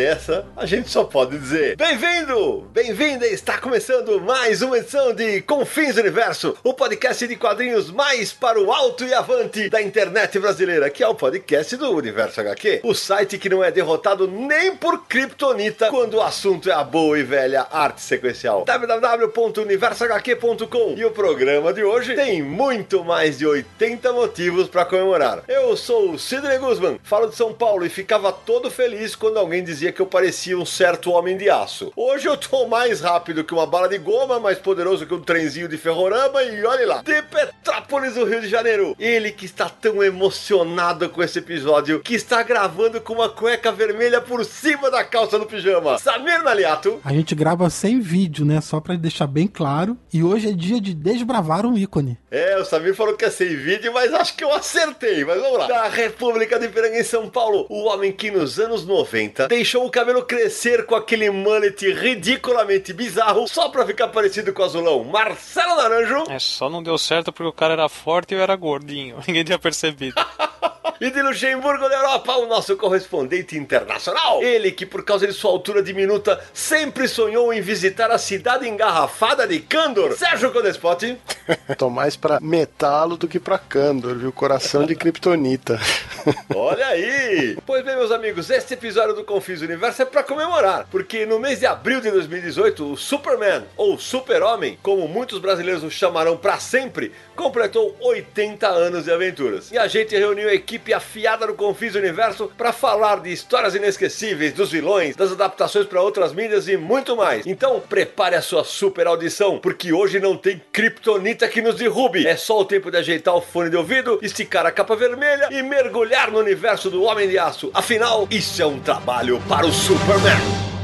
Dessa, a gente só pode dizer: Bem-vindo! Bem-vinda! Está começando mais uma edição de Confins do Universo, o podcast de quadrinhos mais para o alto e avante da internet brasileira, que é o podcast do Universo HQ, o site que não é derrotado nem por Kryptonita quando o assunto é a boa e velha arte sequencial. www.universohq.com E o programa de hoje tem muito mais de 80 motivos para comemorar. Eu sou o Sidney Guzman, falo de São Paulo e ficava todo feliz quando alguém alguém dizia que eu parecia um certo homem de aço. Hoje eu tô mais rápido que uma bala de goma, mais poderoso que um trenzinho de ferrorama e olhe lá, de Petrópolis, do Rio de Janeiro. Ele que está tão emocionado com esse episódio, que está gravando com uma cueca vermelha por cima da calça do pijama. Samir Naliato. A gente grava sem vídeo, né? Só para deixar bem claro. E hoje é dia de desbravar um ícone. É, o Samir falou que é sem vídeo, mas acho que eu acertei. Mas vamos lá. Da República de Piranga em São Paulo, o homem que nos anos 90 deixou o cabelo crescer com aquele mullet ridiculamente bizarro só pra ficar parecido com o azulão. Marcelo Naranjo. É, só não deu certo porque o cara era forte e eu era gordinho. Ninguém tinha percebido. e de Luxemburgo da Europa, o nosso correspondente internacional. Ele que, por causa de sua altura diminuta, sempre sonhou em visitar a cidade engarrafada de Candor. Sérgio Codespotti. Tô mais pra metalo do que pra Candor, viu? Coração de Kryptonita. Olha aí! Pois bem, meus amigos, este episódio do Confis Universo é para comemorar, porque no mês de abril de 2018, o Superman, ou Super-Homem, como muitos brasileiros o chamarão para sempre, completou 80 anos de aventuras. E a gente reuniu a equipe afiada do Confis Universo para falar de histórias inesquecíveis, dos vilões, das adaptações para outras mídias e muito mais. Então, prepare a sua super audição, porque hoje não tem kryptonita que nos derrube. É só o tempo de ajeitar o fone de ouvido, esticar a capa vermelha e mergulhar no universo do Homem de Aço. Afinal, isso é um trabalho para o Superman.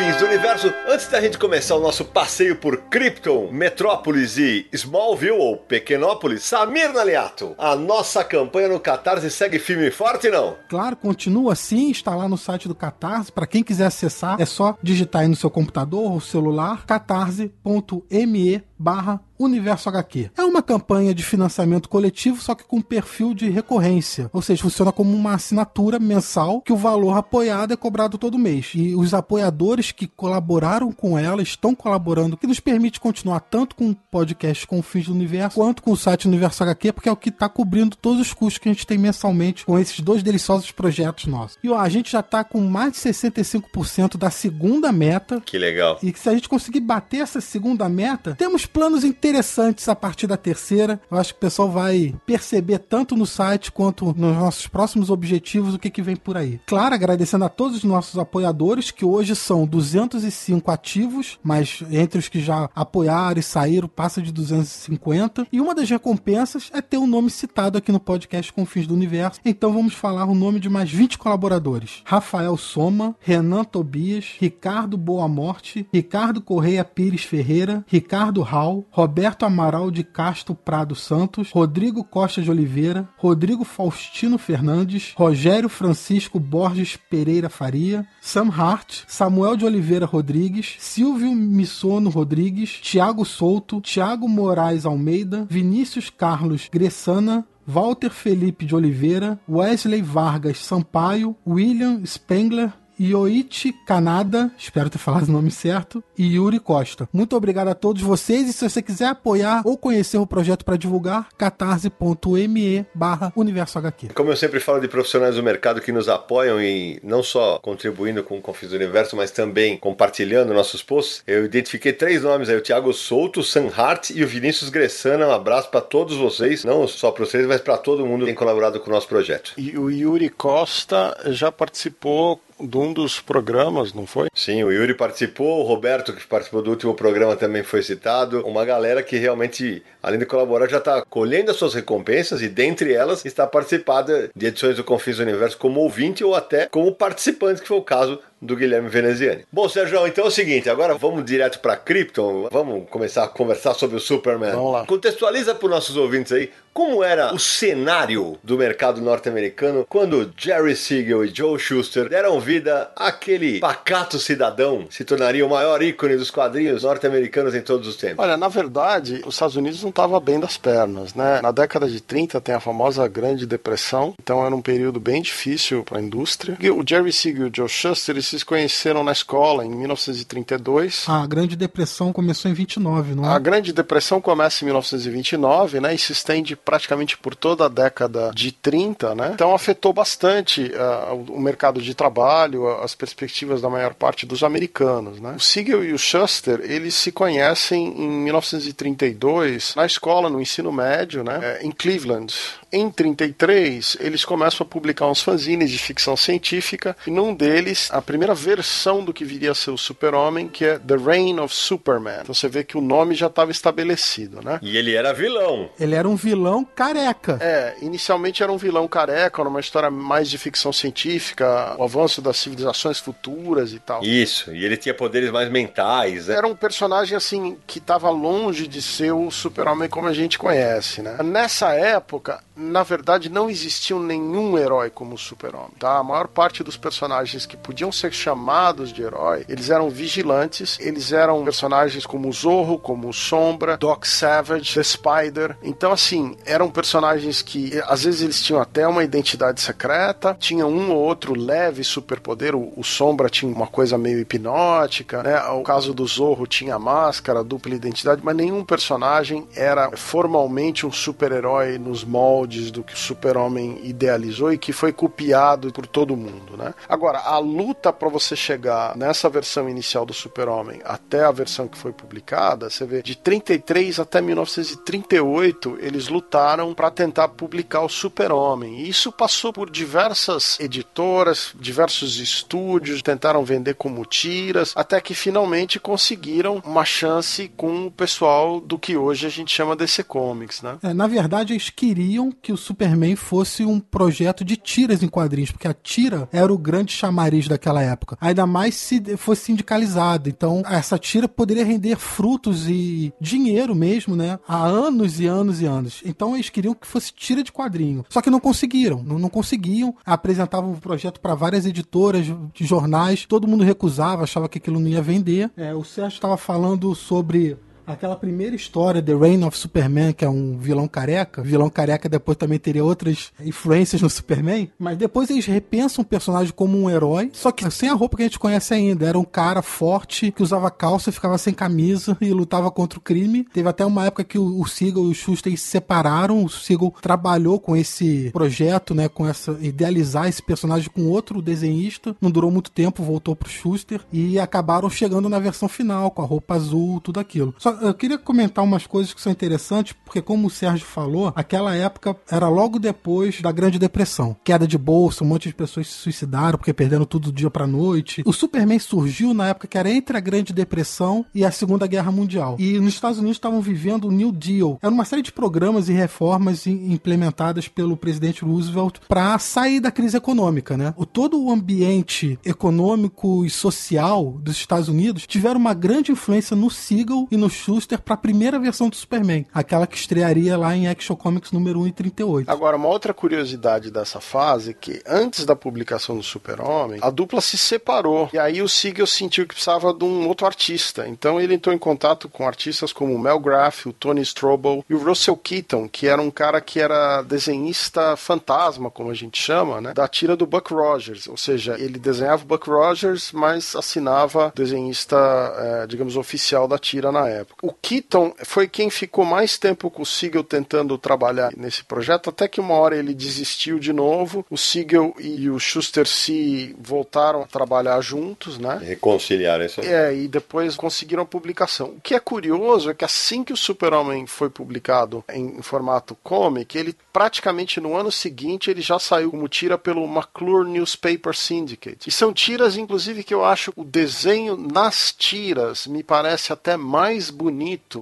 Do universo. Antes da gente começar o nosso passeio por Krypton, Metrópolis e Smallville, ou Pequenópolis, Samir Naliato, a nossa campanha no Catarse segue firme e forte, não? Claro, continua assim, está lá no site do Catarse. Para quem quiser acessar, é só digitar aí no seu computador ou celular, catarse.me barra Universo HQ. É uma campanha de financiamento coletivo, só que com perfil de recorrência. Ou seja, funciona como uma assinatura mensal que o valor apoiado é cobrado todo mês. E os apoiadores que colaboraram com ela estão colaborando, que nos permite continuar tanto com o podcast com o Fins do Universo, quanto com o site Universo HQ, porque é o que está cobrindo todos os custos que a gente tem mensalmente com esses dois deliciosos projetos nossos. E ó, a gente já está com mais de 65% da segunda meta. Que legal. E que se a gente conseguir bater essa segunda meta, temos planos interessantes a partir da terceira. Eu acho que o pessoal vai perceber tanto no site quanto nos nossos próximos objetivos o que, que vem por aí. Claro, agradecendo a todos os nossos apoiadores, que hoje são 205 ativos, mas entre os que já apoiaram e saíram, passa de 250. E uma das recompensas é ter o um nome citado aqui no podcast Confins do Universo. Então vamos falar o nome de mais 20 colaboradores: Rafael Soma, Renan Tobias, Ricardo Boa Morte, Ricardo Correia Pires Ferreira, Ricardo Raul. Roberto Amaral de Castro Prado Santos, Rodrigo Costa de Oliveira, Rodrigo Faustino Fernandes, Rogério Francisco Borges Pereira Faria, Sam Hart, Samuel de Oliveira Rodrigues, Silvio Missono Rodrigues, Tiago Souto, Tiago Moraes Almeida, Vinícius Carlos Gressana, Walter Felipe de Oliveira, Wesley Vargas Sampaio, William Spengler Yoichi Kanada, espero ter falado o nome certo, e Yuri Costa. Muito obrigado a todos vocês e se você quiser apoiar ou conhecer o projeto para divulgar, catarse.me barra Universo HQ. Como eu sempre falo de profissionais do mercado que nos apoiam e não só contribuindo com o Confis do Universo, mas também compartilhando nossos posts, eu identifiquei três nomes aí, o Thiago Souto, o Sam Hart e o Vinícius Gressana. Um abraço para todos vocês, não só para vocês, mas para todo mundo que tem colaborado com o nosso projeto. E o Yuri Costa já participou de um dos programas, não foi? Sim, o Yuri participou, o Roberto, que participou do último programa, também foi citado. Uma galera que realmente, além de colaborar, já está colhendo as suas recompensas e, dentre elas, está participada de edições do Confins do Universo como ouvinte ou até como participante, que foi o caso do Guilherme Veneziani. Bom, Sérgio, então é o seguinte, agora vamos direto para Krypton, vamos começar a conversar sobre o Superman. Vamos lá. Contextualiza para os nossos ouvintes aí como era o cenário do mercado norte-americano quando Jerry Siegel e Joe Shuster deram vida àquele pacato cidadão se tornaria o maior ícone dos quadrinhos norte-americanos em todos os tempos. Olha, na verdade, os Estados Unidos não estava bem das pernas, né? Na década de 30 tem a famosa Grande Depressão, então era um período bem difícil para a indústria. E o Jerry Siegel e o Joe Shuster se conheceram na escola em 1932. A Grande Depressão começou em 29, não é? A Grande Depressão começa em 1929, né, e se estende praticamente por toda a década de 30, né? Então afetou bastante uh, o mercado de trabalho, as perspectivas da maior parte dos americanos, né? O Siegel e o Shuster, eles se conhecem em 1932 na escola, no ensino médio, né, em Cleveland. Em 33, eles começam a publicar uns fanzines de ficção científica, e num deles, a primeira versão do que viria a ser o Super-Homem, que é The Reign of Superman. Então você vê que o nome já estava estabelecido, né? E ele era vilão. Ele era um vilão careca. É, inicialmente era um vilão careca, numa história mais de ficção científica, o avanço das civilizações futuras e tal. Isso, e ele tinha poderes mais mentais, né? Era um personagem assim que estava longe de ser o super-homem como a gente conhece, né? Nessa época, na verdade, não existia nenhum herói como o super-homem, tá? A maior parte dos personagens que podiam ser chamados de herói, eles eram vigilantes, eles eram personagens como o Zorro, como o Sombra, Doc Savage, The Spider. Então, assim, eram personagens que às vezes eles tinham até uma identidade secreta, tinha um ou outro leve superpoder. O, o Sombra tinha uma coisa meio hipnótica, né? O caso do Zorro tinha máscara, dupla identidade, mas nenhum personagem era formalmente um super-herói nos moldes do que o Super-Homem idealizou e que foi copiado por todo mundo, né? Agora, a luta para você chegar nessa versão inicial do Super-Homem até a versão que foi publicada, você vê de 33 até 1938 eles lutaram para tentar publicar o Super-Homem. E isso passou por diversas editoras, diversos estúdios, tentaram vender como tiras, até que finalmente conseguiram uma chance com o pessoal do que hoje a gente chama DC Comics, né? É, na verdade, eles queriam que o Superman fosse um projeto de tiras em quadrinhos, porque a tira era o grande chamariz daquela época. Ainda mais se fosse sindicalizado. Então, essa tira poderia render frutos e dinheiro mesmo, né? Há anos e anos e anos. Então, eles queriam que fosse tira de quadrinho. Só que não conseguiram. Não, não conseguiam. Apresentavam o projeto para várias editoras de jornais. Todo mundo recusava, achava que aquilo não ia vender. É, o Sérgio estava falando sobre aquela primeira história, The Reign of Superman, que é um vilão careca. Vilão careca depois também teria outras influências no Superman. Mas depois eles repensam o personagem como um herói, só que sem a roupa que a gente conhece ainda. Era um cara forte que usava calça, ficava sem camisa e lutava contra o crime. Teve até uma época que o, o Siegel e o Schuster se separaram. O Siegel trabalhou com esse projeto, né, com essa idealizar esse personagem com outro desenhista. Não durou muito tempo, voltou pro Schuster e acabaram chegando na versão final com a roupa azul, tudo aquilo. Só eu queria comentar umas coisas que são interessantes, porque como o Sérgio falou, aquela época era logo depois da Grande Depressão. Queda de bolsa, um monte de pessoas se suicidaram porque perderam tudo do dia pra noite. O Superman surgiu na época que era entre a Grande Depressão e a Segunda Guerra Mundial. E nos Estados Unidos estavam vivendo o New Deal. Era uma série de programas e reformas implementadas pelo presidente Roosevelt para sair da crise econômica, né? O todo o ambiente econômico e social dos Estados Unidos tiveram uma grande influência no Siegel e no Schuster para a primeira versão do Superman, aquela que estrearia lá em Action Comics número 1 e 38. Agora, uma outra curiosidade dessa fase é que antes da publicação do Super-Homem, a dupla se separou. E aí o Siegel sentiu que precisava de um outro artista. Então ele entrou em contato com artistas como o Mel Graff, o Tony Strobel e o Russell Keaton, que era um cara que era desenhista fantasma, como a gente chama, né? Da tira do Buck Rogers. Ou seja, ele desenhava o Buck Rogers, mas assinava desenhista, é, digamos, oficial da tira na época. O Keaton foi quem ficou mais tempo com o Siegel tentando trabalhar nesse projeto, até que uma hora ele desistiu de novo. O Siegel e o Schuster se voltaram a trabalhar juntos, né? Reconciliaram isso aí. É, e depois conseguiram a publicação. O que é curioso é que assim que o Super-Homem foi publicado em, formato comic, ele praticamente no ano seguinte ele já saiu como tira pelo McClure Newspaper Syndicate. E são tiras, inclusive, que eu acho o desenho nas tiras me parece até mais bonito,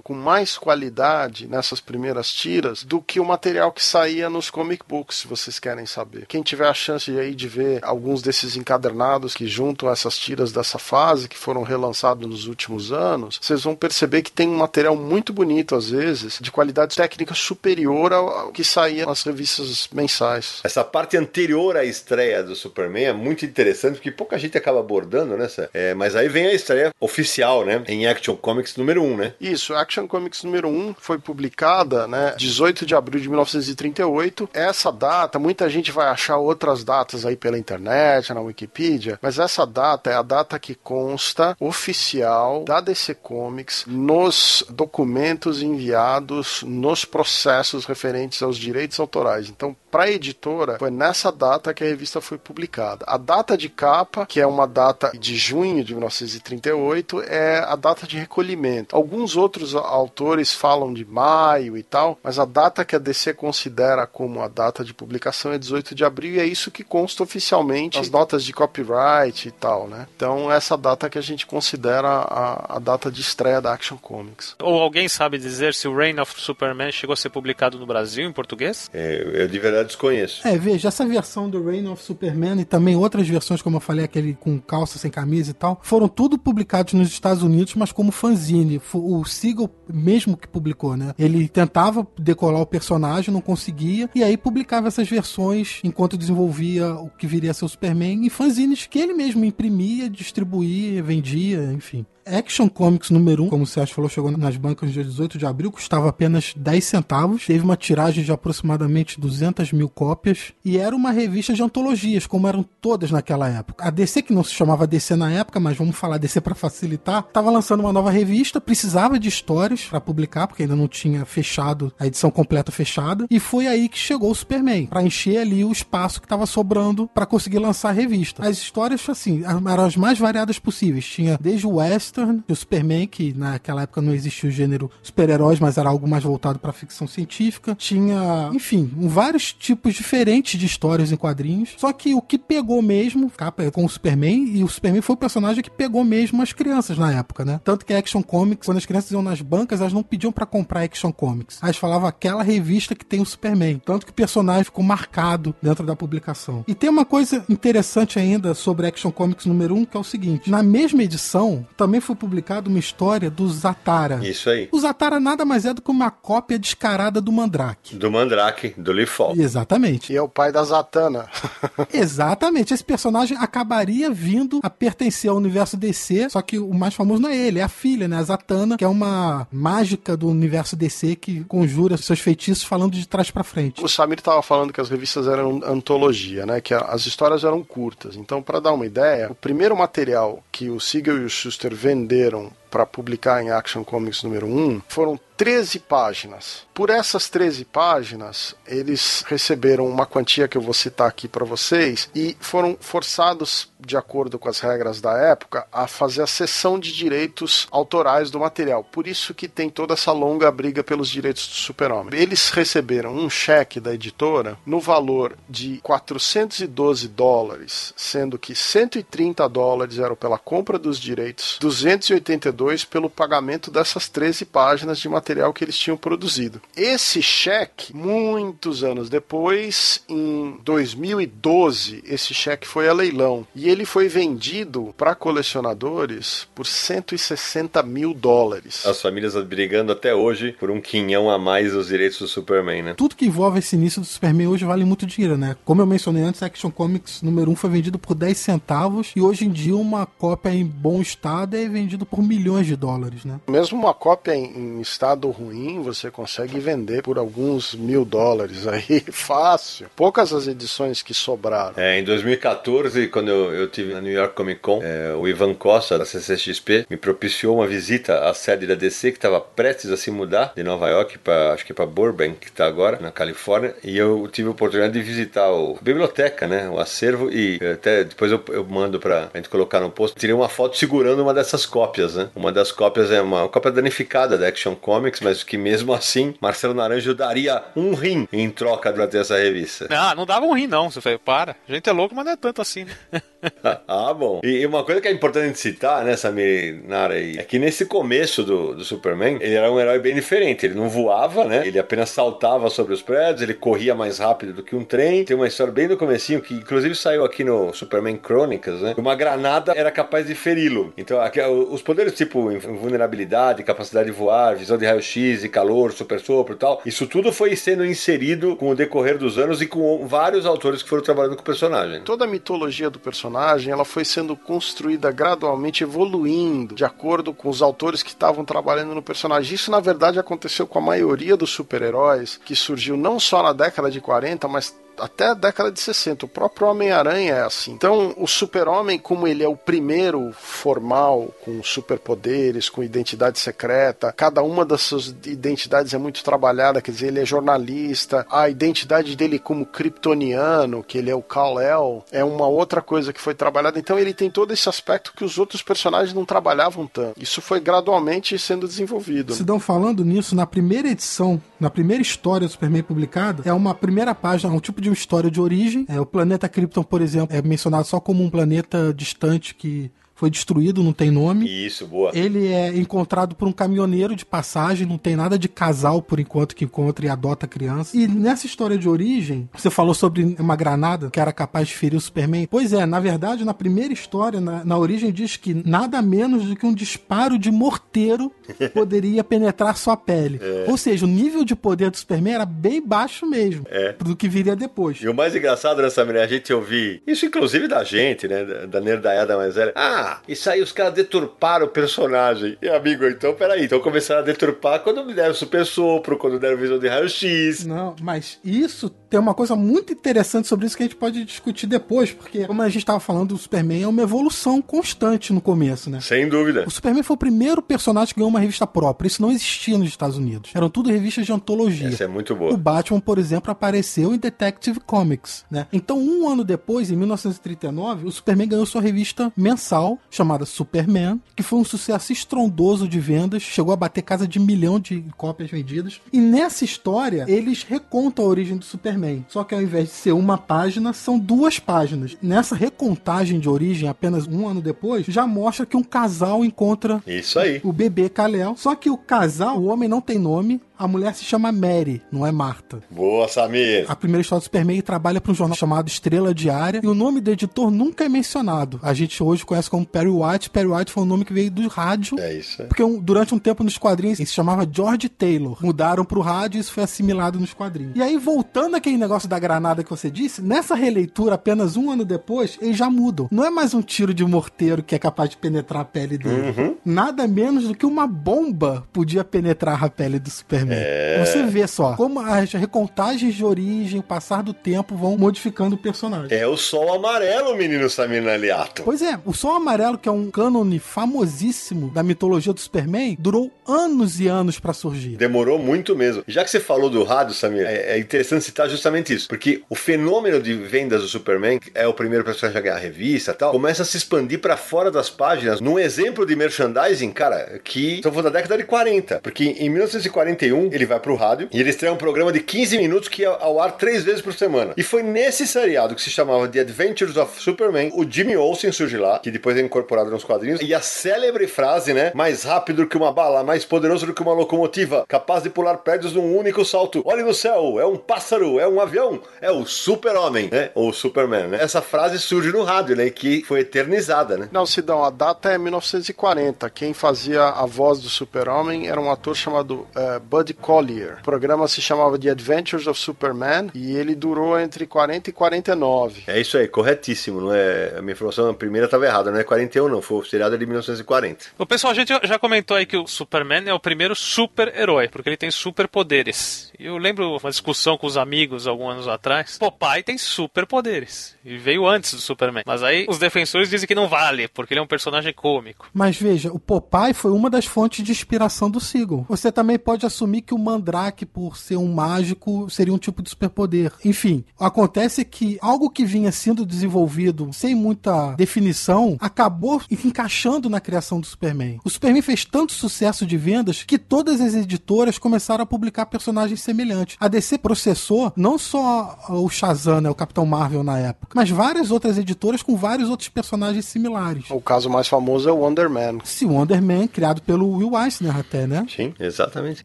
com mais qualidade nessas primeiras tiras, do que o material que saía nos comic books, se vocês querem saber. Quem tiver a chance de, aí de ver alguns desses encadernados que juntam essas tiras dessa fase, que foram relançados nos últimos anos, vocês vão perceber que tem um material muito bonito, às vezes, de qualidade técnica superior ao que saía nas revistas mensais. Essa parte anterior à estreia do Superman é muito interessante, porque pouca gente acaba abordando, né? É, mas aí vem a estreia oficial, né? Em Action Comics número 1, né? Isso, Action Comics número 1 foi publicada, né? 18 de abril de 1938. Essa data, muita gente vai achar outras datas aí pela internet, na Wikipedia, mas essa data é a data que consta oficial da DC Comics nos documentos enviados nos processos referentes aos direitos autorais. Então, para a editora, foi nessa data que a revista foi publicada. A data de capa, que é uma data de junho de 1938, é a data de recolhimento. Alguns outros autores falam de maio e tal, mas a data que a DC considera como a data de publicação é 18 de abril e é isso que consta oficialmente as notas de copyright e tal, né? Então, essa data que a gente considera a, a data de estreia da Action Comics. Ou alguém sabe dizer se o Reign of Superman chegou a ser publicado no Brasil em português? É, eu de verdade desconheço. É, veja, essa versão do Reign of Superman e também outras versões, como eu falei, aquele com calça sem camisa e tal, foram tudo publicados nos Estados Unidos, mas como fanzine. O Siegel mesmo que publicou, né? Ele tentava decolar o personagem, não conseguia, e aí publicava essas versões enquanto desenvolvia o que viria a ser o Superman em fanzines que ele mesmo imprimia, distribuía, vendia, enfim. Action Comics número 1, como o Sérgio falou, chegou nas bancas no dia 18 de abril, custava apenas 10 centavos, teve uma tiragem de aproximadamente 200 mil cópias e era uma revista de antologias, como eram todas naquela época. A DC, que não se chamava DC na época, mas vamos falar DC para facilitar, estava lançando uma nova revista, precisava de histórias para publicar, porque ainda não tinha fechado a edição completa fechada, e foi aí que chegou o Superman, para encher ali o espaço que estava sobrando para conseguir lançar a revista. As histórias, assim, eram as mais variadas possíveis. Tinha desde o West E o Superman, que naquela época não existia o gênero super-heróis, mas era algo mais voltado para ficção científica. Tinha, enfim, vários tipos diferentes de histórias em quadrinhos. Só que o que pegou mesmo, capa com o Superman, e o Superman foi o personagem que pegou mesmo as crianças na época, né? Tanto que a Action Comics, quando as crianças iam nas bancas, elas não pediam para comprar Action Comics. Elas falavam aquela revista que tem o Superman. Tanto que o personagem ficou marcado dentro da publicação. E tem uma coisa interessante ainda sobre Action Comics número 1, que é o seguinte: na mesma edição, também foi publicado uma história do Zatara. Isso aí. O Zatara nada mais é do que uma cópia descarada do Mandrake. Do Mandrake, do Lifol. Exatamente. E é o pai da Zatanna. Exatamente. Esse personagem acabaria vindo a pertencer ao universo DC, só que o mais famoso não é ele, é a filha, né? A Zatanna, que é uma mágica do universo DC que conjura seus feitiços falando de trás para frente. O Samir estava falando que as revistas eram antologia, né? Que as histórias eram curtas. Então, para dar uma ideia, o primeiro material que o Siegel e o Schuster venderam para publicar em Action Comics número 1 foram 13 páginas. Por essas 13 páginas, eles receberam uma quantia que eu vou citar aqui para vocês e foram forçados, de acordo com as regras da época, a fazer a cessão de direitos autorais do material. Por isso que tem toda essa longa briga pelos direitos do Super-Homem. Eles receberam um cheque da editora no valor de 412 dólares, sendo que 130 dólares eram pela compra dos direitos, 282 pelo pagamento dessas 13 páginas de material que eles tinham produzido. Esse cheque, muitos anos depois, em 2012, esse cheque foi a leilão. E E ele foi vendido para colecionadores por 160 mil dólares. As famílias brigando até hoje por um quinhão a mais dos direitos do Superman, né? Tudo que envolve esse início do Superman hoje vale muito dinheiro, né? Como eu mencionei antes, Action Comics número 1 foi vendido por 10 centavos e hoje em dia uma cópia em bom estado é vendido por milhões de dólares, né? Mesmo uma cópia em estado ruim, você consegue vender por alguns mil dólares aí, fácil. Poucas as edições que sobraram. É, em 2014, quando eu, eu tive na New York Comic Con, é, o Ivan Costa, da CCXP, me propiciou uma visita à sede da DC, que estava prestes a se mudar de Nova York para, acho que para Burbank, que está agora, na Califórnia, e eu tive a oportunidade de visitar o, a biblioteca, né, o acervo, e até depois eu, eu mando para a gente colocar no post, tirei uma foto segurando uma dessas cópias, né? Uma das cópias é uma, cópia danificada da Action Comics, mas que mesmo assim, Marcelo Naranjo daria um rim em troca para ter essa revista. Não, não dava um rim não, você falou, para, a gente é louco, mas não é tanto assim, né? ah, bom. E uma coisa que é importante citar, né, Samir Nara, é que nesse começo do, do Superman, ele era um herói bem diferente. Ele não voava, né? Ele apenas saltava sobre os prédios, ele corria mais rápido do que um trem. Tem uma história bem no comecinho, que inclusive saiu aqui no Superman Chronicles, né? Uma granada era capaz de feri-lo. Então, aqui, os poderes tipo invulnerabilidade, capacidade de voar, visão de raio-x e calor, super sopro e tal, isso tudo foi sendo inserido com o decorrer dos anos e com vários autores que foram trabalhando com o personagem. Toda a mitologia do personagem, ela foi sendo construída gradualmente, evoluindo, de acordo com os autores que estavam trabalhando no personagem. Isso, na verdade, aconteceu com a maioria dos super-heróis, que surgiu não só na década de 40, mas até a década de 60. O próprio Homem-Aranha é assim. Então, o Super-Homem, como ele é o primeiro formal, com superpoderes, com identidade secreta, cada uma das suas identidades é muito trabalhada, quer dizer, ele é jornalista, a identidade dele como kryptoniano, que ele é o Kal-El, é uma outra coisa que foi trabalhada. Então, ele tem todo esse aspecto que os outros personagens não trabalhavam tanto. Isso foi gradualmente sendo desenvolvido. Se dão falando nisso, na primeira edição, na primeira história do Superman publicada, é uma primeira página, um tipo de uma história de origem. É, o planeta Krypton, por exemplo, é mencionado só como um planeta distante que foi destruído, não tem nome. Isso, boa. Ele é encontrado por um caminhoneiro de passagem, não tem nada de casal por enquanto que encontra e adota a criança. E nessa história de origem, você falou sobre uma granada que era capaz de ferir o Superman. Pois é, na verdade, na primeira história, na, na origem, diz que nada menos do que um disparo de morteiro poderia penetrar sua pele. É. Ou seja, o nível de poder do Superman era bem baixo mesmo é. do que viria depois. E o mais engraçado nessa mulher, a gente ouvir, isso inclusive da gente, né, da nerdaiada mais velha, ah, isso aí os caras deturparam o personagem. E amigo, então peraí, então começaram a deturpar quando me deram super sopro, quando deram visão de raio-x. Não, mas isso tem uma coisa muito interessante sobre isso que a gente pode discutir depois, porque como a gente estava falando, o Superman é uma evolução constante no começo, né? Sem dúvida. O Superman foi o primeiro personagem que ganhou uma revista própria. Isso não existia nos Estados Unidos. Eram tudo revistas de antologia. Isso é muito boa. O Batman, por exemplo, apareceu em Detective Comics, né? Então, um ano depois, em 1939, o Superman ganhou sua revista mensal chamada Superman, que foi um sucesso estrondoso de vendas, chegou a bater casa de milhão de cópias vendidas. E nessa história, eles recontam a origem do Superman. Só que ao invés de ser uma página, são duas páginas. Nessa recontagem de origem, apenas um ano depois, já mostra que um casal encontra Isso aí. o bebê Kal-El. Só que o casal, o homem não tem nome, a mulher se chama Mary, não é Marta. Boa, Samir. A primeira história do Superman trabalha para um jornal chamado Estrela Diária e o nome do editor nunca é mencionado. A gente hoje conhece como Perry White. Perry White foi um nome que veio do rádio. É isso. Porque um, durante um tempo nos quadrinhos ele se chamava George Taylor. Mudaram pro rádio e isso foi assimilado nos quadrinhos. E aí, voltando aquele negócio da granada que você disse, nessa releitura, apenas um ano depois, eles já mudam. Não é mais um tiro de morteiro que é capaz de penetrar a pele dele. Uhum. Nada menos do que uma bomba podia penetrar a pele do Superman. É. Você vê só como as recontagens de origem, o passar do tempo vão modificando o personagem. É o sol amarelo, menino Samir Naliato. Pois é, o Sol Amarelo, que é um cânone famosíssimo da mitologia do Superman, durou anos e anos pra surgir. Demorou muito mesmo. Já que você falou do rádio, Samir, é, é interessante citar justamente isso. Porque o fenômeno de vendas do Superman, que é o primeiro personagem a ganhar revista e tal, começa a se expandir pra fora das páginas num exemplo de merchandising, cara, que só foi da década de 40. Porque em 1941 81, ele vai pro rádio e ele estreia um programa de 15 minutos que ia ao ar três vezes por semana. E foi nesse seriado que se chamava The Adventures of Superman, o Jimmy Olsen surge lá, que depois é incorporado nos quadrinhos, e a célebre frase, né? Mais rápido que uma bala, mais poderoso do que uma locomotiva, capaz de pular prédios num único salto. Olhe no céu, é um pássaro, é um avião, é o super-homem, né? Ou Superman, né? Essa frase surge no rádio, né? Que foi eternizada, né? Não, Sidão, a data é 1940. Quem fazia a voz do super-homem era um ator chamado uh, Bud Collier. O programa se chamava The Adventures of Superman e ele durou entre 40 e 49. É isso aí, corretíssimo, não é? A minha informação a primeira estava errada, não é 41 não, foi o seriado de 1940. O pessoal, a gente já comentou aí que o Superman é o primeiro super-herói, porque ele tem superpoderes. Eu lembro uma discussão com os amigos alguns anos atrás. Popeye tem superpoderes. E veio antes do Superman. Mas aí os defensores dizem que não vale, porque ele é um personagem cômico. Mas veja, o Popeye foi uma das fontes de inspiração do Siegel. Você também pode assumir que o Mandrake, por ser um mágico, seria um tipo de superpoder. Enfim, acontece que algo que vinha sendo desenvolvido sem muita definição acabou encaixando na criação do Superman. O Superman fez tanto sucesso de vendas que todas as editoras começaram a publicar personagens semelhantes. A DC processou não só o Shazam, né, o Capitão Marvel na época, mas várias outras editoras com vários outros personagens similares. O caso mais famoso é o Wonder Man. Se Wonder Man, criado pelo Will Eisner até, né? Sim, exatamente.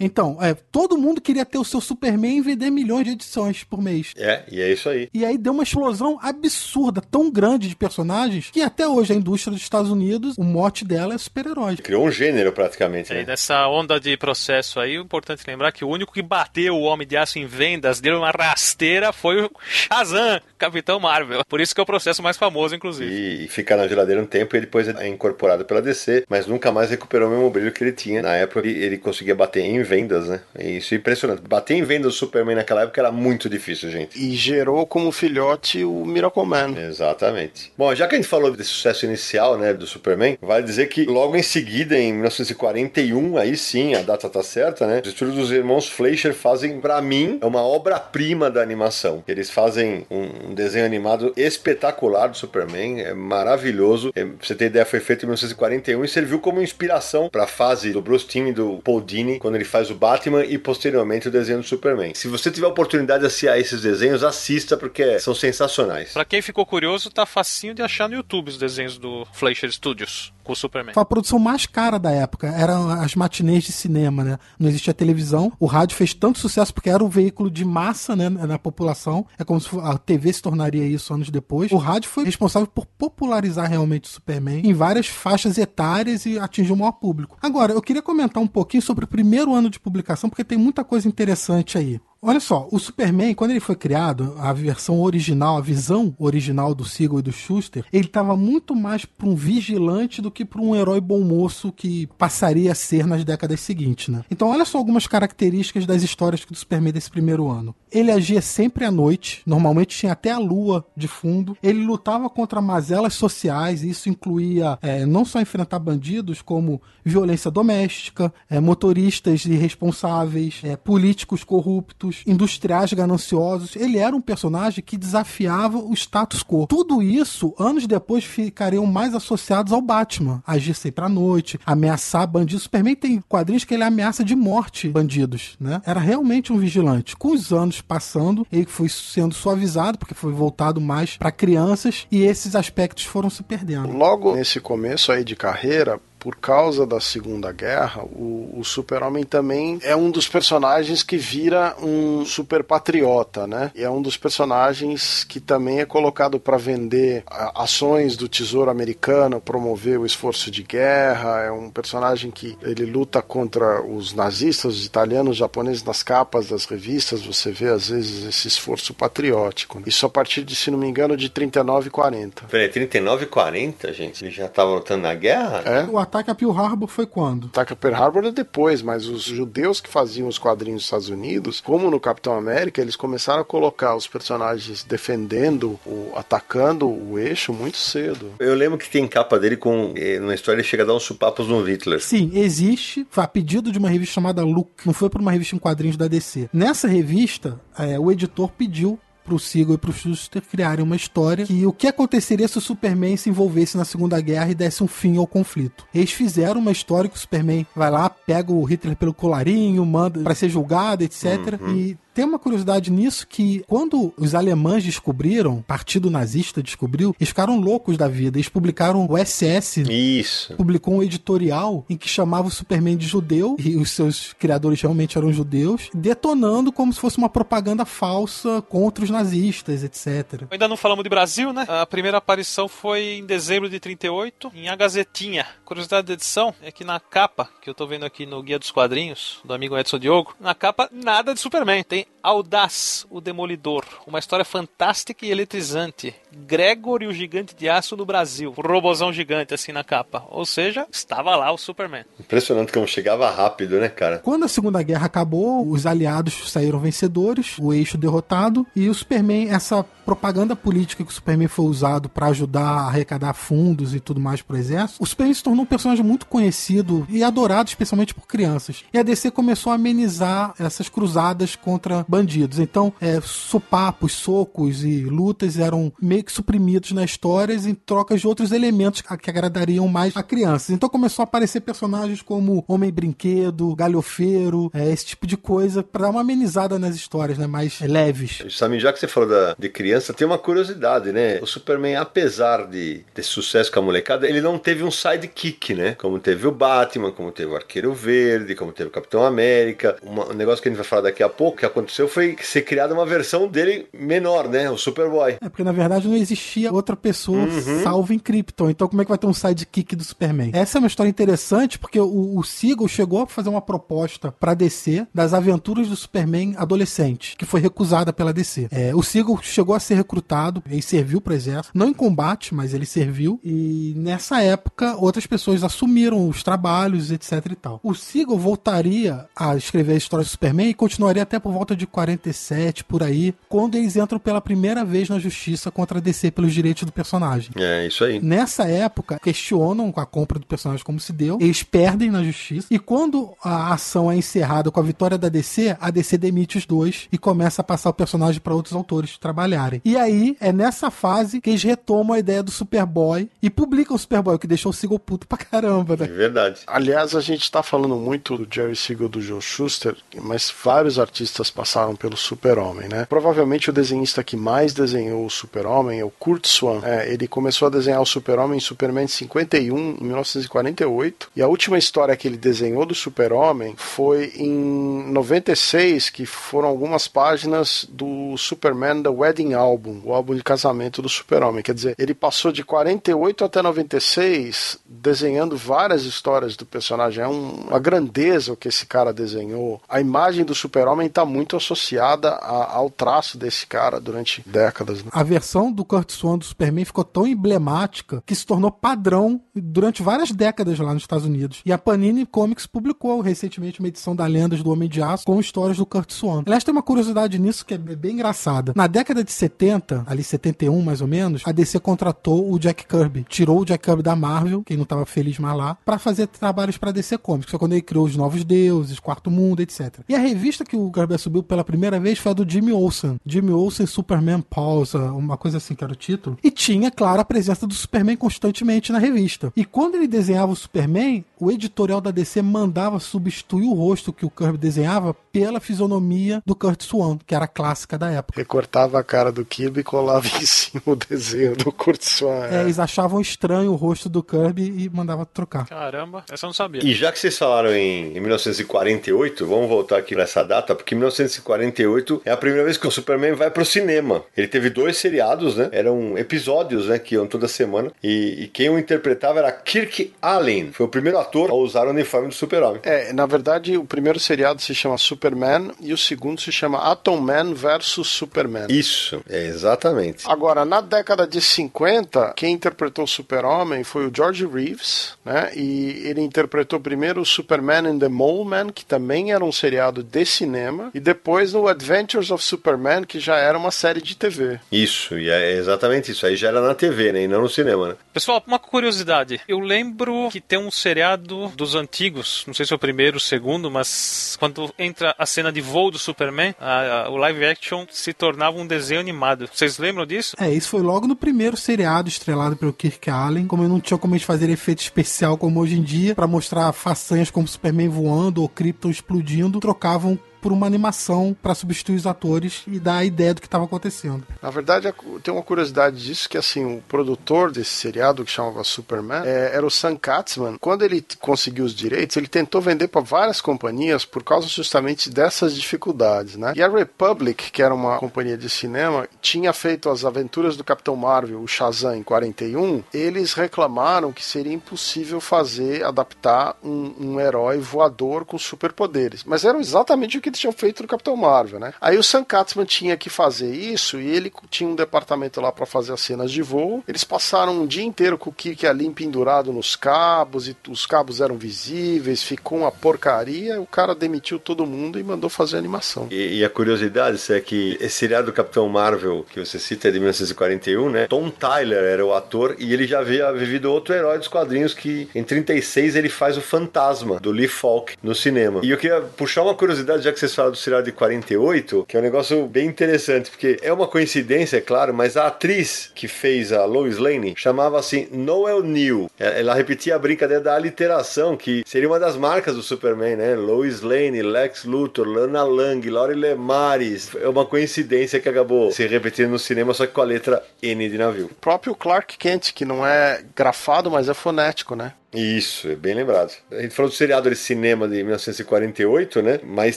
Então, é, todo mundo queria ter o seu Superman e vender milhões de edições por mês. É, e é isso aí. E aí deu uma explosão absurda, tão grande de personagens, que até hoje a indústria dos Estados Unidos, o mote dela é super-herói. Criou um gênero praticamente, E né? nessa onda de processo aí, o importante lembrar que o único que bateu o Homem de Aço em vendas, deu uma rasteira, foi o Shazam, Capitão Marvel. Por isso que é o processo mais famoso, inclusive. E, fica na geladeira um tempo e depois é incorporado pela DC, mas nunca mais recuperou o mesmo brilho que ele tinha. Na época ele, ele conseguia bater em vendas, né? E isso é impressionante. Bater em vendas do Superman naquela época era muito difícil, gente. E gerou como filhote o Miracle Man. Exatamente. Bom, já que a gente falou desse sucesso inicial, né, do Superman, vale dizer que logo em seguida, em 1941, aí sim, a data tá certa, né? Os estúdios dos irmãos Fleischer fazem, pra mim, é uma obra-prima da animação. Eles fazem um, um desenho animado espetacular do Superman, é maravilhoso. É, pra você ter ideia, foi feito em 1941 e serviu como inspiração pra fase do Bruce Timm e do Paul Dini, quando ele faz o Batman e posteriormente o desenho do Superman. Se você tiver a oportunidade de assistir a esses desenhos, assista porque são sensacionais. Pra quem ficou curioso, tá facinho de achar no YouTube os desenhos do Fleischer Studios com o Superman. Foi a produção mais cara da época. Eram as matinês de cinema, né? Não existia televisão. O rádio fez tanto sucesso porque era um veículo de massa, né, na população. É como se a TV se tornaria isso anos depois. O rádio foi responsável por popularizar realmente o Superman em várias faixas etárias e atingir o maior público. Agora, eu queria comentar um pouquinho sobre o primeiro ano de publicação, porque tem muita coisa interessante aí. Olha só, o Superman, quando ele foi criado, a versão original, a visão original do Siegel e do Schuster, ele estava muito mais para um vigilante do que para um herói bom moço que passaria a ser nas décadas seguintes, né? Então, olha só algumas características das histórias do Superman desse primeiro ano. Ele agia sempre à noite, normalmente tinha até a lua de fundo. Ele lutava contra mazelas sociais, e isso incluía é, não só enfrentar bandidos, como violência doméstica, é, motoristas irresponsáveis, é, políticos corruptos, industriais gananciosos. Ele era um personagem que desafiava o status quo. Tudo isso, anos depois, ficariam mais associados ao Batman. Agir sempre à noite, ameaçar bandidos. Superman tem quadrinhos que ele ameaça de morte bandidos, né? Era realmente um vigilante. Com os anos passando, ele foi sendo suavizado, porque foi voltado mais para crianças, e esses aspectos foram se perdendo. Logo nesse começo aí de carreira, por causa da Segunda Guerra, o, o Super-Homem também é um dos personagens que vira um super patriota, né? E é um dos personagens que também é colocado para vender ações do Tesouro Americano, promover o esforço de guerra. É um personagem que ele luta contra os nazistas, os italianos, os japoneses nas capas das revistas. Você vê às vezes esse esforço patriótico. né? Isso a partir de, se não me engano, de 39 e 40. Peraí, 39 e 40, gente? Ele já tava lutando na guerra? É? O ataque a Pearl Harbor foi quando? Ataque a Pearl Harbor é depois, mas os judeus que faziam os quadrinhos dos Estados Unidos, como no Capitão América, eles começaram a colocar os personagens defendendo, o, atacando o eixo muito cedo. Eu lembro que tem capa dele com. eh, Na história ele chega a dar uns supapos no Hitler. Sim, existe. Foi a pedido de uma revista chamada Look. Não foi para uma revista em quadrinhos da DC. Nessa revista, é, o editor pediu pro Siegel e pro Schuster criarem uma história que o que aconteceria se o Superman se envolvesse na Segunda Guerra e desse um fim ao conflito. Eles fizeram uma história que o Superman vai lá, pega o Hitler pelo colarinho, manda para ser julgado, etc. Uhum. E tem uma curiosidade nisso que quando os alemães descobriram, o Partido Nazista descobriu, eles ficaram loucos da vida. Eles publicaram o SS. Isso. Publicou um editorial em que chamava o Superman de judeu e os seus criadores realmente eram judeus, detonando como se fosse uma propaganda falsa contra os nazistas, etc. Ainda não falamos de Brasil, né? A primeira aparição foi em dezembro de 38, em A Gazetinha. Curiosidade da edição é que na capa, que eu tô vendo aqui no Guia dos Quadrinhos, do amigo Edson Diogo, na capa nada de Superman. Tem Audaz, o Demolidor. Uma história fantástica e eletrizante. Gregor e o Gigante de Aço no Brasil. O robozão gigante assim na capa. Ou seja, estava lá o Superman. Impressionante como chegava rápido, né, cara? Quando a Segunda Guerra acabou, os aliados saíram vencedores, o eixo derrotado, e o Superman, essa propaganda política que o Superman foi usado para ajudar a arrecadar fundos e tudo mais pro exército, o Superman se tornou um personagem muito conhecido e adorado, especialmente por crianças. E a DC começou a amenizar essas cruzadas contra bandidos. Então, é, sopapos, socos e lutas eram meio que suprimidos nas histórias em troca de outros elementos que agradariam mais a crianças. Então começou a aparecer personagens como Homem-Brinquedo, Galhofeiro, é, esse tipo de coisa, para dar uma amenizada nas histórias, né, mais leves. Sammy, já que você falou da, de criança, criança, tem uma curiosidade, né? O Superman, apesar de ter sucesso com a molecada, ele não teve um sidekick, né? Como teve o Batman, como teve o Arqueiro Verde, como teve o Capitão América. Uma, um negócio que a gente vai falar daqui a pouco, que aconteceu foi ser criada uma versão dele menor, né? O Superboy. É, porque na verdade não existia outra pessoa uhum. salvo em Krypton. Então como é que vai ter um sidekick do Superman? Essa é uma história interessante porque o, o Siegel chegou a fazer uma proposta para DC das aventuras do Superman adolescente, que foi recusada pela DC. É, o Siegel chegou a ser recrutado, ele serviu para o exército, não em combate, mas ele serviu, e nessa época outras pessoas assumiram os trabalhos, etc e tal. O Siegel voltaria a escrever a história do Superman e continuaria até por volta de 47, por aí, quando eles entram pela primeira vez na justiça contra a DC pelos direitos do personagem. É, isso aí. Nessa época, questionam a compra do personagem como se deu, eles perdem na justiça, e quando a ação é encerrada com a vitória da DC, a DC demite os dois e começa a passar o personagem para outros autores trabalharem. E aí, é nessa fase que eles retomam a ideia do Superboy e publicam o Superboy, o que deixou o Siegel puto pra caramba, né? É verdade. Aliás, a gente tá falando muito do Jerry Siegel do Joe Schuster, mas vários artistas passaram pelo Super-Homem, né? Provavelmente o desenhista que mais desenhou o Super-Homem é o Kurt Swan. É, ele começou a desenhar o Super-Homem em Superman 51, em 1948, e a última história que ele desenhou do Super-Homem foi em 96, que foram algumas páginas do Superman The Wedding Album o álbum de casamento do Super-Homem. Quer dizer, ele passou de 48 até 96 desenhando várias histórias do personagem. É um, uma grandeza o que esse cara desenhou. A imagem do Super-Homem está muito associada a, ao traço desse cara durante décadas. Né? A versão do Kurt Swan do Superman ficou tão emblemática que se tornou padrão durante várias décadas lá nos Estados Unidos. E a Panini Comics publicou recentemente uma edição da Lendas do Homem de Aço com histórias do Kurt Swan. Aliás, tem uma curiosidade nisso que é bem engraçada. Na década de 70, 70, ali 71 mais ou menos, a DC contratou o Jack Kirby. Tirou o Jack Kirby da Marvel, que não estava feliz mais lá, para fazer trabalhos para DC Comics. Foi quando ele criou os Novos Deuses, Quarto Mundo, etc. E a revista que o Kirby subiu pela primeira vez foi a do Jimmy Olsen. Jimmy Olsen Superman Pausa, uma coisa assim que era o título. E tinha, claro, a presença do Superman constantemente na revista. E quando ele desenhava o Superman, o editorial da DC mandava substituir o rosto que o Kirby desenhava pela fisionomia do Kurt Swan, que era a clássica da época. Recortava a cara do Kirby e colava em cima o desenho do Kurt Swan. É, é, eles achavam estranho o rosto do Kirby e mandavam trocar. Caramba, essa eu não sabia. E já que vocês falaram em, em 1948, vamos voltar aqui nessa data, porque 1948 é a primeira vez que o Superman vai pro cinema. Ele teve dois seriados, né? Eram episódios, né? Que iam toda semana. E, e quem o interpretava era Kirk Allen. Foi o primeiro ator a usar o uniforme do Super-Homem. É, na verdade, o primeiro seriado se chama Superman e o segundo se chama Atom Man versus Superman. Isso, é exatamente. Agora, na década de 50, quem interpretou o Super-Homem foi o George Reeves, né? E ele interpretou primeiro o Superman and the Mole Man, que também era um seriado de cinema, e depois no Adventures of Superman, que já era uma série de TV. Isso, e é exatamente isso. Aí já era na TV, né? E não no cinema, né? Pessoal, uma curiosidade. Eu lembro que tem um seriado dos antigos, não sei se é o primeiro ou o segundo, mas quando entra a cena de voo do Superman, a, a, o live action se tornava um desenho animado. Vocês lembram disso? É, isso foi logo no primeiro seriado estrelado pelo Kirk Allen. Como eu não tinha como eles fazer efeito especial como hoje em dia, para mostrar façanhas como Superman voando ou Krypton explodindo, trocavam por uma animação para substituir os atores e dar a ideia do que estava acontecendo. Na verdade, tem uma curiosidade disso que assim o produtor desse seriado que chamava Superman é, era o Sam Katzman. Quando ele conseguiu os direitos, ele tentou vender para várias companhias por causa justamente dessas dificuldades, né? E a Republic, que era uma companhia de cinema, tinha feito as aventuras do Capitão Marvel, o Shazam em 41. Eles reclamaram que seria impossível fazer adaptar um, um herói voador com superpoderes, mas eram exatamente o que tinham feito no Capitão Marvel, né? Aí o Sam Katzman tinha que fazer isso e ele tinha um departamento lá para fazer as cenas de voo. Eles passaram um dia inteiro com o Kirk ali pendurado nos cabos e os cabos eram visíveis, ficou uma porcaria. O cara demitiu todo mundo e mandou fazer a animação. E, e a curiosidade é que esse seriado do Capitão Marvel que você cita é de 1941, né? Tom Tyler era o ator e ele já havia vivido outro herói dos quadrinhos que em 36 ele faz o Fantasma do Lee Falk no cinema. E eu queria puxar uma curiosidade já que vocês falaram do seriado de 48, que é um negócio bem interessante, porque é uma coincidência, é claro, mas a atriz que fez a Lois Lane chamava-se Noel Neal. É, ela repetia a brincadeira da aliteração, que seria uma das marcas do Superman, né? Lois Lane, Lex Luthor, Lana Lang, Laurie Lemares. É uma coincidência que acabou se repetindo no cinema, só que com a letra N de navio. O próprio Clark Kent, que não é grafado, mas é fonético, né? Isso, é bem lembrado. A gente falou do seriado de cinema de 1948, né? Mas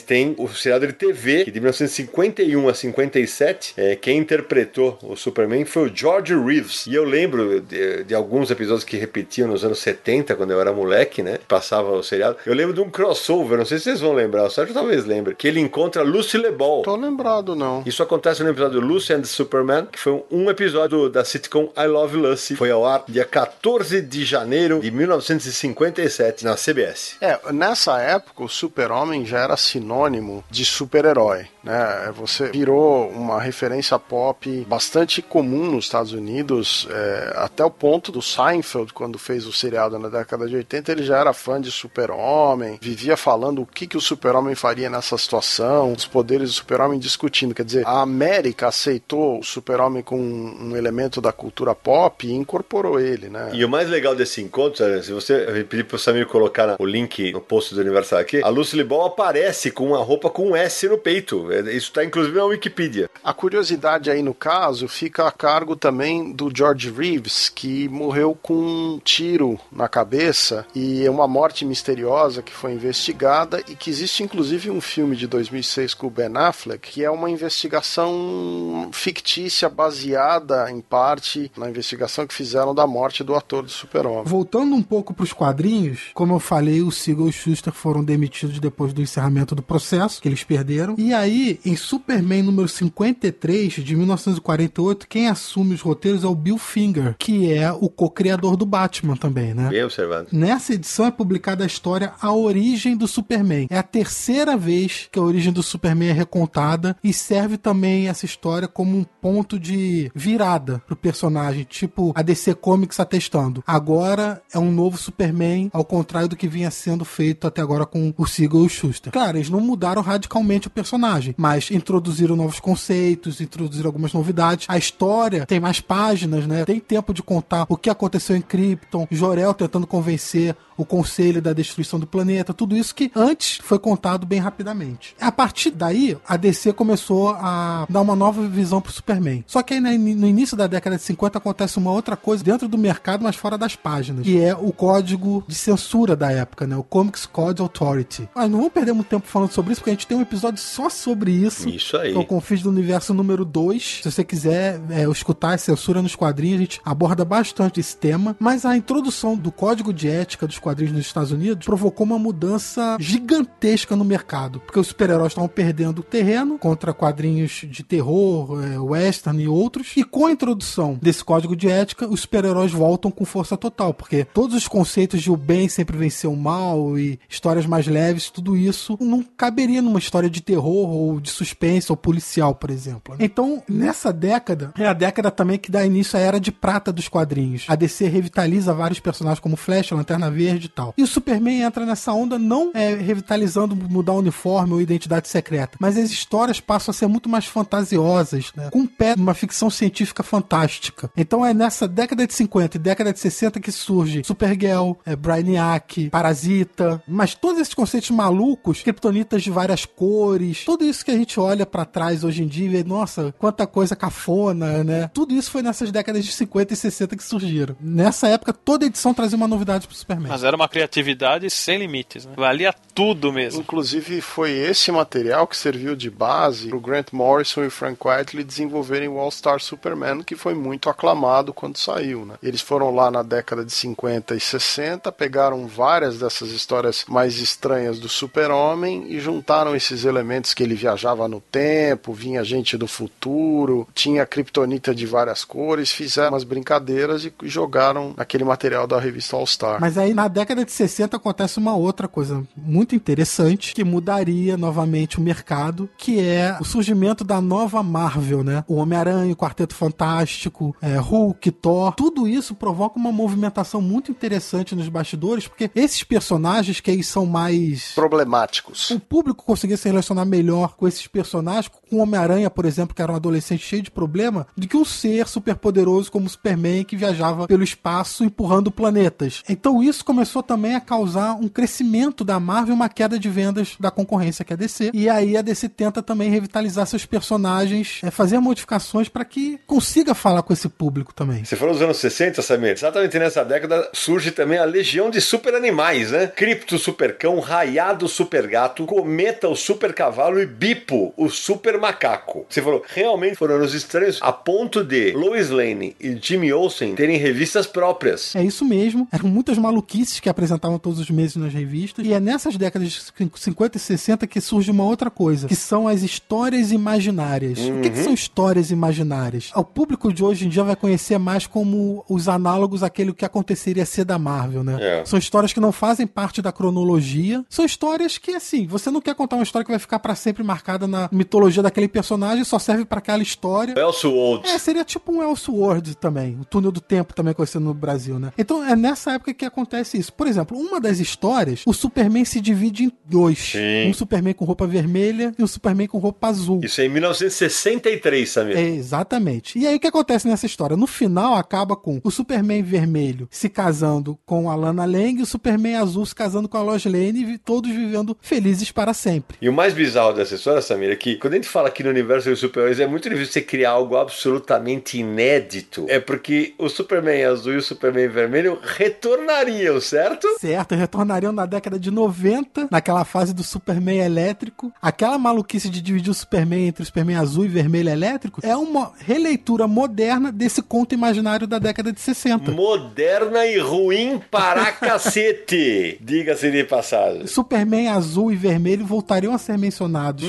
tem o seriado de TV, que de 1951 a 57, é, quem interpretou o Superman foi o George Reeves. E eu lembro de, de, alguns episódios que repetiam nos anos 70, quando eu era moleque, né? Passava o seriado. Eu lembro de um crossover, não sei se vocês vão lembrar, o Sérgio talvez lembre, que ele encontra Lucy LeBall. Tô lembrado, não. Isso acontece no episódio Lucy and Superman, que foi um episódio da sitcom I Love Lucy. Foi ao ar dia 14 de janeiro de 19 1957 na CBS. É, nessa época o super-homem já era sinônimo de super-herói, né? Você virou uma referência pop bastante comum nos Estados Unidos, é, até o ponto do Seinfeld, quando fez o seriado na década de 80, ele já era fã de super-homem, vivia falando o que, que o super-homem faria nessa situação, os poderes do super-homem discutindo. Quer dizer, a América aceitou o super-homem com um elemento da cultura pop e incorporou ele, né? E o mais legal desse encontro, se você eu pedi pro Samir colocar o link no post do aniversário aqui, a Lucy Ball aparece com uma roupa com um S no peito. É, isso tá inclusive na Wikipedia. A curiosidade aí no caso fica a cargo também do George Reeves, que morreu com um tiro na cabeça e é uma morte misteriosa que foi investigada e que existe inclusive um filme de 2006 com o Ben Affleck, que é uma investigação fictícia baseada em parte na investigação que fizeram da morte do ator do Super-Homem. Voltando um pouco para os quadrinhos, como eu falei, o Siegel e o Schuster foram demitidos depois do encerramento do processo, que eles perderam. E aí, em Superman número 53, de 1948, quem assume os roteiros é o Bill Finger, que é o co-criador do Batman também, né? Bem observado. Nessa edição é publicada a história A Origem do Superman. É a terceira vez que a origem do Superman é recontada e serve também essa história como um ponto de virada pro personagem, tipo a DC Comics atestando. Agora é um novo Superman, ao contrário do que vinha sendo feito até agora com o Siegel e o Schuster. Claro, eles não mudaram radicalmente o personagem, mas introduziram novos conceitos, introduziram algumas novidades. A história tem mais páginas, né? Tem tempo de contar o que aconteceu em Krypton, Jorel tentando convencer o conselho da destruição do planeta, tudo isso que antes foi contado bem rapidamente. A partir daí, a DC começou a dar uma nova visão pro Superman. Só que aí no início da década de 50 acontece uma outra coisa dentro do mercado, mas fora das páginas, que é o código de censura da época, né? O Comics Code Authority. Mas não vamos perder muito tempo falando sobre isso, porque a gente tem um episódio só sobre isso. Isso aí. É o Confis do Universo número 2. Se você quiser é, escutar a censura nos quadrinhos, a gente aborda bastante esse tema. Mas a introdução do código de ética dos quadrinhos nos Estados Unidos provocou uma mudança gigantesca no mercado, porque os super-heróis estavam perdendo terreno contra quadrinhos de terror, é, western e outros. E com a introdução desse código de ética, os super-heróis voltam com força total, porque todos os os conceitos de o bem sempre vencer o mal e histórias mais leves, tudo isso não caberia numa história de terror ou de suspense ou policial, por exemplo. né? Então, nessa década, é a década também que dá início à era de prata dos quadrinhos. A DC revitaliza vários personagens como Flash, Lanterna Verde e tal. E o Superman entra nessa onda não é, revitalizando mudar o uniforme ou identidade secreta, mas as histórias passam a ser muito mais fantasiosas, né? com um pé numa ficção científica fantástica. Então é nessa década de 50 e década de 60 que surge Supergirl, é, Brainiac, Parasita, mas todos esses conceitos malucos, kryptonitas de várias cores, tudo isso que a gente olha pra trás hoje em dia e vê, nossa, quanta coisa cafona, né? Tudo isso foi nessas décadas de 50 e 60 que surgiram. Nessa época, toda edição trazia uma novidade pro Superman. Mas era uma criatividade sem limites, né? Valia tudo mesmo. Inclusive, foi esse material que serviu de base para o Grant Morrison e o Frank Whiteley desenvolverem o All-Star Superman, que foi muito aclamado quando saiu. Né? Eles foram lá na década de 50 e 60, pegaram várias dessas histórias mais estranhas do Super-Homem e juntaram esses elementos que ele viajava no tempo, vinha gente do futuro, tinha kryptonita de várias cores, fizeram umas brincadeiras e jogaram naquele material da revista All-Star. Mas aí na década de 60 acontece uma outra coisa muito interessante que mudaria novamente o mercado, que é o surgimento da nova Marvel, né? O Homem-Aranha, o Quarteto Fantástico, é, Hulk, Thor, tudo isso provoca uma movimentação muito interessante nos bastidores, porque esses personagens que aí são mais Problemáticos. o público conseguia se relacionar melhor com esses personagens, com o Homem-Aranha, por exemplo, que era um adolescente cheio de problema, do que um ser superpoderoso como o Superman que viajava pelo espaço empurrando planetas. Então isso começou também a causar um crescimento da Marvel, uma queda de vendas da concorrência que é a DC. E aí a DC tenta também revitalizar seus personagens, é, fazer modificações para que consiga falar com esse público também. Você falou dos anos 60, Samir? Exatamente nessa década surge também a legião de super animais, né? Cripto Supercão, Raiado Super Gato, Cometa o Super Cavalo e Bipo o Super Macaco. Você falou, realmente foram anos estranhos a ponto de Lois Lane e Jimmy Olsen terem revistas próprias. É isso mesmo. Eram muitas maluquices que apresentavam todos os meses nas revistas. E é nessas décadas de 50 e 60 que surge uma outra coisa, que são as histórias imaginárias. O que, que são histórias imaginárias? O público de hoje em dia vai conhecer mais como os análogos àquele que aconteceria ser da Marvel, né? É. São histórias que não fazem parte da cronologia. São histórias que, assim, você não quer contar uma história que vai ficar para sempre marcada na mitologia daquele personagem, só serve para aquela história. Elseworlds. É, seria tipo um Elseworld também. O túnel do tempo também conhecido no Brasil, né? Então é nessa época que acontece isso. Por exemplo, uma das histórias, o Superman se divide em dois. Sim. Um Superman com roupa vermelha e um Superman com roupa azul. Isso é em 1963, Samir. É, exatamente. E aí o que acontece nessa história? No final acaba com o Superman vermelho se casando com a Lana Lang e o Superman azul se casando com a Lois Lane e todos vivendo felizes para sempre. E o mais bizarro dessa história, Samir, é que quando a gente fala aqui no universo dos super-heróis, é muito difícil você criar algo absolutamente inédito. É porque o Superman azul e o Superman vermelho retornariam, certo? Certo, retornariam na década de 90, naquela fase do Superman elétrico. Aquela maluquice de dividir o Superman entre o Superman azul e vermelho elétrico é uma releitura moderna desse conto imaginário da década de 60. Moderna e ruim para cacete. Diga-se de passagem. Superman azul e vermelho voltariam a ser mencionados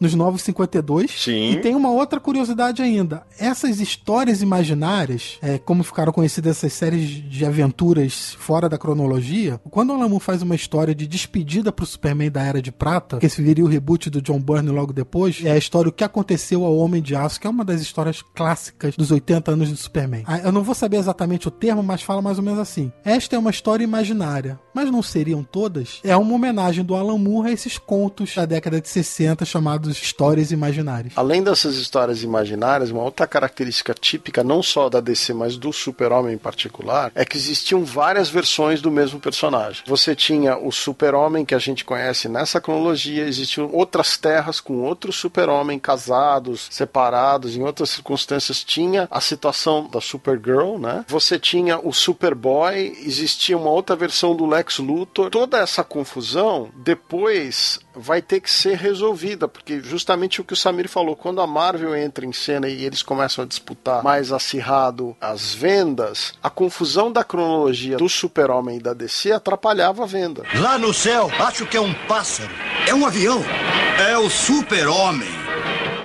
nos Novos 52. Sim. E tem uma outra curiosidade ainda. Essas histórias imaginárias, é, como ficaram conhecidas essas séries de aventuras fora da cronologia, quando o Alan faz uma história de despedida pro Superman da Era de Prata, que esse viria o reboot do John Byrne logo depois, é a história O que aconteceu ao Homem de Aço, que é uma das histórias clássicas dos 80 anos do Superman. Ah, Eu não vou saber exatamente o termo, mas fala mais ou menos assim. Esta é uma história imaginária, mas não seriam todas? É uma homenagem do Alan Moore a esses contos da década de 60 chamados histórias imaginárias. Além dessas histórias imaginárias, uma outra característica típica, não só da DC, mas do Super-Homem em particular, é que existiam várias versões do mesmo personagem. Você tinha o Super-Homem que a gente conhece nessa cronologia, existiam outras terras com outros Super-Homem casados, separados, em outras circunstâncias tinha a situação da Supergirl, né? Você tinha o Superboy, existia uma outra versão do Lex Luthor. Toda essa confusão depois vai ter que ser resolvida, porque justamente o que o Samir falou, quando a Marvel entra em cena e eles começam a disputar mais acirrado as vendas, a confusão da cronologia do Super-Homem e da DC atrapalhava a venda. Lá no céu, acho que é um pássaro. É um avião. É o super-homem.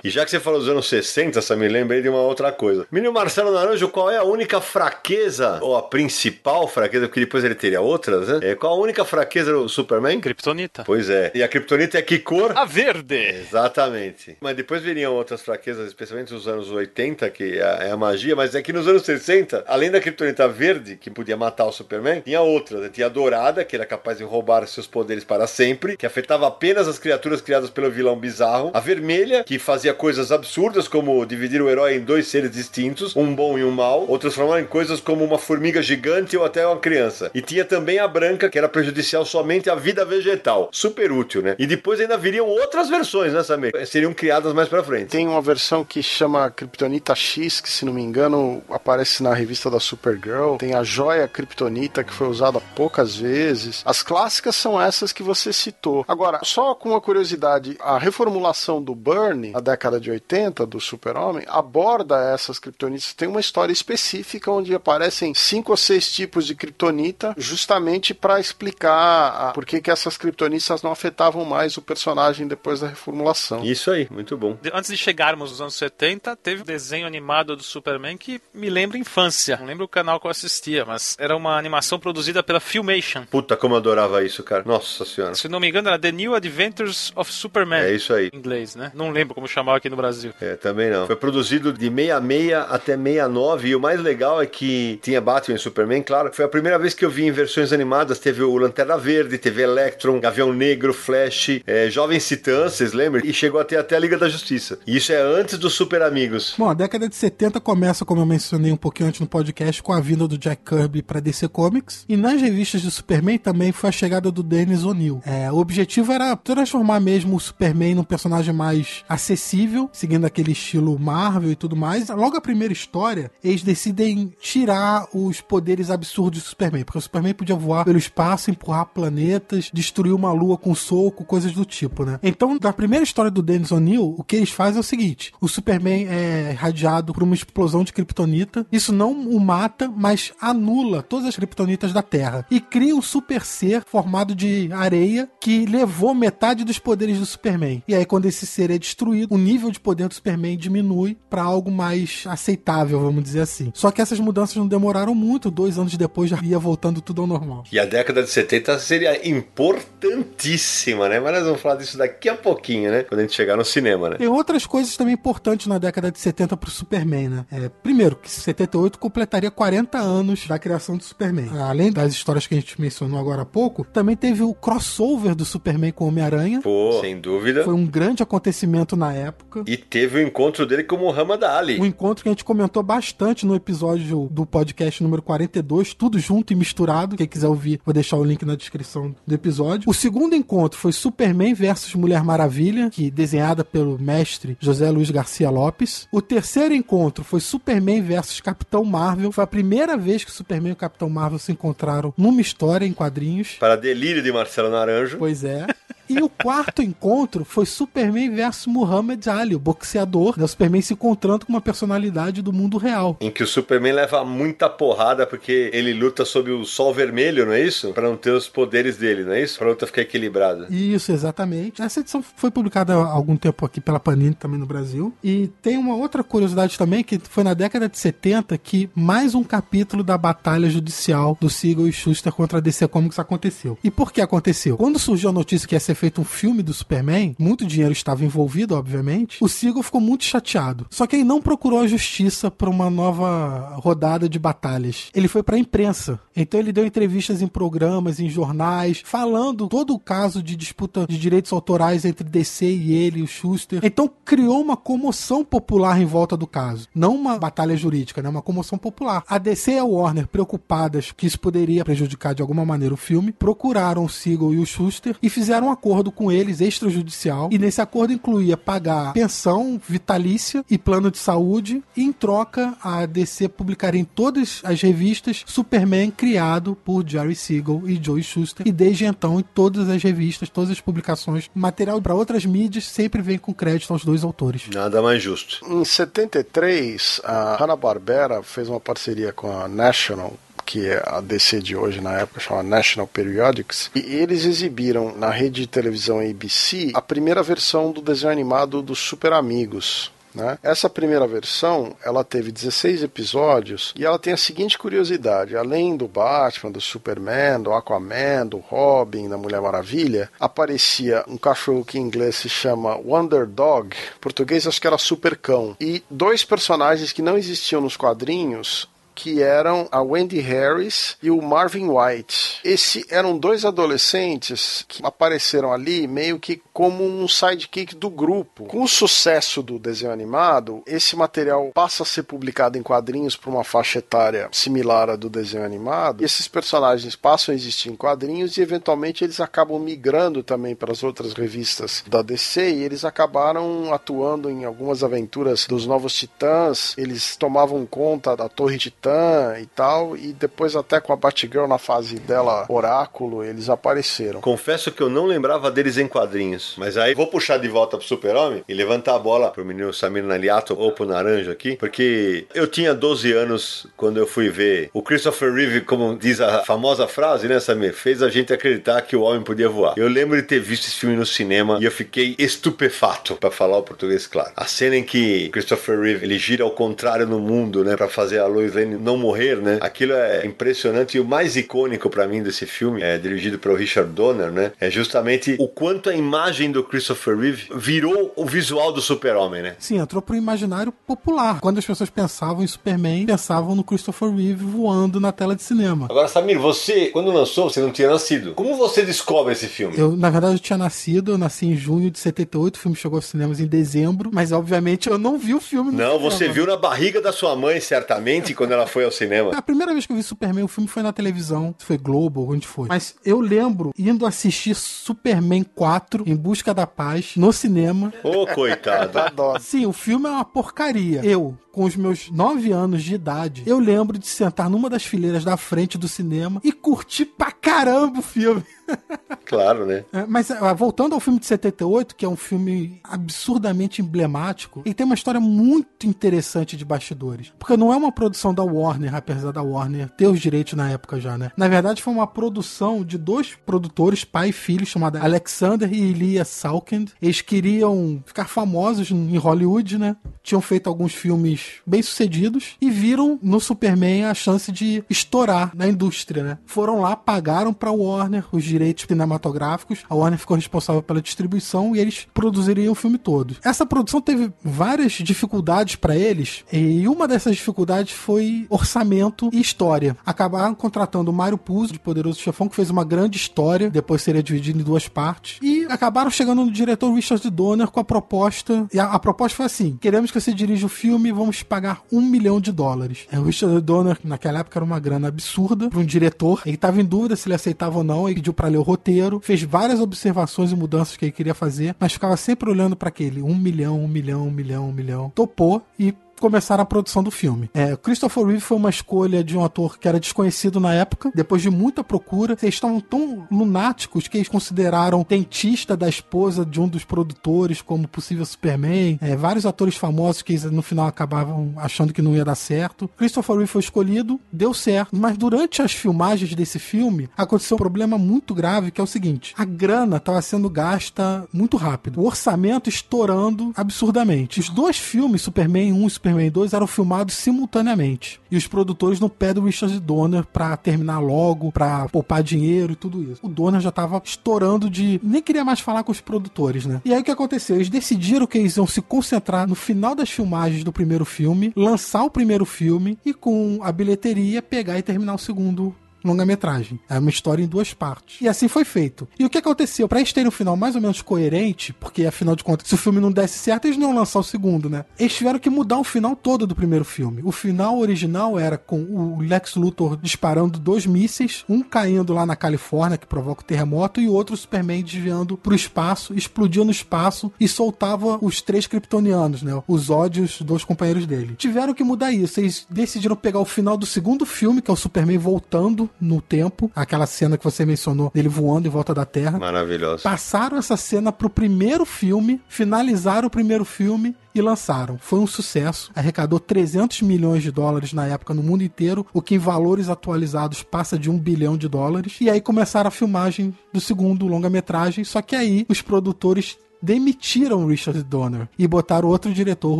E já que você falou dos anos 60, você me lembrei de uma outra coisa. Menino Marcelo Naranjo, qual é a única fraqueza, ou a principal fraqueza, porque depois ele teria outras, né? É, qual a única fraqueza do Superman? Kryptonita. Pois é. E a Kryptonita é que cor? A verde. Exatamente. Mas depois viriam outras fraquezas, especialmente nos anos 80, que é a magia, mas é que nos anos 60, além da Kryptonita verde, que podia matar o Superman, tinha outras. Né? Tinha a dourada, que era capaz de roubar seus poderes para sempre, que afetava apenas as criaturas criadas pelo vilão bizarro. A vermelha, que fazia coisas absurdas, como dividir o herói em dois seres distintos, um bom e um mau, ou transformar em coisas como uma formiga gigante ou até uma criança. E tinha também a branca, que era prejudicial somente à vida vegetal. Super útil, né? E depois ainda viriam outras versões, né, Samir? Seriam criadas mais pra frente. Tem uma versão que chama Kryptonita X, que se não me engano aparece na revista da Supergirl. Tem a joia Kryptonita, que foi usada poucas vezes. As clássicas são essas que você citou. Agora, só com uma curiosidade, a reformulação do Burn, na década de 80, do Super-Homem, aborda essas kryptonitas. Tem uma história específica onde aparecem cinco ou seis tipos de kryptonita, justamente para explicar por que, que essas kryptonitas não afetavam mais o personagem depois da reformulação. Isso aí, muito bom. Antes de chegarmos nos anos 70, teve um desenho animado do Superman que me lembra infância. Não lembro o canal que eu assistia, mas era uma animação produzida pela Filmation. Puta, como eu adorava isso, cara. Nossa senhora. Se não me engano, era The New Adventures of Superman. É isso aí. Em inglês, né? Não lembro como chamava aqui no Brasil. É, também não. Foi produzido de 66 até 69 e o mais legal é que tinha Batman e Superman, claro. Foi a primeira vez que eu vi em versões animadas. Teve o Lanterna Verde, teve Electron, Gavião Negro, Flash, é, Jovens Titãs, vocês lembram? E chegou até, até a Liga da Justiça. E isso é antes dos Super Amigos. Bom, a década de 70 começa, como eu mencionei um pouquinho antes no podcast, com a vinda do Jack Kirby para DC Comics. E nas revistas de Superman também foi a chegada do Dennis O'Neill. É, o objetivo era transformar mesmo o Superman num personagem mais acessível, seguindo aquele estilo Marvel e tudo mais. Logo a primeira história, eles decidem tirar os poderes absurdos do Superman, porque o Superman podia voar pelo espaço, empurrar planetas, destruir uma lua com soco, coisas do tipo, né? Então, na primeira história do Dennis O'Neill, o que eles fazem é o seguinte: o Superman é irradiado por uma explosão de kryptonita. Isso não o mata, mas anula todas as kryptonitas da Terra e cria um super ser formado de areia que levou metade dos poderes do Superman. E aí, quando esse ser é destruído, o nível de poder do Superman diminui para algo mais aceitável, vamos dizer assim. Só que essas mudanças não demoraram muito, dois anos depois já ia voltando tudo ao normal. E a década de 70 seria importantíssima, né? Mas nós vamos falar disso daqui a pouquinho, né? Quando a gente chegar no cinema, né? Tem outras coisas também importantes na década de 70 pro Superman, né? É, primeiro, que 78 completaria 40 anos da criação do Superman. Além das histórias que a gente mencionou agora há pouco, também teve o crossover do Superman com o Homem-Aranha. Pô, sem dúvida. Foi um grande acontecimento na época. E teve o encontro dele com o Muhammad Ali. Um encontro que a gente comentou bastante no episódio do podcast número 42, tudo junto e misturado. Quem quiser ouvir, vou deixar o link na descrição do episódio. O segundo encontro foi Superman versus Mulher Maravilha, que desenhada pelo mestre José Luiz Garcia Lopes. O terceiro encontro foi Superman versus Capitão Marvel. Foi a primeira vez que Superman e o Capitão Marvel se encontraram numa história em quadrinhos. Para delírio de Marcelo Naranjo. Pois é. E o quarto encontro foi Superman versus Muhammad Ali, o boxeador. né? O Superman se encontrando com uma personalidade do mundo real. Em que o Superman leva muita porrada porque ele luta sob o sol vermelho, não é isso? Pra não ter os poderes dele, não é isso? Pra luta ficar equilibrada. Isso, exatamente. Essa edição foi publicada há algum tempo aqui pela Panini, também no Brasil. E tem uma outra curiosidade também, que foi na década de 70 que mais um capítulo da batalha judicial do Siegel e Schuster contra a DC Comics aconteceu. E por que aconteceu? Quando surgiu a notícia que ia ser feito um filme do Superman, muito dinheiro estava envolvido, obviamente, o Siegel ficou muito chateado. Só que ele não procurou a justiça para uma nova rodada de batalhas. Ele foi para a imprensa. Então ele deu entrevistas em programas, em jornais, falando todo o caso de disputa de direitos autorais entre DC e ele, o Schuster. Então criou uma comoção popular em volta do caso. Não uma batalha jurídica, né? Uma comoção popular. A DC e a Warner, preocupadas que isso poderia prejudicar de alguma maneira o filme, procuraram o Siegel e o Schuster e fizeram um acordo com eles extrajudicial. E nesse acordo incluía pagar pensão vitalícia e plano de saúde. E em troca, a DC publicaria em todas as revistas Superman criado por Jerry Siegel e Joe Schuster. E desde então, em todas as revistas, todas as publicações, material para outras mídias sempre vem com crédito aos dois autores. Nada mais justo. Em 73, a Hanna-Barbera fez uma parceria com a National que é a DC de hoje, na época chamava National Periodics, e eles exibiram na rede de televisão ABC a primeira versão do desenho animado dos Super Amigos. Né? Essa primeira versão ela teve 16 episódios e ela tem a seguinte curiosidade: além do Batman, do Superman, do Aquaman, do Robin, da Mulher Maravilha, aparecia um cachorro que em inglês se chama Wonder Dog, português acho que era Super Cão, e dois personagens que não existiam nos quadrinhos que eram a Wendy Harris e o Marvin White. Esses eram dois adolescentes que apareceram ali meio que como um sidekick do grupo. Com o sucesso do desenho animado, esse material passa a ser publicado em quadrinhos para uma faixa etária similar à do desenho animado. Esses personagens passam a existir em quadrinhos e eventualmente eles acabam migrando também para as outras revistas da DC e eles acabaram atuando em algumas aventuras dos Novos Titãs. Eles tomavam conta da Torre Titã e tal e depois até com a Batgirl na fase dela Oráculo, eles apareceram. Confesso que eu não lembrava deles em quadrinhos. Mas aí vou puxar de volta pro Super-Homem e levantar a bola pro menino Samir Naliato ou pro Naranjo aqui, porque eu tinha 12 anos quando eu fui ver o Christopher Reeve, como diz a famosa frase, né, Samir? Fez a gente acreditar que o homem podia voar. Eu lembro de ter visto esse filme no cinema e eu fiquei estupefato, para falar o português claro. A cena em que Christopher Reeve ele gira ao contrário no mundo, né, para fazer a Lois Lane não morrer, né? Aquilo é impressionante e o mais icônico para mim desse filme, é dirigido pelo Richard Donner, né? É justamente o quanto a imagem do Christopher Reeve virou o visual do super-homem, né? Sim, entrou pro imaginário popular. Quando as pessoas pensavam em Superman, pensavam no Christopher Reeve voando na tela de cinema. Agora, Samir, você, quando lançou, você não tinha nascido. Como você descobre esse filme? Eu, na verdade, eu tinha nascido, eu nasci em junho de 78, o filme chegou aos cinemas em dezembro, mas obviamente eu não vi o filme no Não, cinema. você viu na barriga da sua mãe, certamente, quando ela foi ao cinema. A primeira vez que eu vi Superman, o filme foi na televisão, se foi Globo, onde foi. Mas eu lembro indo assistir Superman 4 em busca da paz no cinema. Ô, coitado. Adoro. Sim, o filme é uma porcaria. Eu, com os meus 9 anos de idade, eu lembro de sentar numa das fileiras da frente do cinema e curtir pra caramba o filme. Claro, né? É, Mas ah, voltando ao filme de 78, que é um filme absurdamente emblemático, ele tem uma história muito interessante de bastidores. Porque não é uma produção da Warner, apesar da Warner ter os direitos na época já, né? Na verdade, foi uma produção de dois produtores, pai e filho, chamada Alexander e Elia Salkind. Eles queriam ficar famosos em Hollywood, né? Tinham feito alguns filmes bem-sucedidos e viram no Superman a chance de estourar na indústria, né? Foram lá, pagaram pra Warner os direitos cinematográficos. A Warner ficou responsável pela distribuição e eles produziriam o filme todo. Essa produção teve várias dificuldades pra eles e uma dessas dificuldades foi orçamento e história. Acabaram contratando o Mário Puzo, de Poderoso Chefão, que fez uma grande história, depois seria dividido em duas partes. E acabaram chegando no diretor Richard Donner com a proposta. E a, a proposta foi assim: queremos que você dirija o filme e vamos pagar um milhão de dólares. É, o Richard Donner, naquela época, era uma grana absurda para um diretor. Ele estava em dúvida se ele aceitava ou não. Ele pediu para ler o roteiro, fez várias observações e mudanças que ele queria fazer, mas ficava sempre olhando para aquele um milhão, um milhão, um milhão, um milhão. Topou e começaram a produção do filme. É, Christopher Reeve foi uma escolha de um ator que era desconhecido na época. Depois de muita procura, eles estavam tão lunáticos que eles consideraram dentista da esposa de um dos produtores como possível Superman. É, vários atores famosos que no final acabavam achando que não ia dar certo. Christopher Reeve foi escolhido, deu certo. Mas durante as filmagens desse filme, aconteceu um problema muito grave que é o seguinte: a grana estava sendo gasta muito rápido. O orçamento estourando absurdamente. Os dois filmes, Superman 1 e Superman 2, eram filmados simultaneamente. E os produtores no pé do Richard Donner pra terminar logo, pra poupar dinheiro e tudo isso. O Donner já tava estourando de. Nem queria mais falar com os produtores, né? E aí o que aconteceu? Eles decidiram que eles iam se concentrar no final das filmagens do primeiro filme, lançar o primeiro filme e com a bilheteria pegar e terminar o segundo longa-metragem. É uma história em duas partes. E assim foi feito. E o que aconteceu? Pra eles terem um final mais ou menos coerente, porque afinal de contas, se o filme não desse certo, eles não iam lançar o segundo, né? Eles tiveram que mudar o final todo do primeiro filme. O final original era com o Lex Luthor disparando dois mísseis, um caindo lá na Califórnia, que provoca o terremoto, e o outro Superman desviando pro espaço, explodiu no espaço e soltava os três kryptonianos, né? Os ódios dos companheiros dele. Tiveram que mudar isso. Eles decidiram pegar o final do segundo filme, que é o Superman voltando no tempo, aquela cena que você mencionou dele voando em volta da Terra. Maravilhoso. Passaram essa cena pro primeiro filme, finalizaram o primeiro filme e lançaram. Foi um sucesso, arrecadou 300 milhões de dólares na época no mundo inteiro, o que em valores atualizados passa de um bilhão de dólares. E aí começaram a filmagem do segundo longa-metragem, só que aí os produtores demitiram o Richard Donner e botaram outro diretor,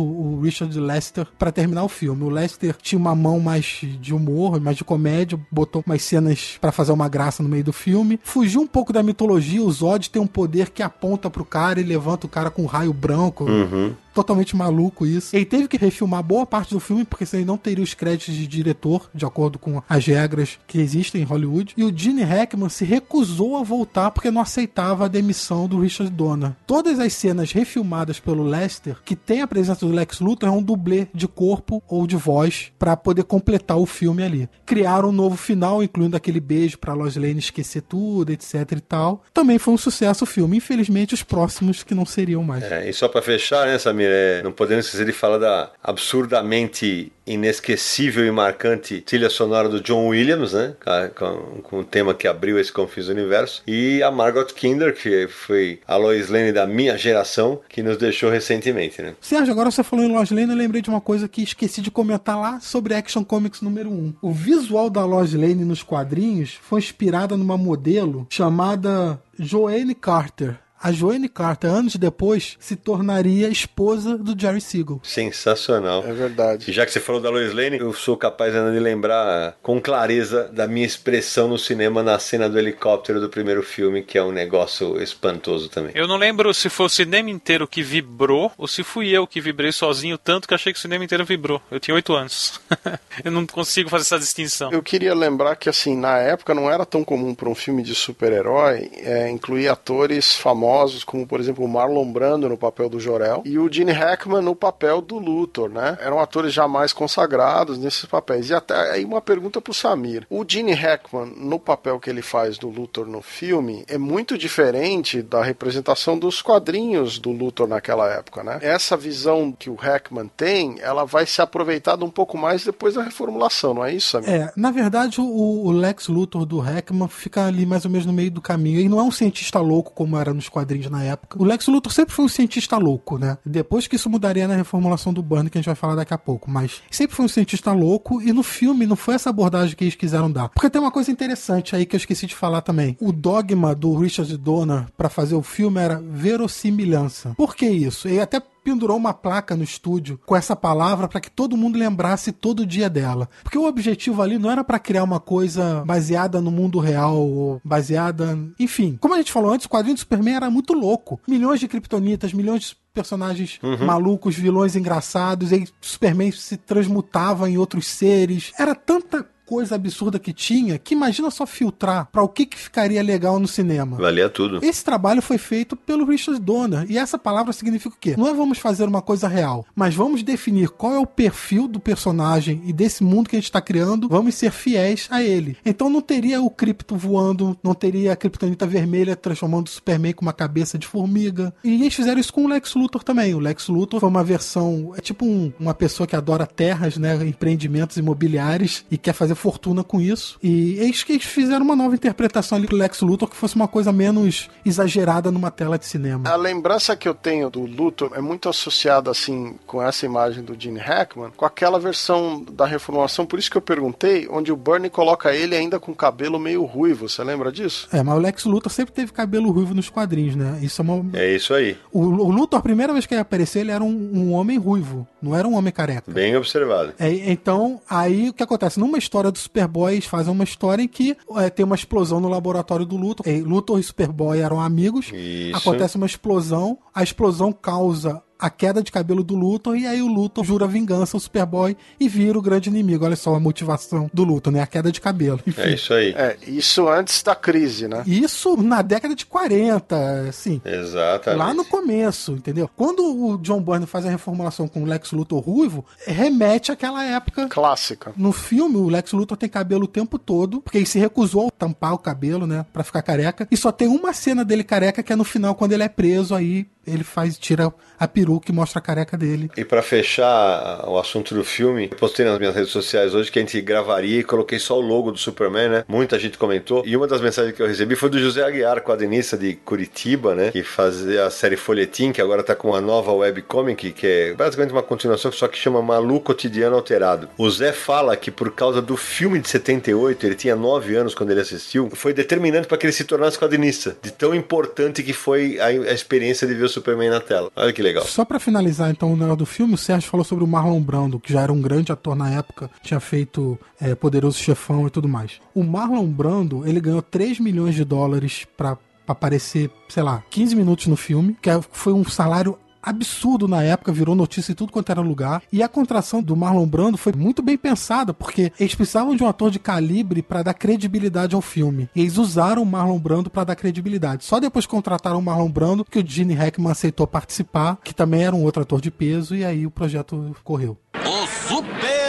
o Richard Lester, para terminar o filme. O Lester tinha uma mão mais de humor, mais de comédia, botou umas cenas para fazer uma graça no meio do filme. Fugiu um pouco da mitologia, o Zod tem um poder que aponta pro cara e levanta o cara com um raio branco. Uhum totalmente maluco isso. Ele teve que refilmar boa parte do filme, porque senão ele não teria os créditos de diretor, de acordo com as regras que existem em Hollywood. E o Gene Hackman se recusou a voltar porque não aceitava a demissão do Richard Donner. Todas as cenas refilmadas pelo Lester, que tem a presença do Lex Luthor, é um dublê de corpo ou de voz para poder completar o filme ali. Criaram um novo final, incluindo aquele beijo para Lois Lane esquecer tudo, etc e tal. Também foi um sucesso o filme. Infelizmente, os próximos que não seriam mais. É, e só para fechar, né, Samir? É, não podemos esquecer de falar da absurdamente inesquecível e marcante trilha sonora do John Williams, né? Com, com o tema que abriu esse Confuso Universo. E a Margot Kinder, que foi a Lois Lane da minha geração, que nos deixou recentemente, né? Sérgio, agora você falou em Lois Lane, eu lembrei de uma coisa que esqueci de comentar lá sobre Action Comics número 1. O visual da Lois Lane nos quadrinhos foi inspirada numa modelo chamada Joanne Carter a Joanne Carter, anos depois, se tornaria esposa do Jerry Siegel. Sensacional. É verdade. E já que você falou da Lois Lane, eu sou capaz ainda de lembrar com clareza da minha expressão no cinema na cena do helicóptero do primeiro filme, que é um negócio espantoso também. Eu não lembro se foi o cinema inteiro que vibrou ou se fui eu que vibrei sozinho tanto que achei que o cinema inteiro vibrou. Eu tinha oito anos. eu não consigo fazer essa distinção. Eu queria lembrar que, assim, na época não era tão comum para um filme de super-herói é, incluir atores famosos famosos, como por exemplo o Marlon Brando no papel do Jorel e o Gene Hackman no papel do Luthor, né? Eram atores jamais consagrados nesses papéis. E até aí uma pergunta pro Samir. O Gene Hackman, no papel que ele faz do Luthor no filme, é muito diferente da representação dos quadrinhos do Luthor naquela época, né? Essa visão que o Hackman tem, ela vai ser aproveitada um pouco mais depois da reformulação, não é isso, Samir? É, na verdade, o, Lex Luthor do Hackman fica ali mais ou menos no meio do caminho. Ele não é um cientista louco como era nos quadrinhos na época. O Lex Luthor sempre foi um cientista louco, né? Depois que isso mudaria na reformulação do Burn, que a gente vai falar daqui a pouco. Mas sempre foi um cientista louco e no filme não foi essa abordagem que eles quiseram dar. Porque tem uma coisa interessante aí que eu esqueci de falar também. O dogma do Richard Donner para fazer o filme era verossimilhança. Por que isso? Ele até pendurou uma placa no estúdio com essa palavra para que todo mundo lembrasse todo dia dela. Porque o objetivo ali não era para criar uma coisa baseada no mundo real ou baseada, enfim. Como a gente falou antes, o quadrinho do Superman era muito louco. Milhões de kryptonitas, milhões de personagens uhum. malucos, vilões engraçados, e Superman se transmutava em outros seres. Era tanta coisa absurda que tinha, que imagina só filtrar para o que, que ficaria legal no cinema. Valia tudo. Esse trabalho foi feito pelo Richard Donner. E essa palavra significa o quê? Não é vamos fazer uma coisa real, mas vamos definir qual é o perfil do personagem e desse mundo que a gente está criando, vamos ser fiéis a ele. Então não teria o cripto voando, não teria a criptonita vermelha transformando o Superman com uma cabeça de formiga. E eles fizeram isso com o Lex Luthor também. O Lex Luthor foi uma versão, é tipo um, uma pessoa que adora terras, né, empreendimentos imobiliários e quer fazer fazer fortuna com isso. E eles que eles fizeram uma nova interpretação ali do Lex Luthor que fosse uma coisa menos exagerada numa tela de cinema. A lembrança que eu tenho do Luthor é muito associada assim com essa imagem do Gene Hackman, com aquela versão da reformulação, por isso que eu perguntei, onde o Bernie coloca ele ainda com cabelo meio ruivo, você lembra disso? É, mas o Lex Luthor sempre teve cabelo ruivo nos quadrinhos, né? Isso é uma É isso aí. O, o Luthor, a primeira vez que ele apareceu, ele era um, um homem ruivo, não era um homem careca. Bem observado. É, então, aí o que acontece? Numa história do Superboy, eles fazem uma história em que é, tem uma explosão no laboratório do Luthor. Luthor e Superboy eram amigos. Isso. Acontece uma explosão. A explosão causa a queda de cabelo do Luthor e aí o Luthor jura vingança ao Superboy e vira o grande inimigo. Olha só a motivação do Luthor, né? A queda de cabelo. Enfim. É isso aí. É, isso antes da crise, né? Isso na década de 40, assim. Exatamente. Lá no começo, entendeu? Quando o John Byrne faz a reformulação com o Lex Luthor ruivo, remete àquela época clássica. No filme, o Lex Luthor tem cabelo o tempo todo, porque ele se recusou a tampar o cabelo, né, para ficar careca. E só tem uma cena dele careca que é no final quando ele é preso aí ele faz, tira a peruca e mostra a careca dele. E para fechar o assunto do filme, eu postei nas minhas redes sociais hoje que a gente gravaria e coloquei só o logo do Superman, né? Muita gente comentou. E uma das mensagens que eu recebi foi do José Aguiar, quadrinista de Curitiba, né? Que fazia a série Folhetim, que agora tá com uma nova webcomic, que é basicamente uma continuação, só que chama Malu Cotidiano Alterado. O Zé fala que por causa do filme de 78, ele tinha 9 anos quando ele assistiu, foi determinante para que ele se tornasse quadrinista. De tão importante que foi a, a experiência de ver o Superman na tela. Olha que legal. Só para finalizar então o negócio do filme, o Sérgio falou sobre o Marlon Brando, que já era um grande ator na época, tinha feito é, Poderoso Chefão e tudo mais. O Marlon Brando, ele ganhou 3 milhões de dólares para aparecer, sei lá, 15 minutos no filme, que é, foi um salário absurdo na época, virou notícia em tudo quanto era lugar. E a contração do Marlon Brando foi muito bem pensada, porque eles precisavam de um ator de calibre para dar credibilidade ao filme. E eles usaram o Marlon Brando para dar credibilidade. Só depois contrataram o Marlon Brando que o Gene Hackman aceitou participar, que também era um outro ator de peso, e aí o projeto correu. O Super-Homem,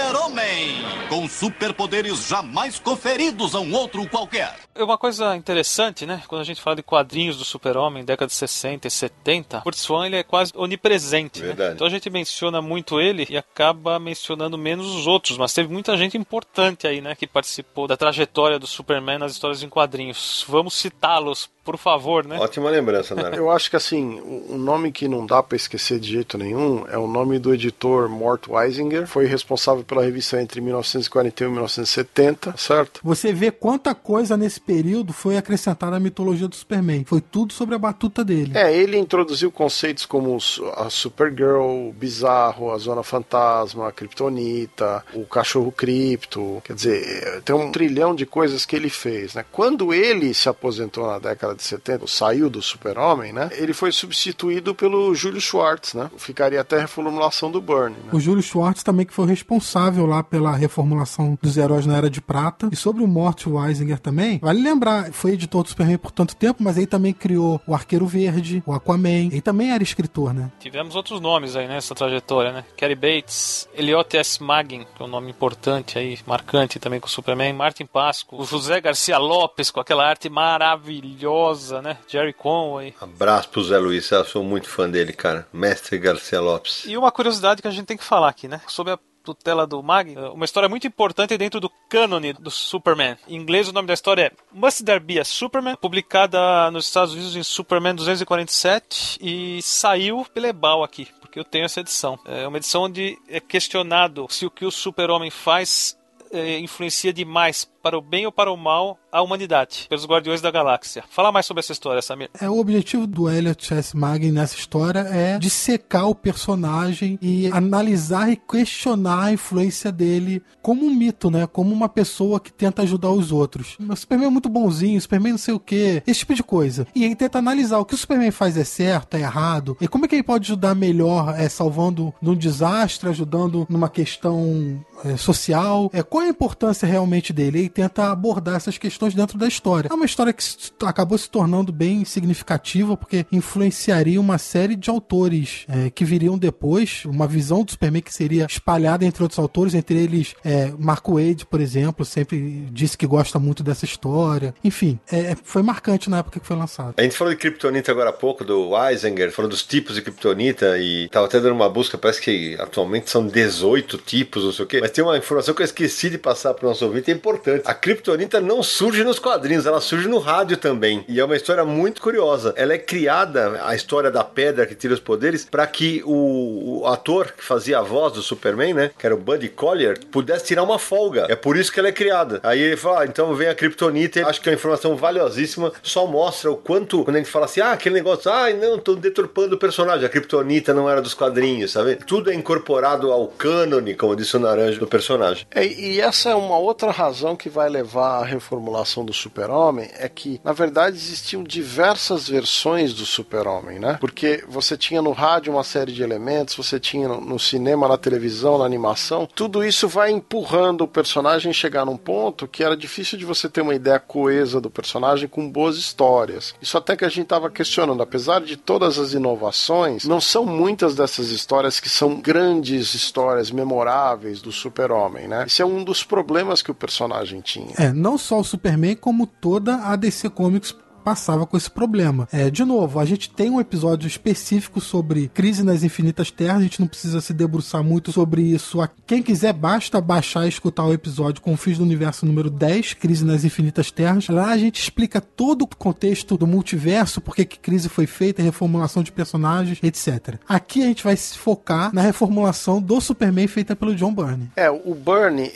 com superpoderes jamais conferidos a um outro qualquer. É uma coisa interessante, né? Quando a gente fala de quadrinhos do Super-Homem, década de 60 e 70, o Kurt ele é quase onipresente, né? Verdade. Então a gente menciona muito ele e acaba mencionando menos os outros, mas teve muita gente importante aí, né? Que participou da trajetória do Superman nas histórias em quadrinhos. Vamos citá-los, por favor, né? Ótima lembrança, Nara. Eu acho que assim, o nome que não dá pra esquecer de jeito nenhum é o nome do editor Mort Weisinger. Foi responsável pela revista entre 1941 e 1970, certo? Você vê quanta coisa nesse período foi acrescentada à mitologia do Superman. Foi tudo sobre a batuta dele. É, ele introduziu conceitos como a Supergirl, o Bizarro, a Zona Fantasma, a Kryptonita, o Cachorro Cripto. Quer dizer, tem um trilhão de coisas que ele fez, né? Quando ele se aposentou na década de 70, saiu do Super-Homem, né? Ele foi substituído pelo Júlio Schwartz, né? Ficaria até a reformulação do Burn, né? O Júlio Schwartz também que foi responsável lá pela reformulação dos heróis na Era de Prata. E sobre o Mort Weisinger também, vale lembrar, foi editor do Superman por tanto tempo, mas aí também criou o Arqueiro Verde, o Aquaman. Ele também era escritor, né? Tivemos outros nomes aí nessa trajetória, né? Kerry Bates, Elliot S. Magin, que é um nome importante aí, marcante também com o Superman, Martin Pasco, o José Garcia Lopes com aquela arte maravilhosa, né? Jerry Conway. Abraço pro Zé Luiz, eu sou muito fã dele, cara. Mestre Garcia Lopes. E uma curiosidade que a gente tem que falar aqui, né? Sobre a tutela do Mag, uma história muito importante dentro do cânone do Superman. Em inglês o nome da história é Must There Be a Superman, publicada nos Estados Unidos em Superman 247 e saiu pela Ebal aqui, porque eu tenho essa edição. É uma edição onde é questionado se o que o Super-Homem faz é, influencia demais para o bem ou para o mal a humanidade, pelos Guardiões da Galáxia. Fala mais sobre essa história, Samir. É, o objetivo do Elliot S. Magin nessa história é dissecar o personagem e analisar e questionar a influência dele como um mito, né? Como uma pessoa que tenta ajudar os outros. O Superman é muito bonzinho, o Superman não sei o que, esse tipo de coisa. E ele tenta analisar o que o Superman faz é certo, é errado, e como é que ele pode ajudar melhor, é, salvando num desastre, ajudando numa questão é, social, é, qual é a importância realmente dele? Ele tenta abordar essas questões dentro da história. É uma história que acabou se tornando bem significativa porque influenciaria uma série de autores é, que viriam depois, uma visão do Superman que seria espalhada entre outros autores, entre eles é, Marco Wade, por exemplo, sempre disse que gosta muito dessa história. Enfim, é, foi marcante na época que foi lançado. A gente falou de Kryptonita agora há pouco, do Weisinger, falou dos tipos de Kryptonita e tava até dando uma busca, parece que atualmente são 18 tipos, não sei o quê. Mas tem uma informação que eu esqueci de passar pro nosso ouvinte, é importante. A Kryptonita não surge nos quadrinhos, ela surge no rádio também. E é uma história muito curiosa. Ela é criada, a história da pedra que tira os poderes, para que o, o ator que fazia a voz do Superman, né, que era o Buddy Collier, pudesse tirar uma folga. É por isso que ela é criada. Aí ele fala, ah, então vem a Kryptonita, acho que é uma informação valiosíssima, só mostra o quanto, quando a gente fala assim, ah, aquele negócio, ah, não, tô deturpando o personagem, a Kryptonita não era dos quadrinhos, sabe? Tudo é incorporado ao cânone, como disse o Naranjo, do personagem. É, e essa é uma outra razão que vai levar à reformulação do Super-Homem, é que, na verdade, existiam diversas versões do Super-Homem, né? Porque você tinha no rádio uma série de elementos, você tinha no, cinema, na televisão, na animação, tudo isso vai empurrando o personagem chegar num ponto que era difícil de você ter uma ideia coesa do personagem com boas histórias. Isso até que a gente estava questionando, apesar de todas as inovações, não são muitas dessas histórias que são grandes histórias memoráveis do Super-Homem, né? Esse é um dos problemas que o personagem tinha. É, não só o Superman, como toda a DC Comics passava com esse problema. É, de novo, a gente tem um episódio específico sobre crise nas infinitas terras, a gente não precisa se debruçar muito sobre isso. Quem quiser, basta baixar e escutar o episódio Confis do Universo número 10, Crise nas Infinitas Terras. Lá a gente explica todo o contexto do multiverso, por que crise foi feita, reformulação de personagens, etc. Aqui a gente vai se focar na reformulação do Superman feita pelo John Byrne. É, o Byrne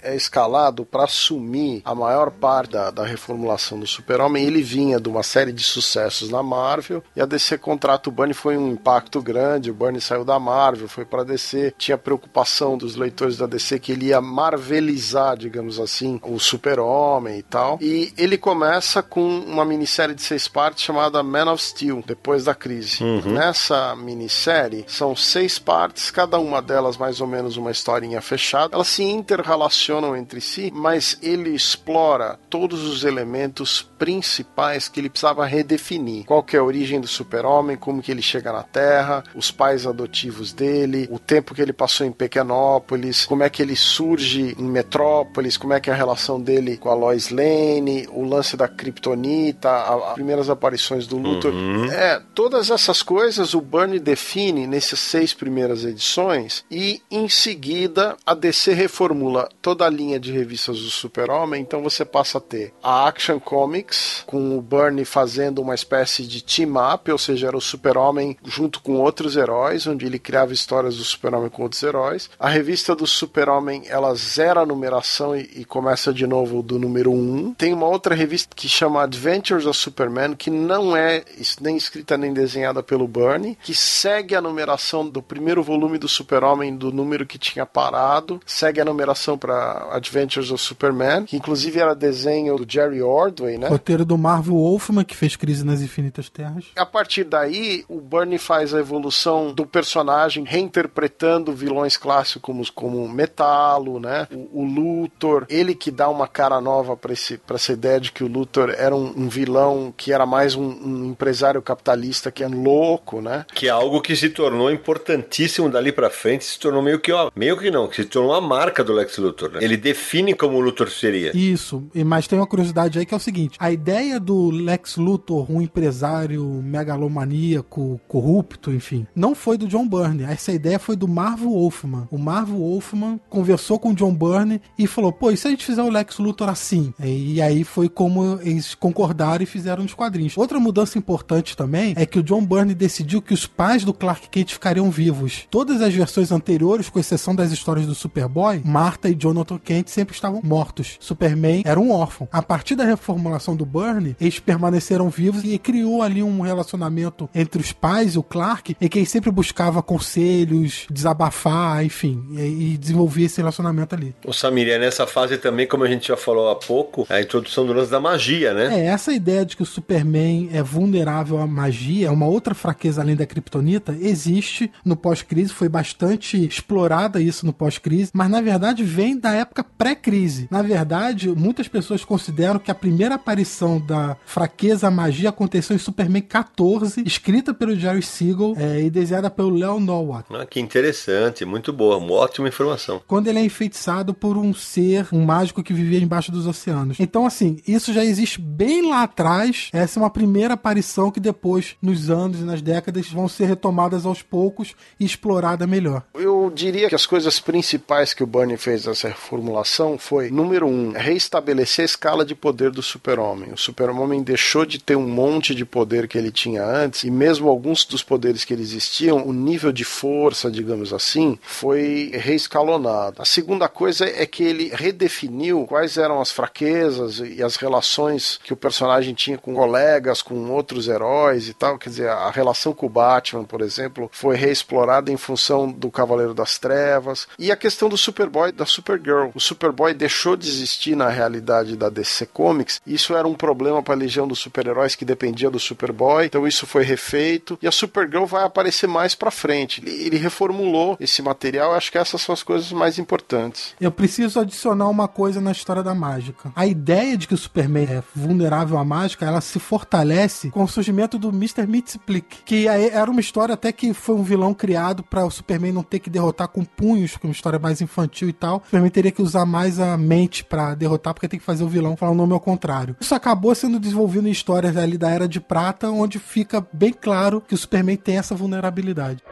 é escalado para assumir a maior parte da, da reformulação do Super-Homem. Ele vinha de uma série de sucessos na Marvel e a DC contrata o Byrne foi um impacto grande. O Byrne saiu da Marvel, foi para DC, tinha preocupação dos leitores da DC que ele ia marvelizar, digamos assim, o Super-Homem e tal. E ele começa com uma minissérie de seis partes chamada Man of Steel, depois da crise. Uhum. Nessa minissérie são seis partes, cada uma delas mais ou menos uma historinha fechada. Elas se interrelacionam entre si, mas ele explora todos os elementos principais que ele precisava redefinir. Qual que é a origem do super-homem, como que ele chega na Terra, os pais adotivos dele, o tempo que ele passou em Pequenópolis, como é que ele surge em Metrópolis, como é que é a relação dele com a Lois Lane, o lance da Kryptonita, as primeiras aparições do Luthor. Uhum. É, todas essas coisas o Bernie define nessas seis primeiras edições e em seguida a DC reformula toda a linha de revistas do Super-Homem, então você passa a ter a Action Comics com o Bernie fazendo uma espécie de team-up, ou seja, era o Super-Homem junto com outros heróis, onde ele criava histórias do Super-Homem com outros heróis. A revista do Super-Homem, ela zera a numeração e, e começa de novo do número 1. Um. Tem uma outra revista que chama Adventures of Superman, que não é nem escrita nem desenhada pelo Bernie, que segue a numeração do primeiro volume do Super-Homem, do número que tinha parado, segue a numeração para Adventures of Superman, que inclusive era desenho do Jerry Ordway, né? Roteiro do Marvel Wolfman, que fez Crise nas Infinitas Terras. A partir daí, o Bernie faz a evolução do personagem, reinterpretando vilões clássicos como, como Metalo, né? O, o Luthor, ele que dá uma cara nova para essa ideia de que o Luthor era um, um vilão que era mais um, um, empresário capitalista que é louco, né? Que é algo que se tornou importantíssimo dali para frente, se tornou meio que ó, meio que não, que se tornou uma marca do Lex Luthor, né? Ele define como o Luthor seria. Isso, mas tem uma curiosidade aí que é o seguinte: a ideia do Lex Luthor, um empresário megalomaníaco, corrupto, enfim, não foi do John Byrne. Essa ideia foi do Marvel Wolfman. O Marvel Wolfman conversou com o John Byrne e falou: pô, e se a gente fizer o Lex Luthor assim? E aí foi como eles concordaram e fizeram nos quadrinhos. Outra mudança importante também é que o John Byrne decidiu que os pais do Clark Kent ficariam vivos. Todas as versões anteriores, com exceção das histórias do Superboy, Martha e Jonathan Kent sempre estavam mortos. Superman era um órfão. A partir da reformulação do Byrne, eles permaneceram vivos e criou ali um relacionamento entre os pais e o Clark, em que ele sempre buscava conselhos, desabafar, enfim, e, e desenvolvia esse relacionamento ali. O Samir, é nessa fase também, como a gente já falou há pouco, a introdução do lance da magia, né? É, essa ideia de que o Superman é vulnerável à magia, é uma outra fraqueza além da Kryptonita, existe no pós-crise, foi bastante explorada isso no pós-crise, mas na verdade vem da época pré-crise. Na verdade, muitas pessoas consideram que a primeira aparição da fraqueza à magia aconteceu em Superman 14, escrita pelo Jerry Siegel é, e desenhada pelo Leo Nowak. Ah, que interessante, muito boa, uma ótima informação. Quando ele é enfeitiçado por um ser, um mágico que vivia embaixo dos oceanos. Então, assim, isso já existe bem lá atrás. Essa é uma primeira aparição que depois, nos anos e nas décadas, vão ser retomadas aos poucos e explorada melhor. Eu diria que as coisas principais que o Bernie fez nessa reformulação foi, número um, restabelecer a escala de poder do super-homem. O super-homem deixou de ter um monte de poder que ele tinha antes, e mesmo alguns dos poderes que ele existiam, o nível de força, digamos assim, foi reescalonado. A segunda coisa é que ele redefiniu quais eram as fraquezas e as relações que o personagem tinha com colegas, com outros heróis e tal. Quer dizer, a relação com o Batman, por exemplo, foi reexplorada em função do Cavaleiro das Trevas. E a questão do Superboy da Supergirl. O Superboy deixou de existir na realidade da DC Comics. Isso era um problema para a legião dos super-heróis que dependia do Superboy. Então isso foi refeito. E a Supergirl vai aparecer mais para frente. Ele, ele reformulou esse material. Acho que essas são as coisas mais importantes. Eu preciso adicionar uma coisa na história da mágica. A ideia de que o Superman é vulnerável à mágica, ela se fortalece com o surgimento do Mr. Mxyzptlk, que era uma história até que foi um vilão criado para o Superman não ter que derrotar com punhos, que é uma história mais infantil e tal. O Superman teria que usar mais a mente para derrotar, porque tem que fazer o vilão falar o nome ao contrário. Isso acabou sendo desenvolvido histórias ali da Era de Prata, onde fica bem claro que o Superman tem essa vulnerabilidade.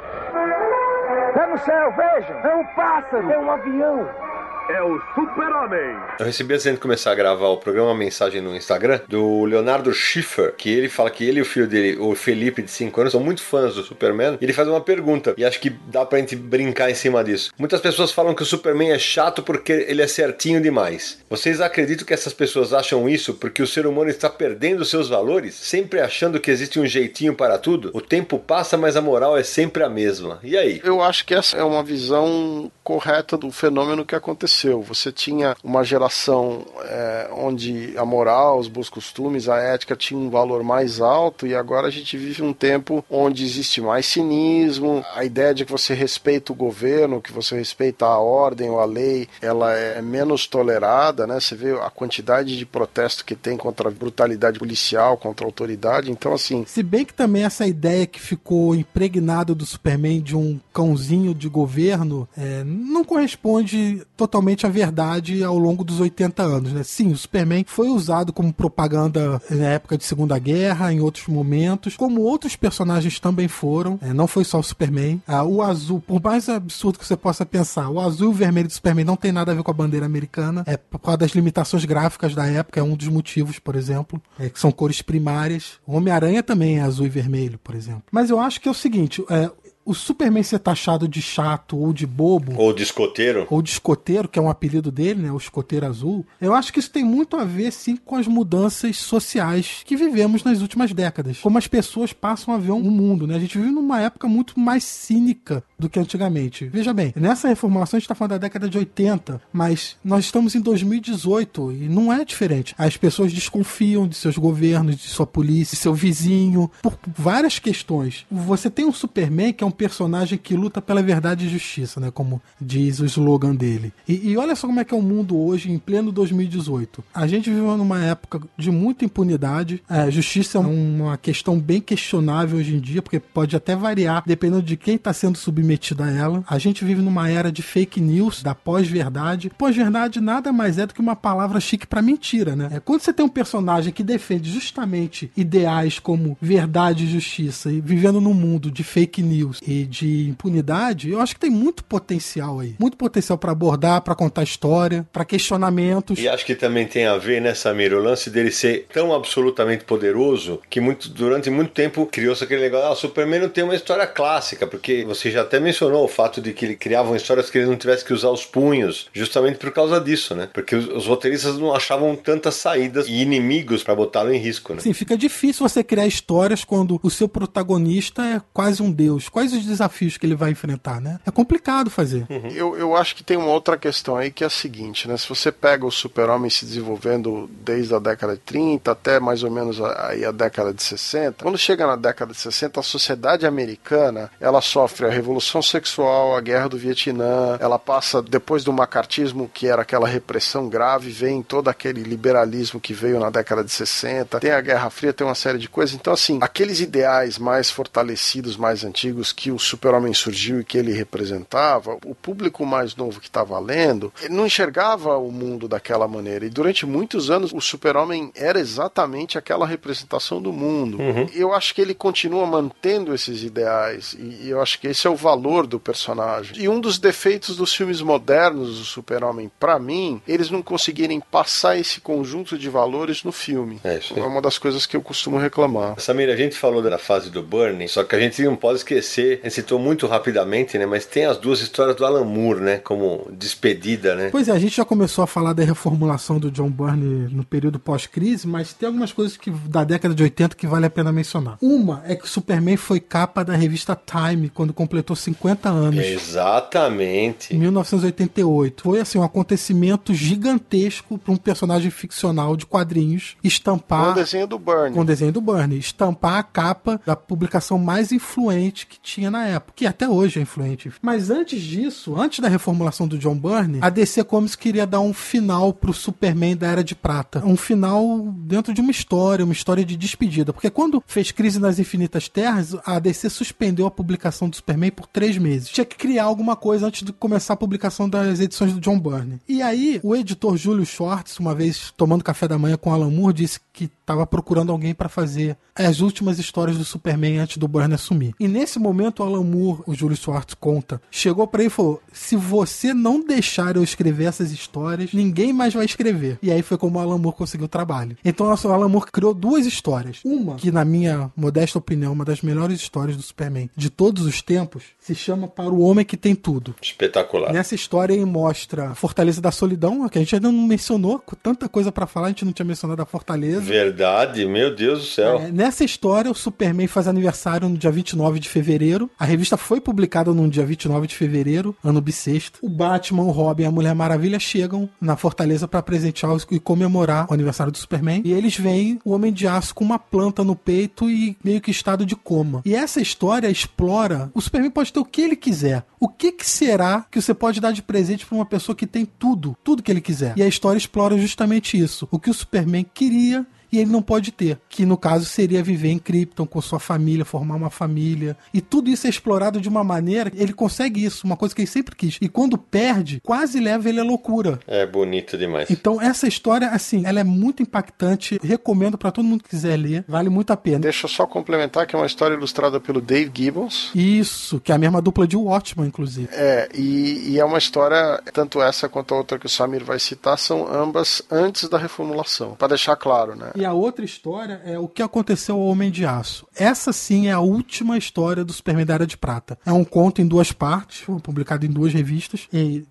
É no céu, vejam! É um pássaro! É um avião! É o Super-Homem. Eu recebi antes de começar a gravar o programa uma mensagem no Instagram do Leonardo Schiffer, que ele fala que ele e o filho dele, o Felipe de 5 anos, são muito fãs do Superman. E ele faz uma pergunta, e acho que dá pra gente brincar em cima disso. Muitas pessoas falam que o Superman é chato porque ele é certinho demais. Vocês acreditam que essas pessoas acham isso porque o ser humano está perdendo seus valores? Sempre achando que existe um jeitinho para tudo? O tempo passa, mas a moral é sempre a mesma. E aí? Eu acho que essa é uma visão correta do fenômeno que aconteceu. Você tinha uma geração é, onde a moral, os bons costumes, a ética tinha um valor mais alto e agora a gente vive um tempo onde existe mais cinismo, a ideia de que você respeita o governo, que você respeita a ordem ou a lei, ela é menos tolerada, né? Você vê a quantidade de protesto que tem contra a brutalidade policial, contra a autoridade, então assim... Se bem que também essa ideia que ficou impregnada do Superman de um cãozinho de governo, é, não corresponde totalmente à verdade ao longo dos 80 anos, né? Sim, o Superman foi usado como propaganda na época de Segunda Guerra, em outros momentos, como outros personagens também foram, é, não foi só o Superman. Ah, o azul, por mais absurdo que você possa pensar, o azul e o vermelho do Superman não tem nada a ver com a bandeira americana, é por causa das limitações gráficas da época, é um dos motivos, por exemplo, é, que são cores primárias. O Homem-Aranha também é azul e vermelho, por exemplo. Mas eu acho que é o seguinte, é, o Superman ser taxado de chato ou de bobo. Ou de escoteiro. Ou de escoteiro, que é um apelido dele, né? O escoteiro azul. Eu acho que isso tem muito a ver, sim, com as mudanças sociais que vivemos nas últimas décadas. Como as pessoas passam a ver o um mundo, né? A gente vive numa época muito mais cínica do que antigamente. Veja bem, nessa reformulação a gente está falando da década de 80, mas nós estamos em 2018 e não é diferente. As pessoas desconfiam de seus governos, de sua polícia, de seu vizinho, por várias questões. Você tem um Superman que é um personagem que luta pela verdade e justiça, né? Como diz o slogan dele. E, e olha só como é que é o mundo hoje, em pleno 2018. A gente vive numa época de muita impunidade. A justiça é uma questão bem questionável hoje em dia, porque pode até variar dependendo de quem está sendo submetido a ela. A gente vive numa era de fake news, da pós-verdade. Pós-verdade nada mais é do que uma palavra chique para mentira, né? É quando você tem um personagem que defende justamente ideais como verdade e justiça e vivendo num mundo de fake news e de impunidade, eu acho que tem muito potencial aí. Muito potencial para abordar, para contar história, para questionamentos. E acho que também tem a ver, né, Samir, o lance dele ser tão absolutamente poderoso que muito, durante muito tempo criou-se aquele negócio, ah, o Superman não tem uma história clássica, porque você já até mencionou o fato de que ele criavam histórias que ele não tivesse que usar os punhos, justamente por causa disso, né? Porque os, os roteiristas não achavam tantas saídas e inimigos para botá-lo em risco, né? Sim, fica difícil você criar histórias quando o seu protagonista é quase um deus. Quais os desafios que ele vai enfrentar, né? É complicado fazer. Uhum. Eu, eu acho que tem uma outra questão aí que é a seguinte, né? Se você pega o super-homem se desenvolvendo desde a década de 30 até mais ou menos a, aí a década de 60, quando chega na década de 60, a sociedade americana, ela sofre a revolução sexual, a guerra do Vietnã, ela passa depois do macartismo, que era aquela repressão grave, vem todo aquele liberalismo que veio na década de 60, tem a Guerra Fria, tem uma série de coisas. Então, assim, aqueles ideais mais fortalecidos, mais antigos que o super-homem surgiu e que ele representava, o público mais novo que estava lendo não enxergava o mundo daquela maneira. E durante muitos anos o super-homem era exatamente aquela representação do mundo. Uhum. Eu acho que ele continua mantendo esses ideais e eu acho que esse é o valor do personagem. E um dos defeitos dos filmes modernos do super-homem, para mim, eles não conseguirem passar esse conjunto de valores no filme. É, isso é uma das coisas que eu costumo reclamar. Samir, a gente falou da fase do Burning, só que a gente não pode esquecer a gente citou muito rapidamente, né? Mas tem as duas histórias do Alan Moore, né? Como despedida, né? Pois é, a gente já começou a falar da reformulação do John Byrne no período pós-crise, mas tem algumas coisas que da década de 80 que vale a pena mencionar. Uma é que o Superman foi capa da revista Time quando completou 50 anos. Exatamente. Em 1988. Foi assim um acontecimento gigantesco para um personagem ficcional de quadrinhos estampar com o desenho do Byrne. Com o desenho do Byrne, estampar a capa da publicação mais influente que tinha na época, que até hoje é influente. Mas antes disso, antes da reformulação do John Byrne, a DC Comics queria dar um final pro Superman da Era de Prata. Um final dentro de uma história, uma história de despedida. Porque quando fez Crise nas Infinitas Terras, a DC suspendeu a publicação do Superman por três meses. Tinha que criar alguma coisa antes de começar a publicação das edições do John Byrne. E aí, o editor Júlio Schwartz, uma vez tomando café da manhã com Alan Moore, disse que estava procurando alguém para fazer as últimas histórias do Superman antes do Byrne assumir. E nesse momento o Alan Moore, o Júlio Schwartz conta, chegou para ele e falou: "Se você não deixar eu escrever essas histórias, ninguém mais vai escrever". E aí foi como o Alan Moore conseguiu o trabalho. Então o Alan Moore criou duas histórias. Uma que na minha modesta opinião, uma das melhores histórias do Superman de todos os tempos, se chama Para o Homem que Tem Tudo. Espetacular. Nessa história ele mostra a Fortaleza da Solidão, que a gente ainda não mencionou, com tanta coisa para falar, a gente não tinha mencionado a Fortaleza. Verdade, meu Deus do céu. É, nessa história, o Superman faz aniversário no dia 29 de fevereiro. A revista foi publicada no dia 29 de fevereiro, ano bissexto. O Batman, o Robin e a Mulher Maravilha chegam na Fortaleza para presentear e comemorar o aniversário do Superman. E eles veem o Homem de Aço com uma planta no peito e meio que estado de coma. E essa história explora. O Superman pode ter o que ele quiser. O que, que será que você pode dar de presente para uma pessoa que tem tudo, tudo que ele quiser? E a história explora justamente isso. O que o Superman queria e ele não pode ter, que no caso seria viver em Krypton com sua família, formar uma família. E tudo isso é explorado de uma maneira, ele consegue isso, uma coisa que ele sempre quis. E quando perde, quase leva ele à loucura. É bonito demais. Então essa história, assim, ela é muito impactante, recomendo para todo mundo que quiser ler, vale muito a pena. Deixa eu só complementar que é uma história ilustrada pelo Dave Gibbons. Isso, que é a mesma dupla de Watchmen, inclusive. É, e, e é uma história, tanto essa quanto a outra que o Samir vai citar, são ambas antes da reformulação, para deixar claro, né? E a outra história é o que aconteceu ao Homem de Aço. Essa sim é a última história do Superman da Era de Prata. É um conto em duas partes, publicado em duas revistas,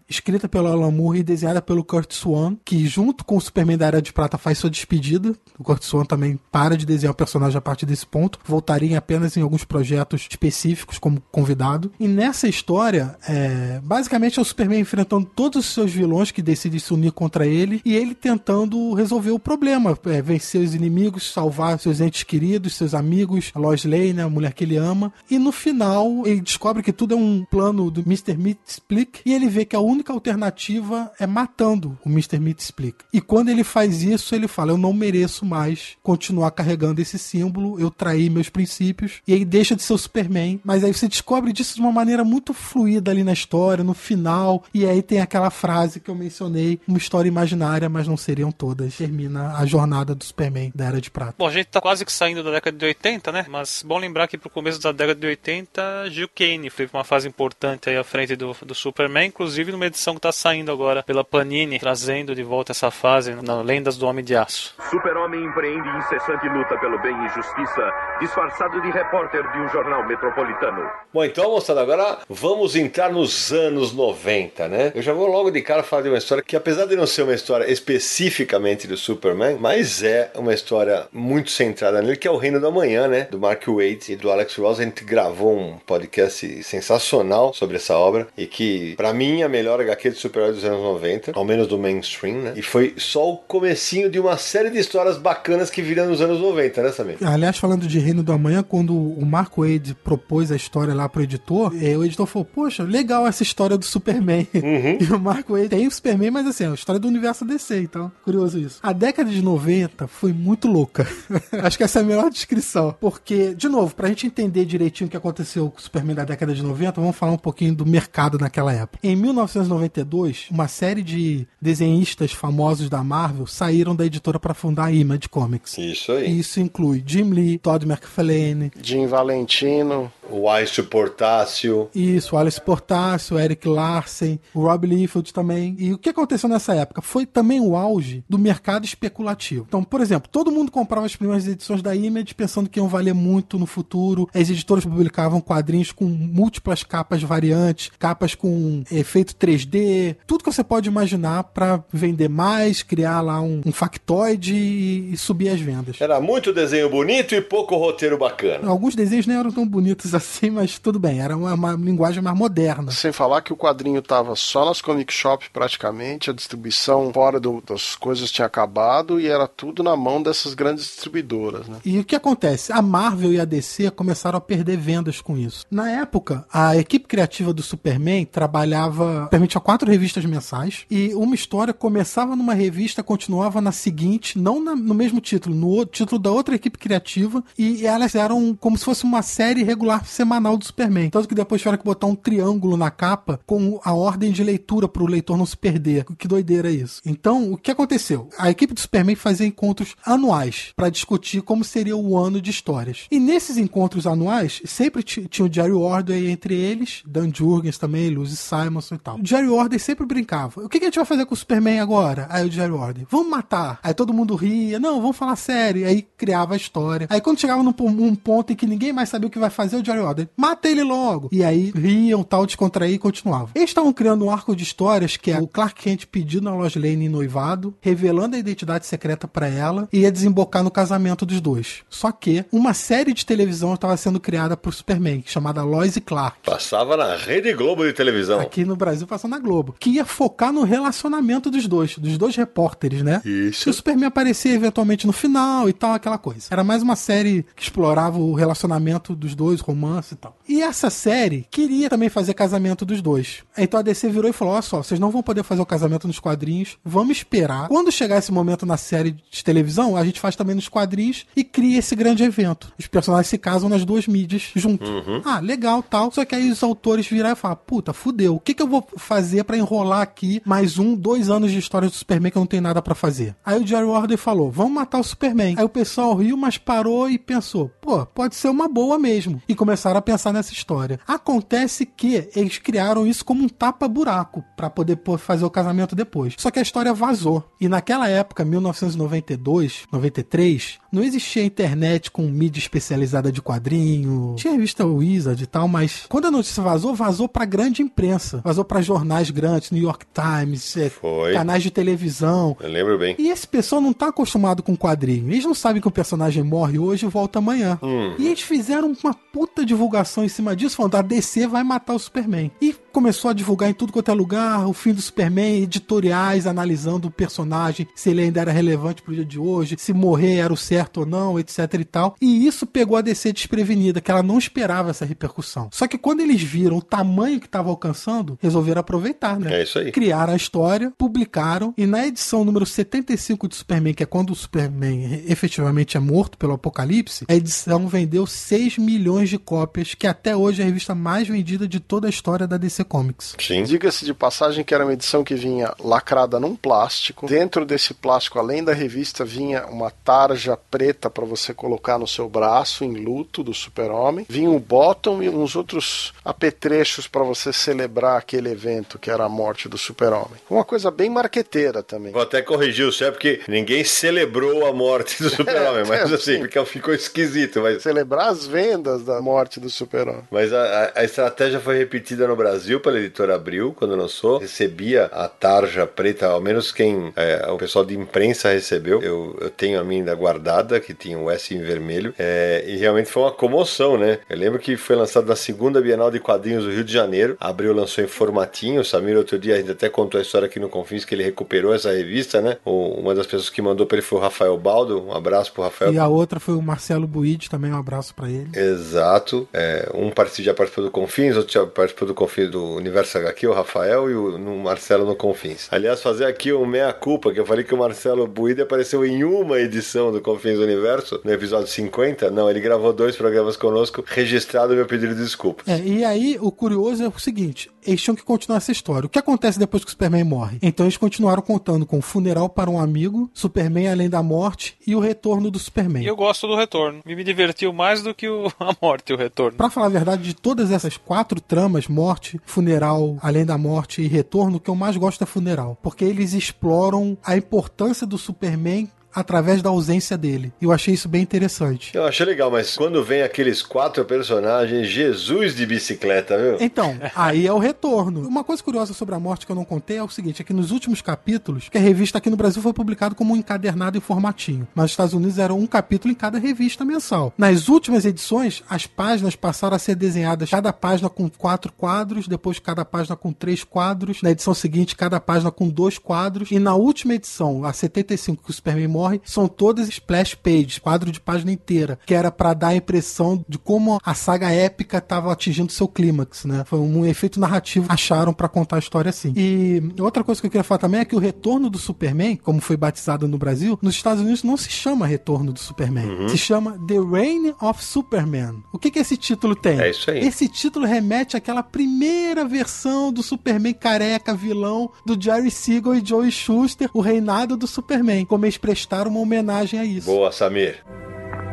escrita pelo Alan Moore e desenhada pelo Kurt Swan, que junto com o Superman da Era de Prata faz sua despedida. O Kurt Swan também para de desenhar o personagem a partir desse ponto, voltaria apenas em alguns projetos específicos como convidado. E nessa história, é, basicamente é o Superman enfrentando todos os seus vilões que decidem se unir contra ele e ele tentando resolver o problema, é, vencer os inimigos, salvar seus entes queridos, seus amigos, a Lois Lane, a mulher que ele ama. E no final, ele descobre que tudo é um plano do Mr. Mitsplick e ele vê que a única alternativa é matando o Mr. Mitsplick. E quando ele faz isso, ele fala: Eu não mereço mais continuar carregando esse símbolo, eu traí meus princípios. E aí deixa de ser o Superman. Mas aí você descobre disso de uma maneira muito fluida ali na história, no final. E aí tem aquela frase que eu mencionei: uma história imaginária, mas não seriam todas. Termina a jornada do Superman da Era de Prata. Bom, a gente tá quase que saindo da década de 80, né? Mas bom lembrar que pro começo da década de 80, Gil Kane foi uma fase importante aí à frente do, do Superman, inclusive numa edição que tá saindo agora pela Panini, trazendo de volta essa fase na Lendas do Homem de Aço. Super-Homem empreende incessante luta pelo bem e justiça, disfarçado de repórter de um jornal metropolitano. Bom, então, moçada, agora vamos entrar nos anos 90, né? Eu já vou logo de cara falar de uma história que, apesar de não ser uma história especificamente do Superman, mas é uma história muito centrada nele, que é o Reino da Manhã, né? Do Mark Waid e do Alex Ross. A gente gravou um podcast sensacional sobre essa obra e que, para mim, é a melhor HQ de super-herói dos anos 90, ao menos do mainstream, né? E foi só o comecinho de uma série de histórias bacanas que viram nos anos 90, né, Samir? Aliás, falando de Reino do Amanhã, quando o Mark Wade propôs a história lá pro editor, eh, o editor falou: Poxa, legal essa história do Superman. Uhum. E o Mark Wade tem o Superman, mas assim, é a história do universo DC, então, curioso isso. A década de 90 foi muito louca. Acho que essa é a melhor descrição. Porque, de novo, pra gente entender direitinho o que aconteceu com o Superman da década de 90, vamos falar um pouquinho do mercado naquela época. Em 1992, uma série de desenhistas famosos da Marvel saíram da editora para fundar a Image Comics. Isso aí. E isso inclui Jim Lee, Todd McFarlane, Jim Valentino. O Ice Portácio. Isso, o Alice Portácio, o Eric Larsen, o Rob Liefeld também. E o que aconteceu nessa época? Foi também o auge do mercado especulativo. Então, por exemplo, todo mundo comprava as primeiras edições da Image pensando que iam valer muito no futuro. As editoras publicavam quadrinhos com múltiplas capas variantes, capas com efeito 3D, tudo que você pode imaginar para vender mais, criar lá um, um factoide e, e subir as vendas. Era muito desenho bonito e pouco roteiro bacana. Alguns desenhos nem eram tão bonitos assim, mas tudo bem, era uma, uma linguagem mais moderna. Sem falar que o quadrinho tava só nas comic shop praticamente, a distribuição fora do- das coisas tinha acabado e era tudo na mão dessas grandes distribuidoras, né? E o que acontece? A Marvel e a DC começaram a perder vendas com isso. Na época, a equipe criativa do Superman trabalhava. Superman tinha quatro revistas mensais e uma história começava numa revista, continuava na seguinte, não na- no mesmo título, no outro, título da outra equipe criativa, e elas eram como se fosse uma série regular semanal do Superman. Tanto que depois tiveram que botar um triângulo na capa com a ordem de leitura para o leitor não se perder. Que doideira é isso. Então, o que aconteceu? A equipe do Superman fazia encontros anuais para discutir como seria o ano de histórias. E nesses encontros anuais, sempre ti- tinha o Jerry Ordway entre eles, Dan Jurgens também, Lucy Simonson e tal. O Jerry Ordway sempre brincava. O que, que a gente vai fazer com o Superman agora? Aí o Jerry Ordway, vamos matar. Aí todo mundo ria, não, vamos falar sério. Aí criava a história. Aí quando chegava num po- um ponto em que ninguém mais sabia o que vai fazer, o Jerry Ordway, mata ele logo. E aí riam, tal, descontrair e continuavam. Eles estavam criando um arco de histórias que é o Clark Kent pedindo a Lois Lane noivado, revelando a identidade secreta pra ela e ia desembocar no casamento dos dois. Só que uma série de televisão estava sendo criada pro Superman, chamada Lois e Clark. Passava na Rede Globo de televisão. Aqui no Brasil passou na Globo. Que ia focar no relacionamento dos dois, dos dois repórteres, né? Isso. Que o Superman aparecia eventualmente no final e tal, aquela coisa. Era mais uma série que explorava o relacionamento dos dois, romance e tal. E essa série queria também fazer casamento dos dois. Então a DC virou e falou: olha só, vocês não vão poder fazer o casamento nos quadrinhos, vamos esperar. Quando chegar esse momento na série de televisão, a gente faz também nos quadrinhos e cria esse grande evento. Os personagens se casam nas duas mídias junto. Ah, legal, tal. Só que aí os autores viraram e falaram: puta, fudeu. O que, que eu vou fazer pra enrolar aqui mais um, dois anos de história do Superman que eu não tenho nada pra fazer? Aí o Jerry Order falou: vamos matar o Superman. Aí o pessoal riu, mas parou e pensou: pô, pode ser uma boa mesmo. E começaram a pensar nessa história. Acontece que eles criaram isso como um tapa-buraco pra poder fazer o casamento depois. Só que a história vazou. E naquela época, 1992, 93, não existia internet com mídia especializada de quadrinho. Tinha revista Wizard e tal, mas quando a notícia vazou, vazou pra grande imprensa. Vazou pra jornais grandes, New York Times, é, canais de televisão. Eu lembro bem. E esse pessoal não tá acostumado com quadrinho. Eles não sabem que o personagem morre hoje e volta amanhã. E eles fizeram uma puta divulgação em cima disso, falando: a DC vai matar o Superman. E começou a divulgar em tudo quanto é lugar o fim do Superman, editoriais analisando o personagem, se ele ainda era relevante pro dia de hoje, se morrer era o certo ou não, etc e tal. E isso pegou a DC desprevenida, que ela não esperava essa repercussão. Só que quando eles viram o tamanho que estava alcançando, resolveram aproveitar, né? É isso aí. criaram a história, publicaram, e na edição número 75 de Superman, que é quando o Superman efetivamente é morto pelo apocalipse, a edição vendeu 6 milhões de cópias, que até hoje é a revista mais vendida de toda a história da DC Comics. Sim. Diga-se de passagem que era uma edição que vinha lacrada num plástico. Dentro desse plástico, além da revista, vinha uma tarja preta para você colocar no seu braço em luto do super-homem. Vinha o bottom e uns outros apetrechos para você celebrar aquele evento que era a morte do super-homem. Uma coisa bem marqueteira também. Vou até corrigir o céu, porque ninguém celebrou a morte do super-homem, mas assim, porque ficou esquisito, mas... Celebrar as vendas da morte do super-homem. Mas a, a- a estratégia foi repetida no Brasil pela editora Abril, quando lançou. Recebia a tarja preta, ao menos quem é, o pessoal de imprensa recebeu. Eu, eu tenho a minha ainda guardada, que tinha o S em vermelho. É, e realmente foi uma comoção, né? Eu lembro que foi lançado na segunda Bienal de Quadrinhos do Rio de Janeiro. A Abril lançou em formatinho. O Samir, outro dia, a gente até contou a história aqui no Confins que ele recuperou essa revista, né? O- uma das pessoas que mandou pra ele foi o Rafael Baldo. Um abraço pro Rafael. E a outra foi o Marcelo Buide, também um abraço pra ele. Exato. É, um já participou do Confins, outro já participou do Confins do Universo HQ, o Rafael e o no Marcelo no Confins. Aliás, fazer aqui um meia-culpa, que eu falei que o Marcelo Buide apareceu em uma edição do Confins do Universo, no episódio 50. Não, ele gravou dois programas conosco, registrado meu pedido de desculpas. É, e aí o curioso é o seguinte: eles tinham que continuar essa história. O que acontece depois que o Superman morre? Então eles continuaram contando com o funeral para um amigo, Superman além da morte e o retorno do Superman. Eu gosto do retorno. Me divertiu mais do que o- a morte e o retorno. Pra falar a verdade, de todas essas quatro tramas, morte, funeral, além da morte e retorno, o que eu mais gosto é funeral. Porque eles exploram a importância do Superman através da ausência dele. E eu achei isso bem interessante. Eu achei legal, mas quando vem aqueles quatro personagens, Jesus de bicicleta, viu? Então, aí é o retorno. Uma coisa curiosa sobre a morte que eu não contei é o seguinte: é que nos últimos capítulos, que a revista aqui no Brasil foi publicado como um encadernado em formatinho, mas nos Estados Unidos era um capítulo em cada revista mensal. Nas últimas edições, as páginas passaram a ser desenhadas, cada página com quatro quadros, depois cada página com três quadros, na edição seguinte, cada página com dois quadros, e na última edição, a 75, que o Superman morre, são todas splash pages, quadro de página inteira, que era para dar a impressão de como a saga épica estava atingindo seu clímax, né? Foi um efeito narrativo acharam para contar a história assim. E outra coisa que eu queria falar também é que o retorno do Superman, como foi batizado no Brasil, nos Estados Unidos não se chama Retorno do Superman, se chama The Reign of Superman. O que que esse título tem? É isso aí. Esse título remete àquela primeira versão do Superman careca vilão do Jerry Siegel e Joey Schuster, o reinado do Superman, como eles prestaram uma homenagem a isso. Boa, Samir.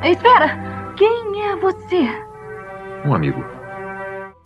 Espera! Quem é você? Um amigo.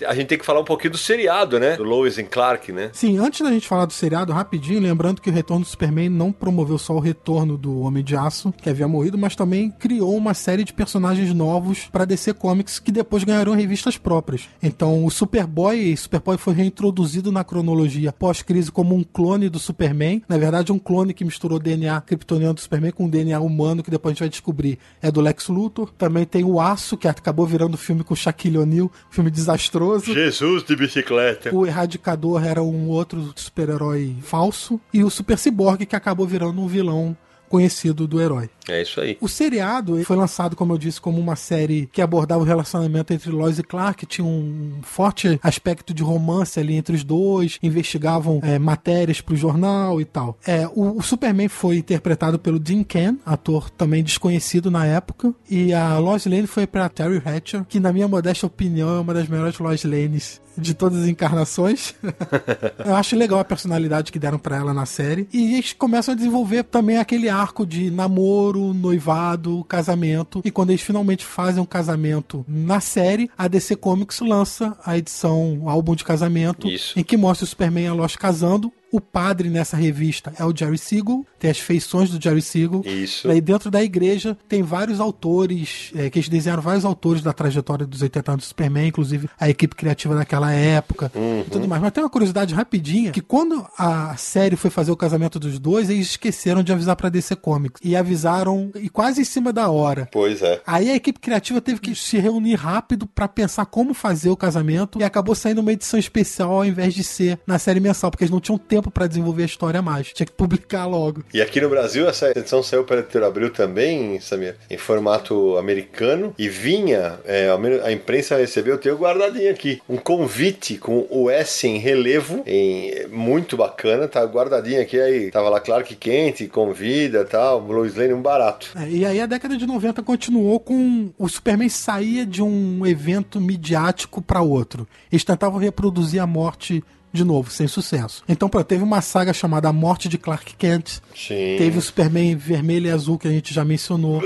A gente tem que falar um pouquinho do seriado, né? Do Lois and Clark, né? Sim, antes da gente falar do seriado, rapidinho, lembrando que o retorno do Superman não promoveu só o retorno do Homem de Aço, que havia morrido, mas também criou uma série de personagens novos para DC Comics que depois ganharam revistas próprias. Então, o Superboy, Superboy foi reintroduzido na cronologia pós-crise como um clone do Superman. Na verdade, um clone que misturou DNA kryptoniano do Superman com DNA humano, que depois a gente vai descobrir é do Lex Luthor. Também tem o Aço, que acabou virando filme com Shaquille O'Neal, filme desastroso. Jesus de bicicleta. O Erradicador era um outro super-herói falso. E o Super Cyborg, que acabou virando um vilão conhecido do herói. É isso aí. O seriado foi lançado, como eu disse, como uma série que abordava o relacionamento entre Lois e Clark, tinha um forte aspecto de romance ali entre os dois, investigavam é, matérias pro jornal e tal. É, o, o Superman foi interpretado pelo Dean Ken, ator também desconhecido na época, e a Lois Lane foi pra Terry Hatcher, que na minha modesta opinião é uma das melhores Lois Lanes de todas as encarnações. eu acho legal a personalidade que deram pra ela na série. E eles começam a desenvolver também aquele arco de namoro, noivado, casamento. E quando eles finalmente fazem um casamento na série, a DC Comics lança a edição, o álbum de casamento, Isso. em que mostra o Superman e a Lois casando. O padre nessa revista é o Jerry Siegel, tem as feições do Jerry Siegel. Isso. Daí dentro da igreja tem vários autores, é, que eles desenharam vários autores da trajetória dos 80 anos do Superman, inclusive a equipe criativa daquela época e tudo mais. Mas tem uma curiosidade rapidinha, que quando a série foi fazer o casamento dos dois, eles esqueceram de avisar pra DC Comics. E avisaram e quase em cima da hora. Pois é. Aí a equipe criativa teve que se reunir rápido pra pensar como fazer o casamento e acabou saindo uma edição especial ao invés de ser na série mensal, porque eles não tinham tempo pra desenvolver a história mais. Tinha que publicar logo. E aqui no Brasil, essa edição saiu pela Editora Abril também, Samir, em formato americano. E vinha, é, a imprensa recebeu, eu tenho guardadinho aqui, um convite com o S em relevo, em, muito bacana, tá guardadinho aqui. Aí tava lá Clark Kent, convida tal, Lois Lane, um barato. É, e aí a década de 90 continuou com o Superman saía de um evento midiático pra outro. Eles tentavam reproduzir a morte de novo, sem sucesso. Então, pô, teve uma saga chamada A Morte de Clark Kent. Sim. Teve o Superman vermelho e azul que a gente já mencionou.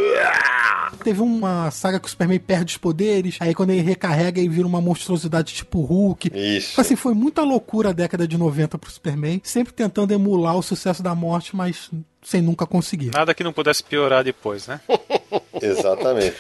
Teve uma saga que o Superman perde os poderes, aí quando ele recarrega ele vira uma monstruosidade tipo Hulk. Isso. Assim, foi muita loucura a década de 90 pro Superman, sempre tentando emular o sucesso da morte, mas sem nunca conseguir. Nada que não pudesse piorar depois, né? Exatamente.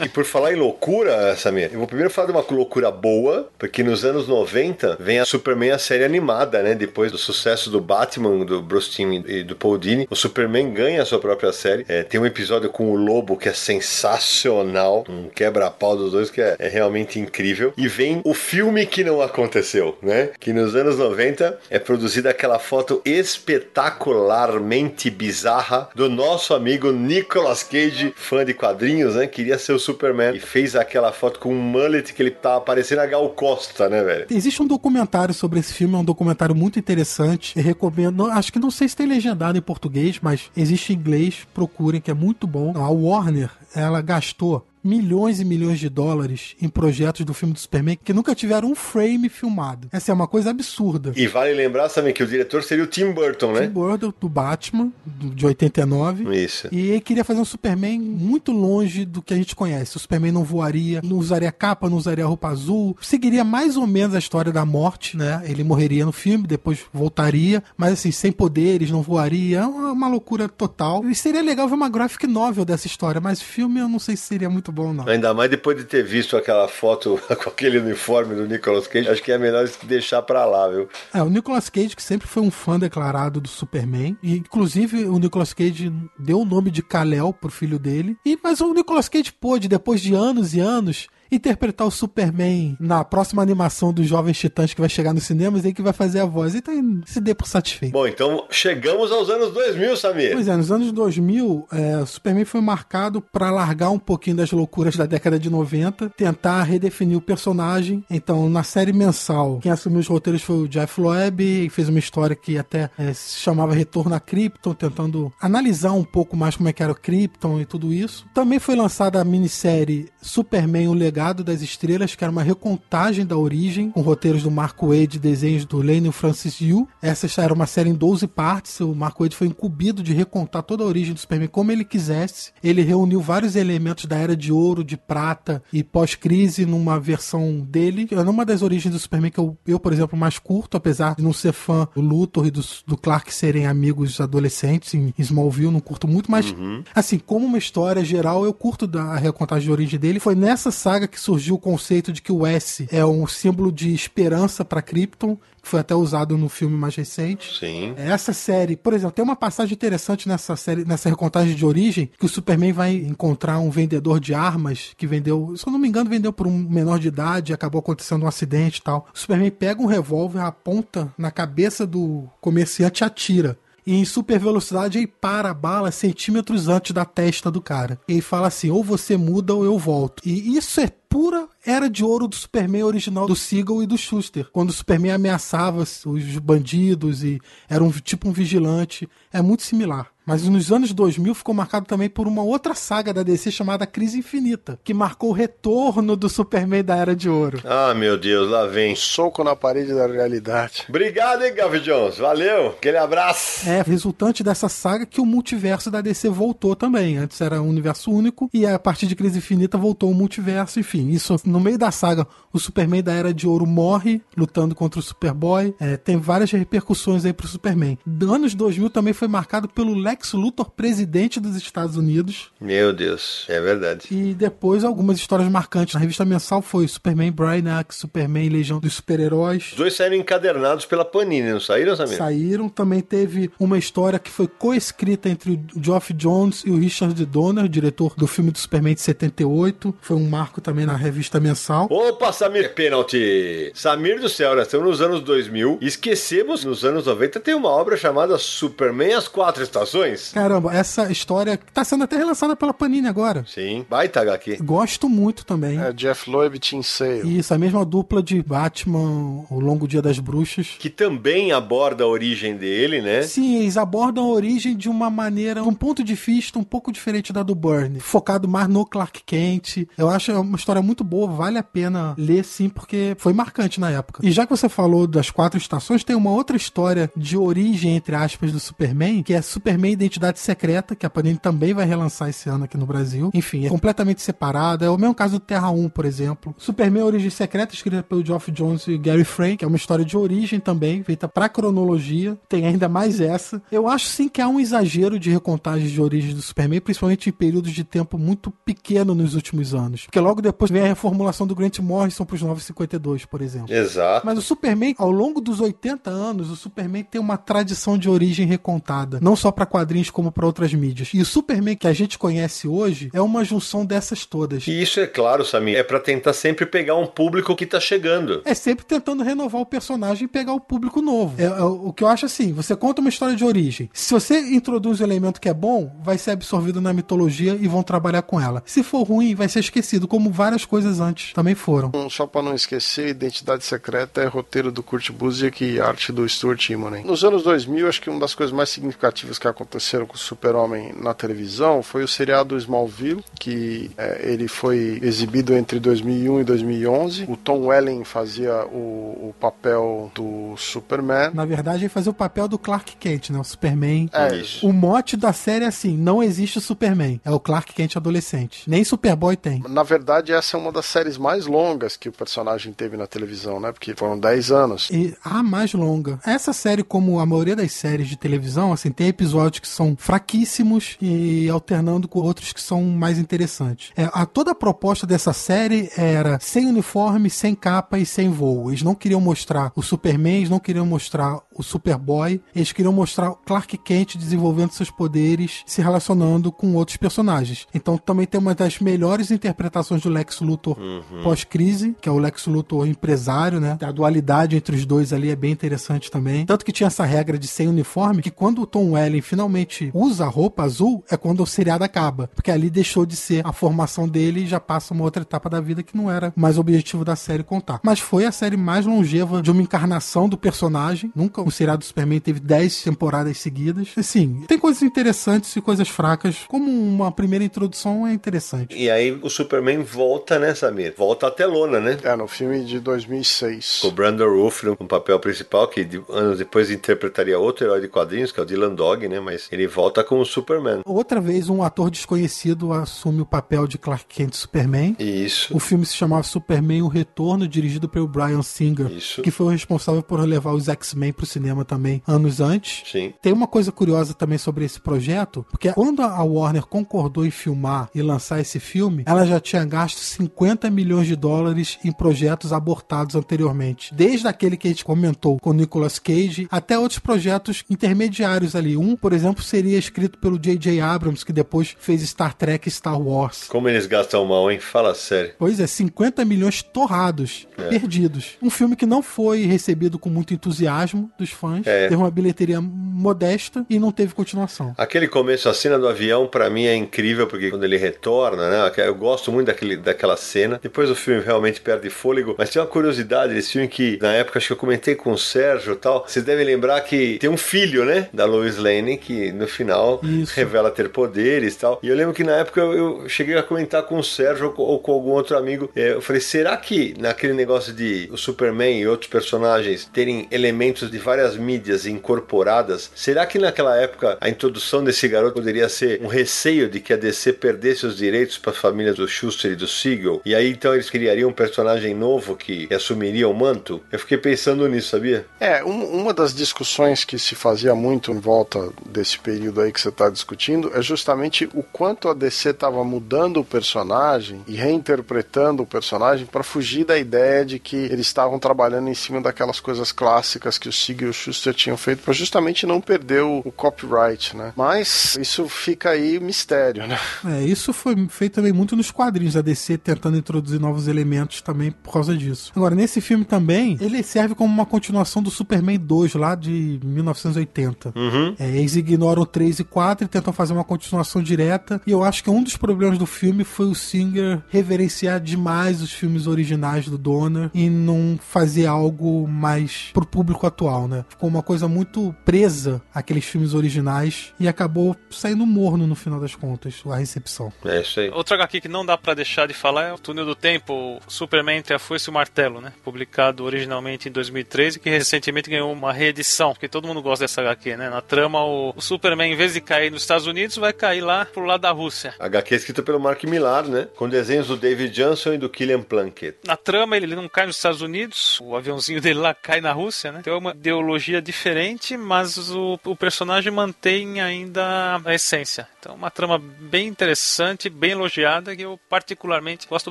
e por falar em loucura, Samir, eu vou primeiro falar de uma loucura boa, porque nos anos 90 vem a Superman a série animada, né? Depois do sucesso do Batman, do Bruce Timm e do Paul Dini, o Superman ganha a sua própria série. É, tem um episódio com o Lobo que é sensacional, um quebra-pau dos dois que é, é realmente incrível. E vem o filme que não aconteceu, né? Que nos anos 90 é produzida aquela foto espetacularmente bizarra do nosso amigo Nicolas Cage, fã de quadrinhos, né? Queria ser o Superman e fez aquela foto com um mullet que ele tava parecendo a Gal Costa, né, velho? Existe um documentário sobre esse filme, é um documentário muito interessante. Eu recomendo. acho que não sei se tem legendado em português, mas existe em inglês. Procurem, que é muito bom. A Warner, ela gastou milhões e milhões de dólares em projetos do filme do Superman que nunca tiveram um frame filmado. Essa é uma coisa absurda. E vale lembrar também que o diretor seria o Tim Burton, Tim né? Burton, do Batman, de 89. Isso. E ele queria fazer um Superman muito longe do que a gente conhece. O Superman não voaria, não usaria capa, não usaria roupa azul. Seguiria mais ou menos a história da morte, né? Ele morreria no filme, depois voltaria, mas assim, sem poderes, não voaria. É uma, uma loucura total. E seria legal ver uma graphic novel dessa história, mas filme eu não sei se seria muito bom, não. Ainda mais depois de ter visto aquela foto com aquele uniforme do Nicolas Cage, acho que é melhor deixar pra lá, viu? É, o Nicolas Cage, que sempre foi um fã declarado do Superman, e inclusive o Nicolas Cage deu o nome de Kal-El pro filho dele, e mas o Nicolas Cage pôde, depois de anos e anos, interpretar o Superman na próxima animação dos Jovens Titãs que vai chegar nos cinemas e que vai fazer a voz. Então se dê por satisfeito. Bom, então chegamos aos anos 2000, Samir. Pois é, nos anos 2000, é, o Superman foi marcado para largar um pouquinho das loucuras da década de 90, tentar redefinir o personagem. Então, na série mensal, quem assumiu os roteiros foi o Jeff Loeb, e fez uma história que até é, se chamava Retorno a Krypton, tentando analisar um pouco mais como é que era o Krypton e tudo isso. Também foi lançada a minissérie Superman, o Legado das Estrelas, que era uma recontagem da origem, com roteiros do Marco Wade, desenhos do Lane Francis Yu. Essa era uma série em 12 partes, o Marco Wade foi incumbido de recontar toda a origem do Superman como ele quisesse. Ele reuniu vários elementos da Era de Ouro, de Prata e pós-crise numa versão dele. É uma das origens do Superman que eu, eu, por exemplo, mais curto, apesar de não ser fã do Luthor e do, do Clark serem amigos adolescentes em Smallville, não curto muito, mas Uhum. assim, como uma história geral, eu curto da recontagem de origem dele. Foi nessa saga que surgiu o conceito de que o S é um símbolo de esperança para Krypton, que foi até usado no filme mais recente. Sim. Essa série, por exemplo, tem uma passagem interessante nessa série, nessa recontagem de origem, que o Superman vai encontrar um vendedor de armas que vendeu, se eu não me engano, vendeu por um menor de idade, acabou acontecendo um acidente e tal. O Superman pega um revólver, aponta na cabeça do comerciante e atira. E em super velocidade ele para a bala centímetros antes da testa do cara. E ele fala assim: ou você muda ou eu volto. E isso é pura era de ouro do Superman original do Siegel e do Schuster. Quando o Superman ameaçava os bandidos e era um tipo um vigilante. É muito similar. Mas nos anos 2000 ficou marcado também por uma outra saga da DC chamada Crise Infinita, que marcou o retorno do Superman da Era de Ouro. Ah, meu Deus, lá vem. Soco na parede da realidade. Obrigado, hein, Gavi Jones. Valeu. Aquele abraço. É resultante dessa saga que o multiverso da DC voltou também. Antes era um universo único e a partir de Crise Infinita voltou o multiverso. Enfim, isso no meio da saga, o Superman da Era de Ouro morre lutando contra o Superboy. É, tem várias repercussões aí pro Superman. Anos 2000 também foi marcado pelo Lex Luthor presidente dos Estados Unidos. Meu Deus, é verdade. E depois algumas histórias marcantes. Na revista mensal foi Superman Brainiac, Superman Legião dos Super-Heróis. Os dois saíram encadernados pela Panini, não saíram, Samir? Saíram. Também teve uma história que foi coescrita entre o Geoff Jones e o Richard Donner, diretor do filme do Superman de 78. Foi um marco também na revista mensal. Opa, Samir, pênalti. Samir do céu, nós estamos nos anos 2000. Esquecemos, nos anos 90 tem uma obra chamada Superman e as Quatro Estações. Caramba, essa história tá sendo até relançada pela Panini agora. Sim, baita HQ. Gosto muito também. É Jeff Loeb e Tim Sale. Isso, a mesma dupla de Batman, O Longo Dia das Bruxas. Que também aborda a origem dele, né? Sim, eles abordam a origem de uma maneira, um ponto de vista um pouco diferente da do Burn. Focado mais no Clark Kent. Eu acho uma história muito boa, vale a pena ler sim, porque foi marcante na época. E já que você falou das quatro estações, tem uma outra história de origem, entre aspas, do Superman, que é Superman Identidade Secreta, que a Panini também vai relançar esse ano aqui no Brasil. Enfim, é completamente separada. É o mesmo caso do Terra 1, por exemplo. Superman Origem Secreta, escrita pelo Geoff Jones e Gary Frank, é uma história de origem também, feita pra cronologia. Tem ainda mais essa. Eu acho sim que há um exagero de recontagem de origem do Superman, principalmente em períodos de tempo muito pequeno nos últimos anos. Porque logo depois vem a reformulação do Grant Morrison pros 952, por exemplo. Exato. Mas o Superman, ao longo dos 80 anos, o Superman tem uma tradição de origem recontada, não só para quadrinhos como para outras mídias. E o Superman que a gente conhece hoje é uma junção dessas todas. E isso é claro, Samir, é pra tentar sempre pegar um público que tá chegando. É sempre tentando renovar o personagem e pegar o público novo. É, é o que eu acho assim, você conta uma história de origem. Se você introduz um elemento que é bom, vai ser absorvido na mitologia e vão trabalhar com ela. Se for ruim, vai ser esquecido, como várias coisas antes também foram. Um, Só pra não esquecer, Identidade Secreta é roteiro do Kurt Busiek e arte do Stuart Immonen. Nos anos 2000, acho que uma das coisas mais significativas que aconteceram com o Super-Homem na televisão foi o seriado Smallville, que é, ele foi exibido entre 2001 e 2011. O Tom Welling fazia o, o papel do Superman. Na verdade, ele fazia o papel do Clark Kent, né? O Superman. É, Isso. O mote da série é assim: não existe Superman. É o Clark Kent adolescente. Nem Superboy tem. Na verdade, essa é uma das séries mais longas que o personagem teve na televisão, né? Porque foram 10 anos. E a mais longa. Essa série, como a maioria das séries de televisão, assim, tem episódios que são fraquíssimos e alternando com outros que são mais interessantes. É, a, toda a proposta dessa série era sem uniforme, sem capa e sem voo. Eles não queriam mostrar o Superman, eles não queriam mostrar o Superboy. Eles queriam mostrar Clark Kent desenvolvendo seus poderes, se relacionando com outros personagens. Então também tem uma das melhores interpretações do Lex Luthor pós-crise, que é o Lex Luthor empresário, né? A dualidade entre os dois ali é bem interessante também. Tanto que tinha essa regra de sem uniforme, que quando o Tom Welling finalmente usa a roupa azul, é quando o seriado acaba. Porque ali deixou de ser a formação dele e já passa uma outra etapa da vida que não era mais o objetivo da série contar. Mas foi a série mais longeva de uma encarnação do personagem. Nunca o seriado do Superman teve 10 temporadas seguidas. Assim, tem coisas interessantes e coisas fracas. Como uma primeira introdução é interessante. E aí o Superman volta, né, Samir? Volta à telona, né? É, no filme de 2006. Com o Brandon Routh no papel principal, que de- anos depois interpretaria outro herói de quadrinhos, que é o Dylan Dog, né? Mas ele volta como o Superman. Outra vez, um ator desconhecido assume o papel de Clark Kent Superman. Isso. O filme se chamava Superman O Retorno, dirigido pelo Brian Singer, Isso. que foi o responsável por levar os X-Men pro cinema também anos antes. Sim. Tem uma coisa curiosa também sobre esse projeto, porque quando a Warner concordou em filmar e lançar esse filme, ela já tinha gasto 50 milhões de dólares em projetos abortados anteriormente. Desde aquele que a gente comentou com o Nicolas Cage, até outros projetos intermediários ali. Um, por exemplo, seria escrito pelo J.J. Abrams, que depois fez Star Trek e Star Wars. Como eles gastam mal, hein? Fala sério. Pois é, 50 milhões torrados, É. perdidos. Um filme que não foi recebido com muito entusiasmo dos fãs, É. teve uma bilheteria modesta e não teve continuação. Aquele começo, a cena do avião, pra mim é incrível, porque quando ele retorna, né? Eu gosto muito daquele, daquela cena. Depois o filme realmente perde fôlego. Mas tem uma curiosidade desse filme que, na época, acho que eu comentei com o Sérgio e tal. Vocês devem lembrar que tem um filho, né? Da Lois Lane, que no final Isso. revela ter poderes e tal. E eu lembro que na época eu, eu cheguei a comentar com o Sérgio ou com, ou com algum outro amigo. é, eu falei, será que naquele negócio de o Superman e outros personagens terem elementos de várias mídias incorporadas, será que naquela época a introdução desse garoto poderia ser um receio de que a DC perdesse os direitos para as famílias do Schuster e do Siegel? E aí então eles criariam um personagem novo que assumiria o manto? Eu fiquei pensando nisso, sabia? É, um- uma das discussões que se fazia muito em volta desse período aí que você está discutindo é justamente o quanto a DC estava mudando o personagem e reinterpretando o personagem para fugir da ideia de que eles estavam trabalhando em cima daquelas coisas clássicas que o Siegel e o Schuster tinham feito para justamente não perder o, o copyright, né? Mas isso fica aí mistério, né? É, isso foi feito também muito nos quadrinhos da DC, tentando introduzir novos elementos também por causa disso. Agora, nesse filme também, ele serve como uma continuação do Superman 2, lá de 1980. Uhum. É, eles ignoram o 3 e 4 e tentam fazer uma continuação direta. E eu acho que um dos problemas do filme foi o Singer reverenciar demais os filmes originais do Donner e não fazer algo mais pro público atual, né? Ficou uma coisa muito presa àqueles filmes originais e acabou saindo morno no final das contas, a recepção. É isso aí. Outra HQ que não dá pra deixar de falar é o Túnel do Tempo, Superman entre a Foice e o Martelo, né? Publicado originalmente em 2013 que recentemente ganhou uma reedição, porque todo mundo gosta dessa HQ, né? Na trama, o, o Superman, em vez de cair nos Estados Unidos, vai cair lá pro lado da Rússia. HQ escrita pelo Mark Millar, né? Com desenhos do David Johnson e do Killian Plunkett. Na trama, ele, não cai nos Estados Unidos, o aviãozinho dele lá cai na Rússia, né? Tem uma ideologia diferente, mas o, o personagem mantém ainda a essência. Então, uma trama bem interessante, bem elogiada, que eu particularmente gosto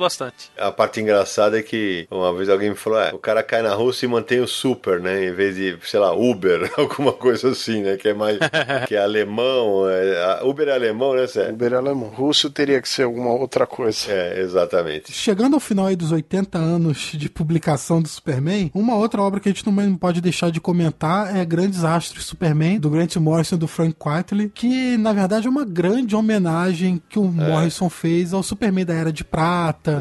bastante. A parte engraçada é que uma vez alguém me falou: é, o cara cai na Rússia e mantém o super, né? Em vez de, sei lá, Uber, alguma coisa assim, né? Que é mais. que é alemão. É, a- Uber é alemão, né, Sérgio? Uber é alemão. Russo teria que ser alguma outra coisa. É, exatamente. Chegando ao final aí dos 80 anos de publicação do Superman, uma outra obra que a gente não pode deixar de comentar é Grandes Astros Superman, do Grant Morrison e do Frank Quitely, que na verdade é uma grande homenagem que o Morrison fez ao Superman da Era de Prata.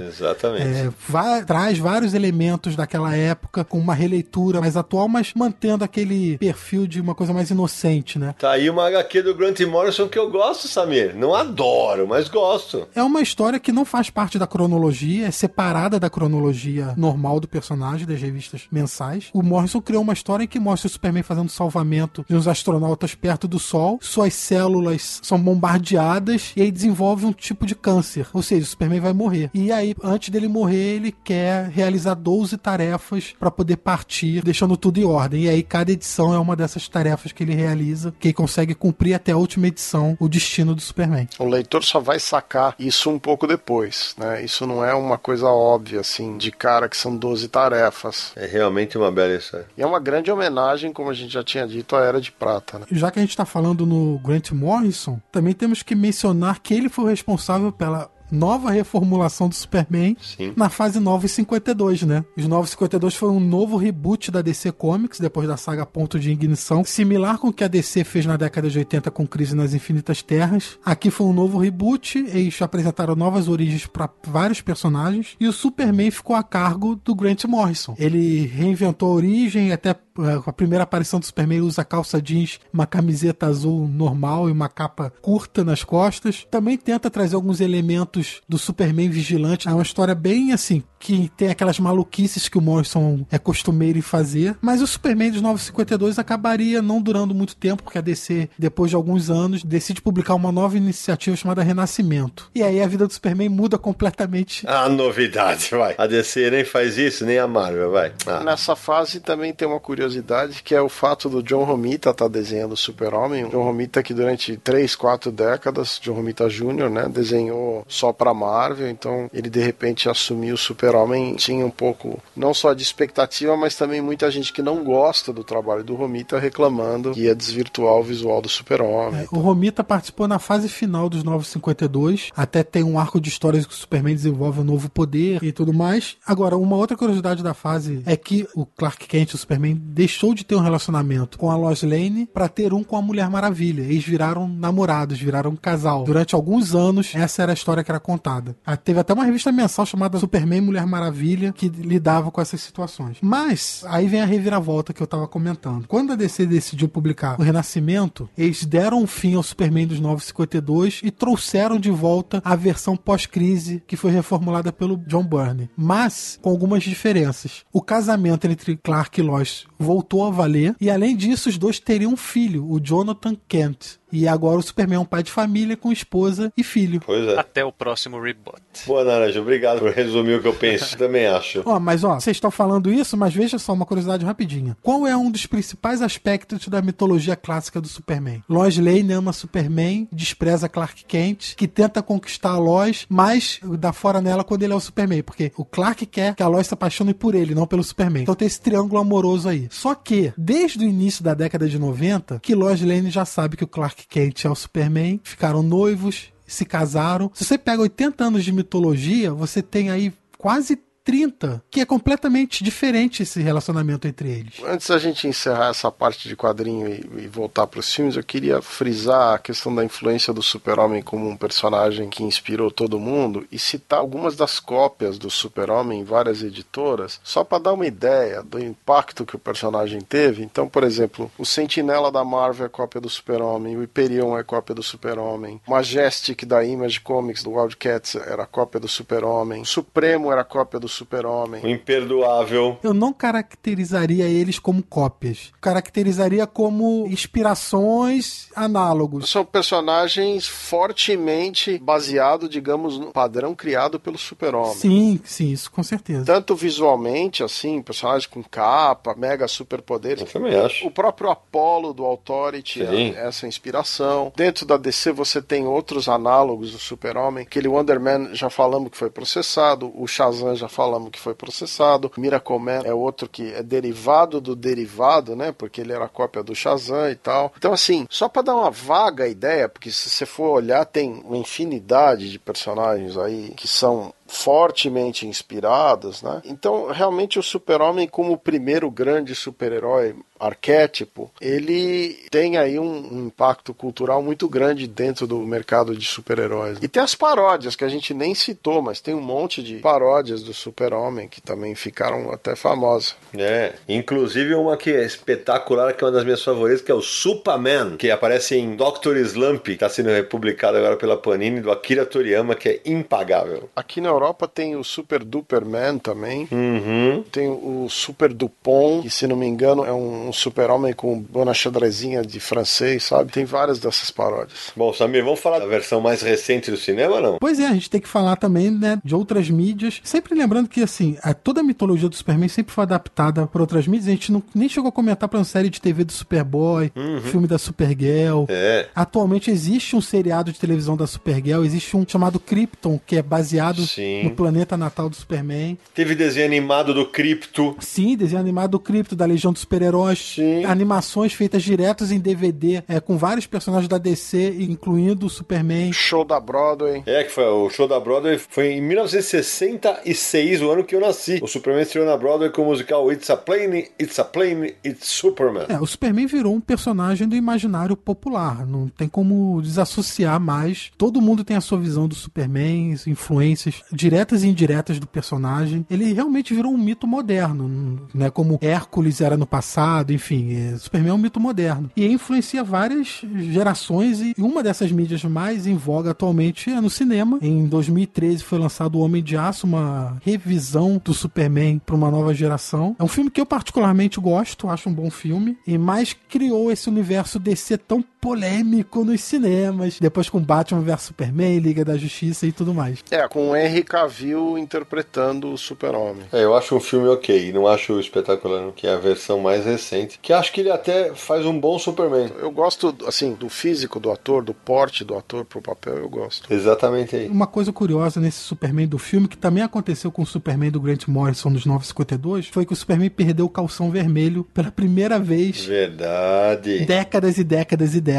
Exatamente. É, vai- traz vários elementos daquela época com uma releitura mais atual, mas mantendo aquele perfil de uma coisa mais inocente, né? Tá aí uma HQ do Grant Morrison que eu gosto, Samir. Não adoro, mas gosto. É uma história que não faz parte da cronologia, é separada da cronologia normal do personagem, das revistas mensais. O Morrison criou uma história em que mostra o Superman fazendo salvamento de uns astronautas perto do Sol, suas células são bombardeadas e aí desenvolve um tipo de câncer. Ou seja, o Superman vai morrer. E aí, antes dele morrer, ele quer realizar 12 tarefas para poder partir, deixando tudo em ordem. E aí, cada edição é uma dessas tarefas que ele realiza, que ele consegue cumprir até a última edição o destino do Superman. O leitor só vai sacar isso um pouco depois, né? Isso não é uma coisa óbvia, assim, de cara que são 12 tarefas. É realmente uma bela história. E é uma grande homenagem homenagem, como a gente já tinha dito, à Era de Prata. Né? Já que a gente está falando no Grant Morrison, também temos que mencionar que ele foi o responsável pela nova reformulação do Superman Sim. na fase 952, né? Os 952 foi um novo reboot da DC Comics depois da saga Ponto de Ignição, similar com o que a DC fez na década de 80 com Crise nas Infinitas Terras. Aqui foi um novo reboot, eles apresentaram novas origens para vários personagens e o Superman ficou a cargo do Grant Morrison. Ele reinventou a origem até eh, a primeira aparição do Superman usa calça jeans, uma camiseta azul normal e uma capa curta nas costas. Também tenta trazer alguns elementos do Superman vigilante. É uma história bem assim, que tem aquelas maluquices que o Morrison é costumeiro em fazer. Mas o Superman dos 952 acabaria não durando muito tempo, porque a DC, depois de alguns anos, decide publicar uma nova iniciativa chamada Renascimento. E aí a vida do Superman muda completamente. Ah, novidade, vai. A DC nem faz isso, nem a Marvel, vai. Ah. Nessa fase também tem uma curiosidade que é o fato do John Romita estar desenhando o Super-Homem. John Romita que durante 3, 4 décadas, John Romita Jr., né, desenhou só para Marvel, então ele de repente assumiu o Super-Homem, tinha um pouco não só de expectativa, mas também muita gente que não gosta do trabalho do Romita reclamando que ia desvirtuar o visual do Super-Homem. É, o Romita participou na fase final dos 952, até tem um arco de histórias que o Superman desenvolve um novo poder e tudo mais. Agora, uma outra curiosidade da fase é que o Clark Kent, o Superman, deixou de ter um relacionamento com a Lois Lane para ter um com a Mulher Maravilha. Eles viraram namorados, viraram casal. Durante alguns anos, essa era a história que era contada. Ah, Teve até uma revista mensal chamada Superman Mulher Maravilha que lidava com essas situações. Mas aí vem a reviravolta que eu tava comentando. Quando a DC decidiu publicar o Renascimento, eles deram um fim ao Superman dos 952 e trouxeram de volta a versão pós-crise que foi reformulada pelo John Byrne, mas com algumas diferenças. O casamento entre Clark e Lois voltou a valer e além disso os dois teriam um filho, o Jonathan Kent. E agora o Superman é um pai de família com esposa e filho. Pois é. Até o próximo reboot. Boa, Naranja, obrigado por resumir o que eu penso. Também acho. Ó, mas ó, vocês estão falando isso, mas veja só uma curiosidade rapidinha. Qual é um dos principais aspectos da mitologia clássica do Superman? Lois Lane ama Superman, despreza Clark Kent, que tenta conquistar a Lois, mas dá fora nela quando ele é o Superman, porque o Clark quer que a Lois se apaixone por ele, não pelo Superman. Então tem esse triângulo amoroso aí. Só que, desde o início da década de 90, que Lois Lane já sabe que o Clark Kent é o Superman, ficaram noivos, se casaram. Se você pega 80 anos de mitologia, você tem aí quase 30, que é completamente diferente esse relacionamento entre eles. Antes da gente encerrar essa parte de quadrinho e, e voltar para os filmes, eu queria frisar a questão da influência do Super-Homem como um personagem que inspirou todo mundo e citar algumas das cópias do Super-Homem em várias editoras, só para dar uma ideia do impacto que o personagem teve. Então, por exemplo, o Sentinela da Marvel é cópia do Super-Homem, o Hyperion é cópia do Super-Homem, o Majestic da Image Comics do Wildcats era cópia do Super-Homem, o Supremo era cópia do Super-Homem. O imperdoável. Eu não caracterizaria eles como cópias. Caracterizaria como inspirações análogos. São personagens fortemente baseados, digamos, no padrão criado pelo Super-Homem. Sim, sim, isso com certeza. Tanto visualmente, assim, personagens com capa, mega superpoderes. Eu também acho. O próprio Apollo do Authority Sim. é essa inspiração. Dentro da DC você tem outros análogos do Super-Homem. Aquele Wonder Man já falamos que foi processado. O Shazam já falamos que foi processado. Miracle Man é outro que é derivado do derivado, né? Porque ele era cópia do Shazam e tal. Então, assim, só para dar uma vaga ideia, porque se você for olhar, tem uma infinidade de personagens aí que são fortemente inspirados, né? Então, realmente o Super-Homem como o primeiro grande super-herói arquétipo, ele tem aí um, impacto cultural muito grande dentro do mercado de super-heróis. E tem as paródias que a gente nem citou, mas tem um monte de paródias do Super-Homem que também ficaram até famosas. É, inclusive uma que é espetacular, que é uma das minhas favoritas, que é o Superman, que aparece em Doctor Slump, que está sendo republicado agora pela Panini, do Akira Toriyama, que é impagável. Aqui na Europa tem o Super Duperman também, Uhum. tem o Super Dupont, que se não me engano é um, um super-homem com uma xadrezinha de francês, sabe? Tem várias dessas paródias. Bom, Samir, vamos falar da versão mais recente do cinema, não? Pois é, a gente tem que falar também, né, de outras mídias. Sempre lembrando que, assim, a- toda a mitologia do Superman sempre foi adaptada por outras mídias. A gente não, nem chegou a comentar pra uma série de TV do Superboy, filme da Supergirl. É. Atualmente existe um seriado de televisão da Supergirl, existe um chamado Krypton, que é baseado Sim. Sim. no planeta natal do Superman. Teve desenho animado do Crypto. Sim, desenho animado do Cripto, da Legião dos Super-Heróis. Sim. Animações feitas diretos em DVD, é, com vários personagens da DC, incluindo o Superman. Show da Broadway. É, que foi o show da Broadway. Foi em 1966, o ano que eu nasci. O Superman estreou na Broadway com o musical It's a Plane, It's a Plane, It's Superman. É, o Superman virou um personagem do imaginário popular. Não tem como desassociar mais. Todo mundo tem a sua visão do Superman, as influências diretas e indiretas do personagem. Ele realmente virou um mito moderno, né? Como Hércules era no passado, enfim. é, Superman é um mito moderno. E influencia várias gerações e uma dessas mídias mais em voga atualmente é no cinema. Em 2013 foi lançado O Homem de Aço, uma revisão do Superman para uma nova geração. É um filme que eu particularmente gosto, acho um bom filme, e mais criou esse universo DC tão polêmico nos cinemas, depois com Batman vs Superman, Liga da Justiça e tudo mais. É, com o Henry Cavill interpretando o Super-Homem. É, eu acho um filme ok, não acho espetacular, que é a versão mais recente. Que acho que ele até faz um bom Superman. Eu gosto, assim, do físico do ator, do porte do ator pro papel, eu gosto. Exatamente aí. Uma coisa curiosa nesse Superman do filme, que também aconteceu com o Superman do Grant Morrison dos 952, foi que o Superman perdeu o calção vermelho pela primeira vez Verdade. décadas e décadas e décadas.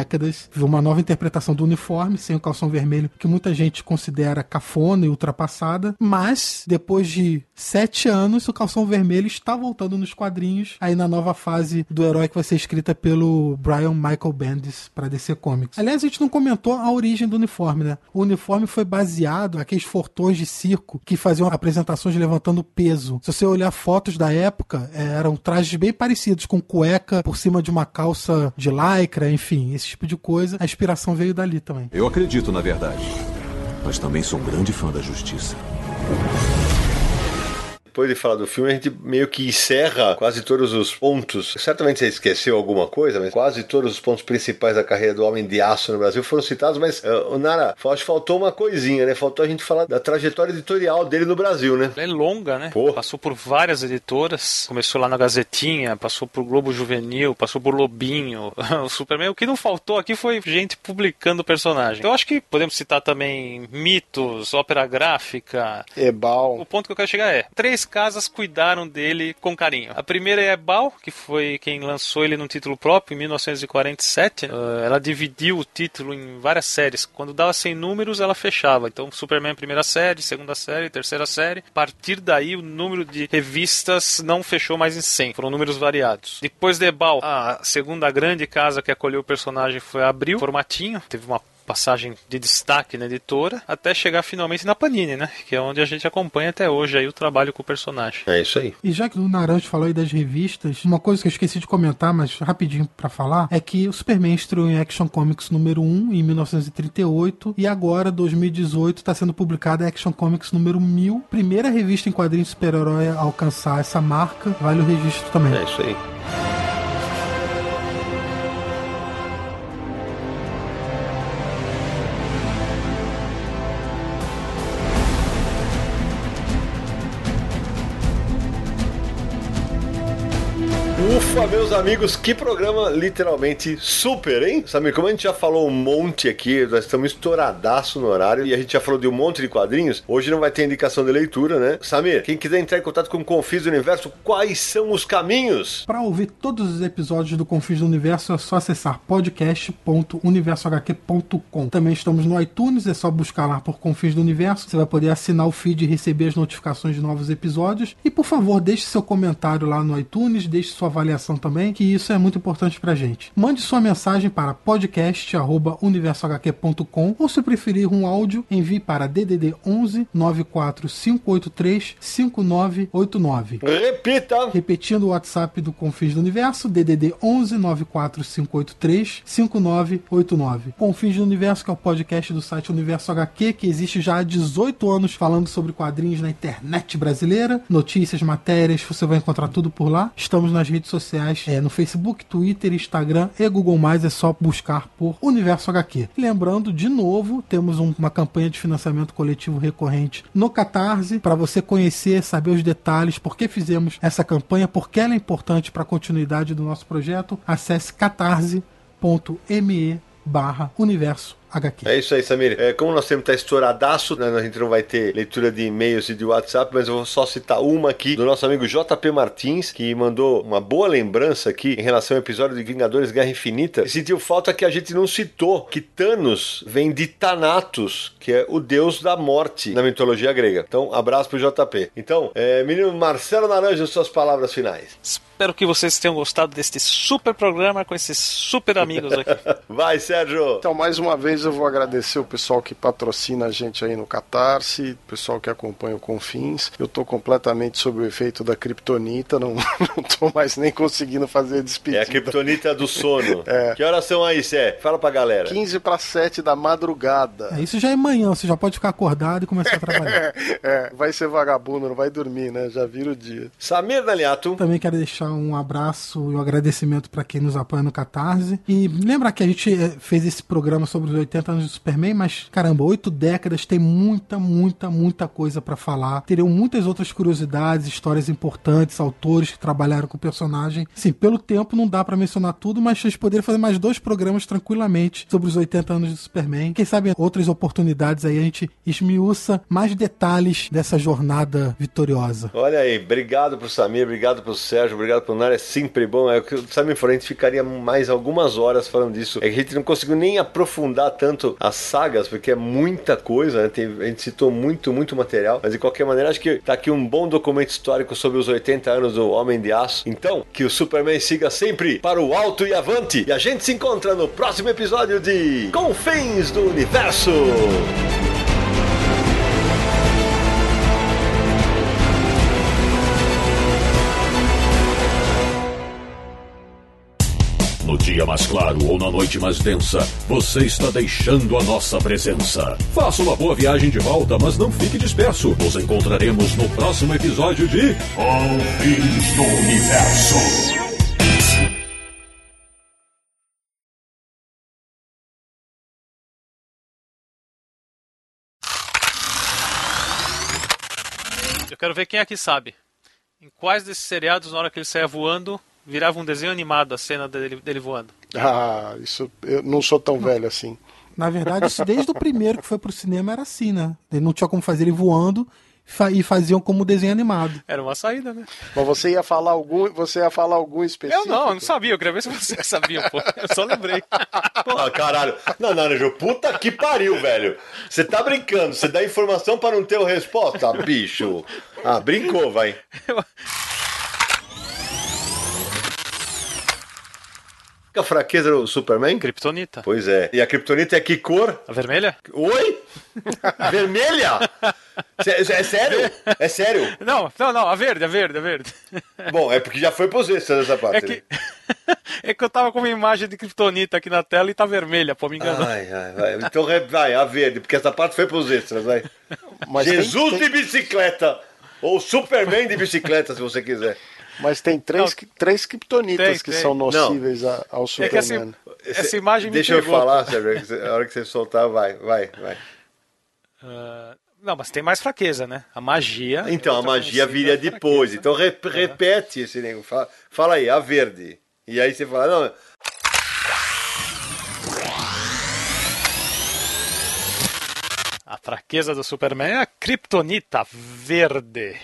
Viu uma nova interpretação do uniforme, sem o calção vermelho, que muita gente considera cafona e ultrapassada. Mas, depois de sete anos, o calção vermelho está voltando nos quadrinhos, aí na nova fase do herói que vai ser escrita pelo Brian Michael Bendis para DC Comics. Aliás, a gente não comentou a origem do uniforme, né? O uniforme foi baseado naqueles fortões de circo que faziam apresentações levantando peso. Se você olhar fotos da época, eh, eram trajes bem parecidos, com cueca por cima de uma calça de lycra, enfim, esse tipo de coisa. A inspiração veio dali também. Eu acredito na verdade, mas também sou um grande fã da justiça. Depois de falar do filme, a gente meio que encerra quase todos os pontos. Certamente você esqueceu alguma coisa, mas quase todos os pontos principais da carreira do Homem de Aço no Brasil foram citados. Mas, uh, o Nara, acho que faltou uma coisinha, né? Faltou a gente falar da trajetória editorial dele no Brasil, né? É longa, né? Pô. Passou por várias editoras. Começou lá na Gazetinha, passou por Globo Juvenil, passou por Lobinho, o Superman. O que não faltou aqui foi gente publicando o personagem. Então, eu acho que podemos citar também mitos, ópera gráfica. Ebal. O ponto que eu quero chegar é: três casas cuidaram dele com carinho. A primeira é Ebal, que foi quem lançou ele num título próprio em 1947. Uh, ela dividiu o título em várias séries. Quando dava 100 números, ela fechava. Então, Superman primeira série, segunda série, terceira série. A partir daí, o número de revistas não fechou mais em 100. Foram números variados. Depois de Ebal, a segunda grande casa que acolheu o personagem foi Abril, formatinho. Teve uma passagem de destaque na editora, até chegar finalmente na Panini, né? Que é onde a gente acompanha até hoje aí o trabalho com o personagem. É isso aí. E já que o Naranjo falou aí das revistas, uma coisa que eu esqueci de comentar, mas rapidinho pra falar, é que o Superman estreou em Action Comics número 1 em 1938 e agora, 2018, está sendo publicada Action Comics número 1000, primeira revista em quadrinhos super-herói a alcançar essa marca. Vale o registro também. É isso aí. Ufa, meus amigos, que programa literalmente super, hein? Sabe, como a gente já falou um monte aqui, nós estamos estouradaço no horário e a gente já falou de um monte de quadrinhos, hoje não vai ter indicação de leitura, né? Samir, quem quiser entrar em contato com o Confis do Universo, quais são os caminhos? Para ouvir todos os episódios do Confis do Universo é só acessar podcast.universohq.com. Também estamos no iTunes, é só buscar lá por Confis do Universo. Você vai poder assinar o feed e receber as notificações de novos episódios. E por favor, deixe seu comentário lá no iTunes, deixe sua avaliação também, que isso é muito importante pra gente. Mande sua mensagem para podcast@universohq.com ou se preferir um áudio, envie para DDD 11 94583 5989. Repita! Repetindo o WhatsApp do Confins do Universo, DDD 11 94583 5989. Confins do Universo, que é o podcast do site Universo HQ, que existe já há 18 anos falando sobre quadrinhos na internet brasileira, notícias, matérias, você vai encontrar tudo por lá. Estamos nas redes sociais, é, no Facebook, Twitter, Instagram e Google+, é só buscar por Universo HQ. Lembrando, de novo, temos um- uma campanha de financiamento coletivo recorrente no Catarse, para você conhecer, saber os detalhes, por que fizemos essa campanha, por que ela é importante para a continuidade do nosso projeto, acesse catarse.me barra Universo HQ. É isso aí, Samir. É, como nosso tempo tá estouradaço, né, a gente não vai ter leitura de e-mails e de WhatsApp, mas eu vou só citar uma aqui do nosso amigo JP Martins, que mandou uma boa lembrança aqui em relação ao episódio de Vingadores Guerra Infinita. E sentiu falta que a gente não citou que Thanos vem de Thanatos, que é o deus da morte na mitologia grega. Então, abraço pro JP. Então, é, menino Marcelo Naranjo, suas palavras finais. Espero que vocês tenham gostado deste super programa com esses super amigos aqui. Vai, Sérgio! Então, mais uma vez, eu vou agradecer o pessoal que patrocina a gente aí no Catarse, o pessoal que acompanha o Confins. Eu tô completamente sob o efeito da Kryptonita, não, não tô mais nem conseguindo fazer despedida. É a Kryptonita do sono. É. Que horas são aí, Sé? Fala pra galera. 15 para 7 da madrugada. É, isso já é manhã, você já pode ficar acordado e começar a trabalhar. É, vai ser vagabundo, não vai dormir, né? Já vira o dia. Samir Daliato. Também quero deixar um abraço e um agradecimento para quem nos apoia no Catarse. E lembrar que a gente eh, fez esse programa sobre os 80 anos do Superman, mas caramba, oito décadas tem muita, muita, muita coisa para falar. Teriam muitas outras curiosidades, histórias importantes, autores que trabalharam com o personagem. Sim, pelo tempo não dá para mencionar tudo, mas a gente poderia fazer mais dois programas tranquilamente sobre os 80 anos do Superman. Quem sabe outras oportunidades aí a gente esmiuça mais detalhes dessa jornada vitoriosa. Olha aí, obrigado pro Samir, obrigado pro Sérgio, obrigado pro Nara, é sempre bom. É o que o Samir gente ficaria mais algumas horas falando disso. É que a gente não conseguiu nem aprofundar tanto as sagas, porque é muita coisa, né? Tem- a gente citou muito, muito material, mas de qualquer maneira, acho que tá aqui um bom documento histórico sobre os 80 anos do Homem de Aço. Então, que o Superman siga sempre para o alto e avante. E a gente se encontra no próximo episódio de Confins do Universo. Dia mais claro ou na noite mais densa, você está deixando a nossa presença. Faça uma boa viagem de volta, mas não fique disperso. Nos encontraremos no próximo episódio de Confins do Universo. Eu quero ver quem aqui sabe. Em quais desses seriados, na hora que ele saia voando, virava um desenho animado a cena dele, dele voando? Ah, isso eu não sou tão velho assim. Na verdade, isso desde o primeiro que foi pro cinema era assim, né? Ele não tinha como fazer ele voando e faziam como desenho animado. Era uma saída, né? Mas você ia falar algum, você ia falar algum específico? Eu não, eu não sabia. Eu queria ver se você sabia, pô. Eu só lembrei. Ah, caralho. Não, Naranjo, puta que pariu, velho. Você tá brincando, você dá informação pra não ter a resposta, bicho. Ah, brincou, vai. A fraqueza do Superman? Kryptonita. Pois é. E a Kryptonita é que cor? A vermelha? Oi? Vermelha? É, sério? É sério? Não, não, não. A verde, a verde, a verde. Bom, é porque já foi pros extras essa parte. É que, é que eu tava com uma imagem de Kryptonita aqui na tela e tá vermelha, pô, me né? enganou. Ai, ai, vai. Então vai, a verde, porque essa parte foi pros extras, vai. Mas tem- Jesus tem- de bicicleta! Ou Superman de bicicleta, se você quiser. Mas tem três, três kryptonitas Tem, que tem. são nocíveis a- ao É que Superman. assim, essa imagem me Deixa eu falar, Sérgio, você- a hora que você soltar, vai, vai, vai. Ah, não, mas tem mais fraqueza, né? A magia. Então, a magia viria fraqueza. depois. Então re- repete esse negócio. Fala, fala aí, a verde. E aí você fala, não. A fraqueza do Superman é a Kryptonita verde.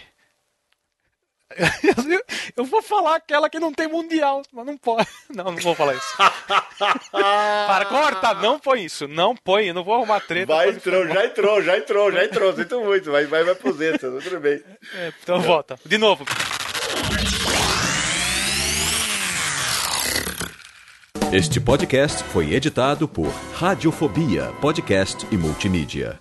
Eu, eu vou falar aquela que não tem mundial, mas não pode. Não, não vou falar isso. Para, corta! Não põe isso. Não põe, eu não vou arrumar treta. Vai, entrou, já entrou, já entrou, já entrou. Sinto muito, vai, vai, vai pros extras, tudo bem. É, então volta. De novo. Este podcast foi editado por Radiofobia, podcast e multimídia.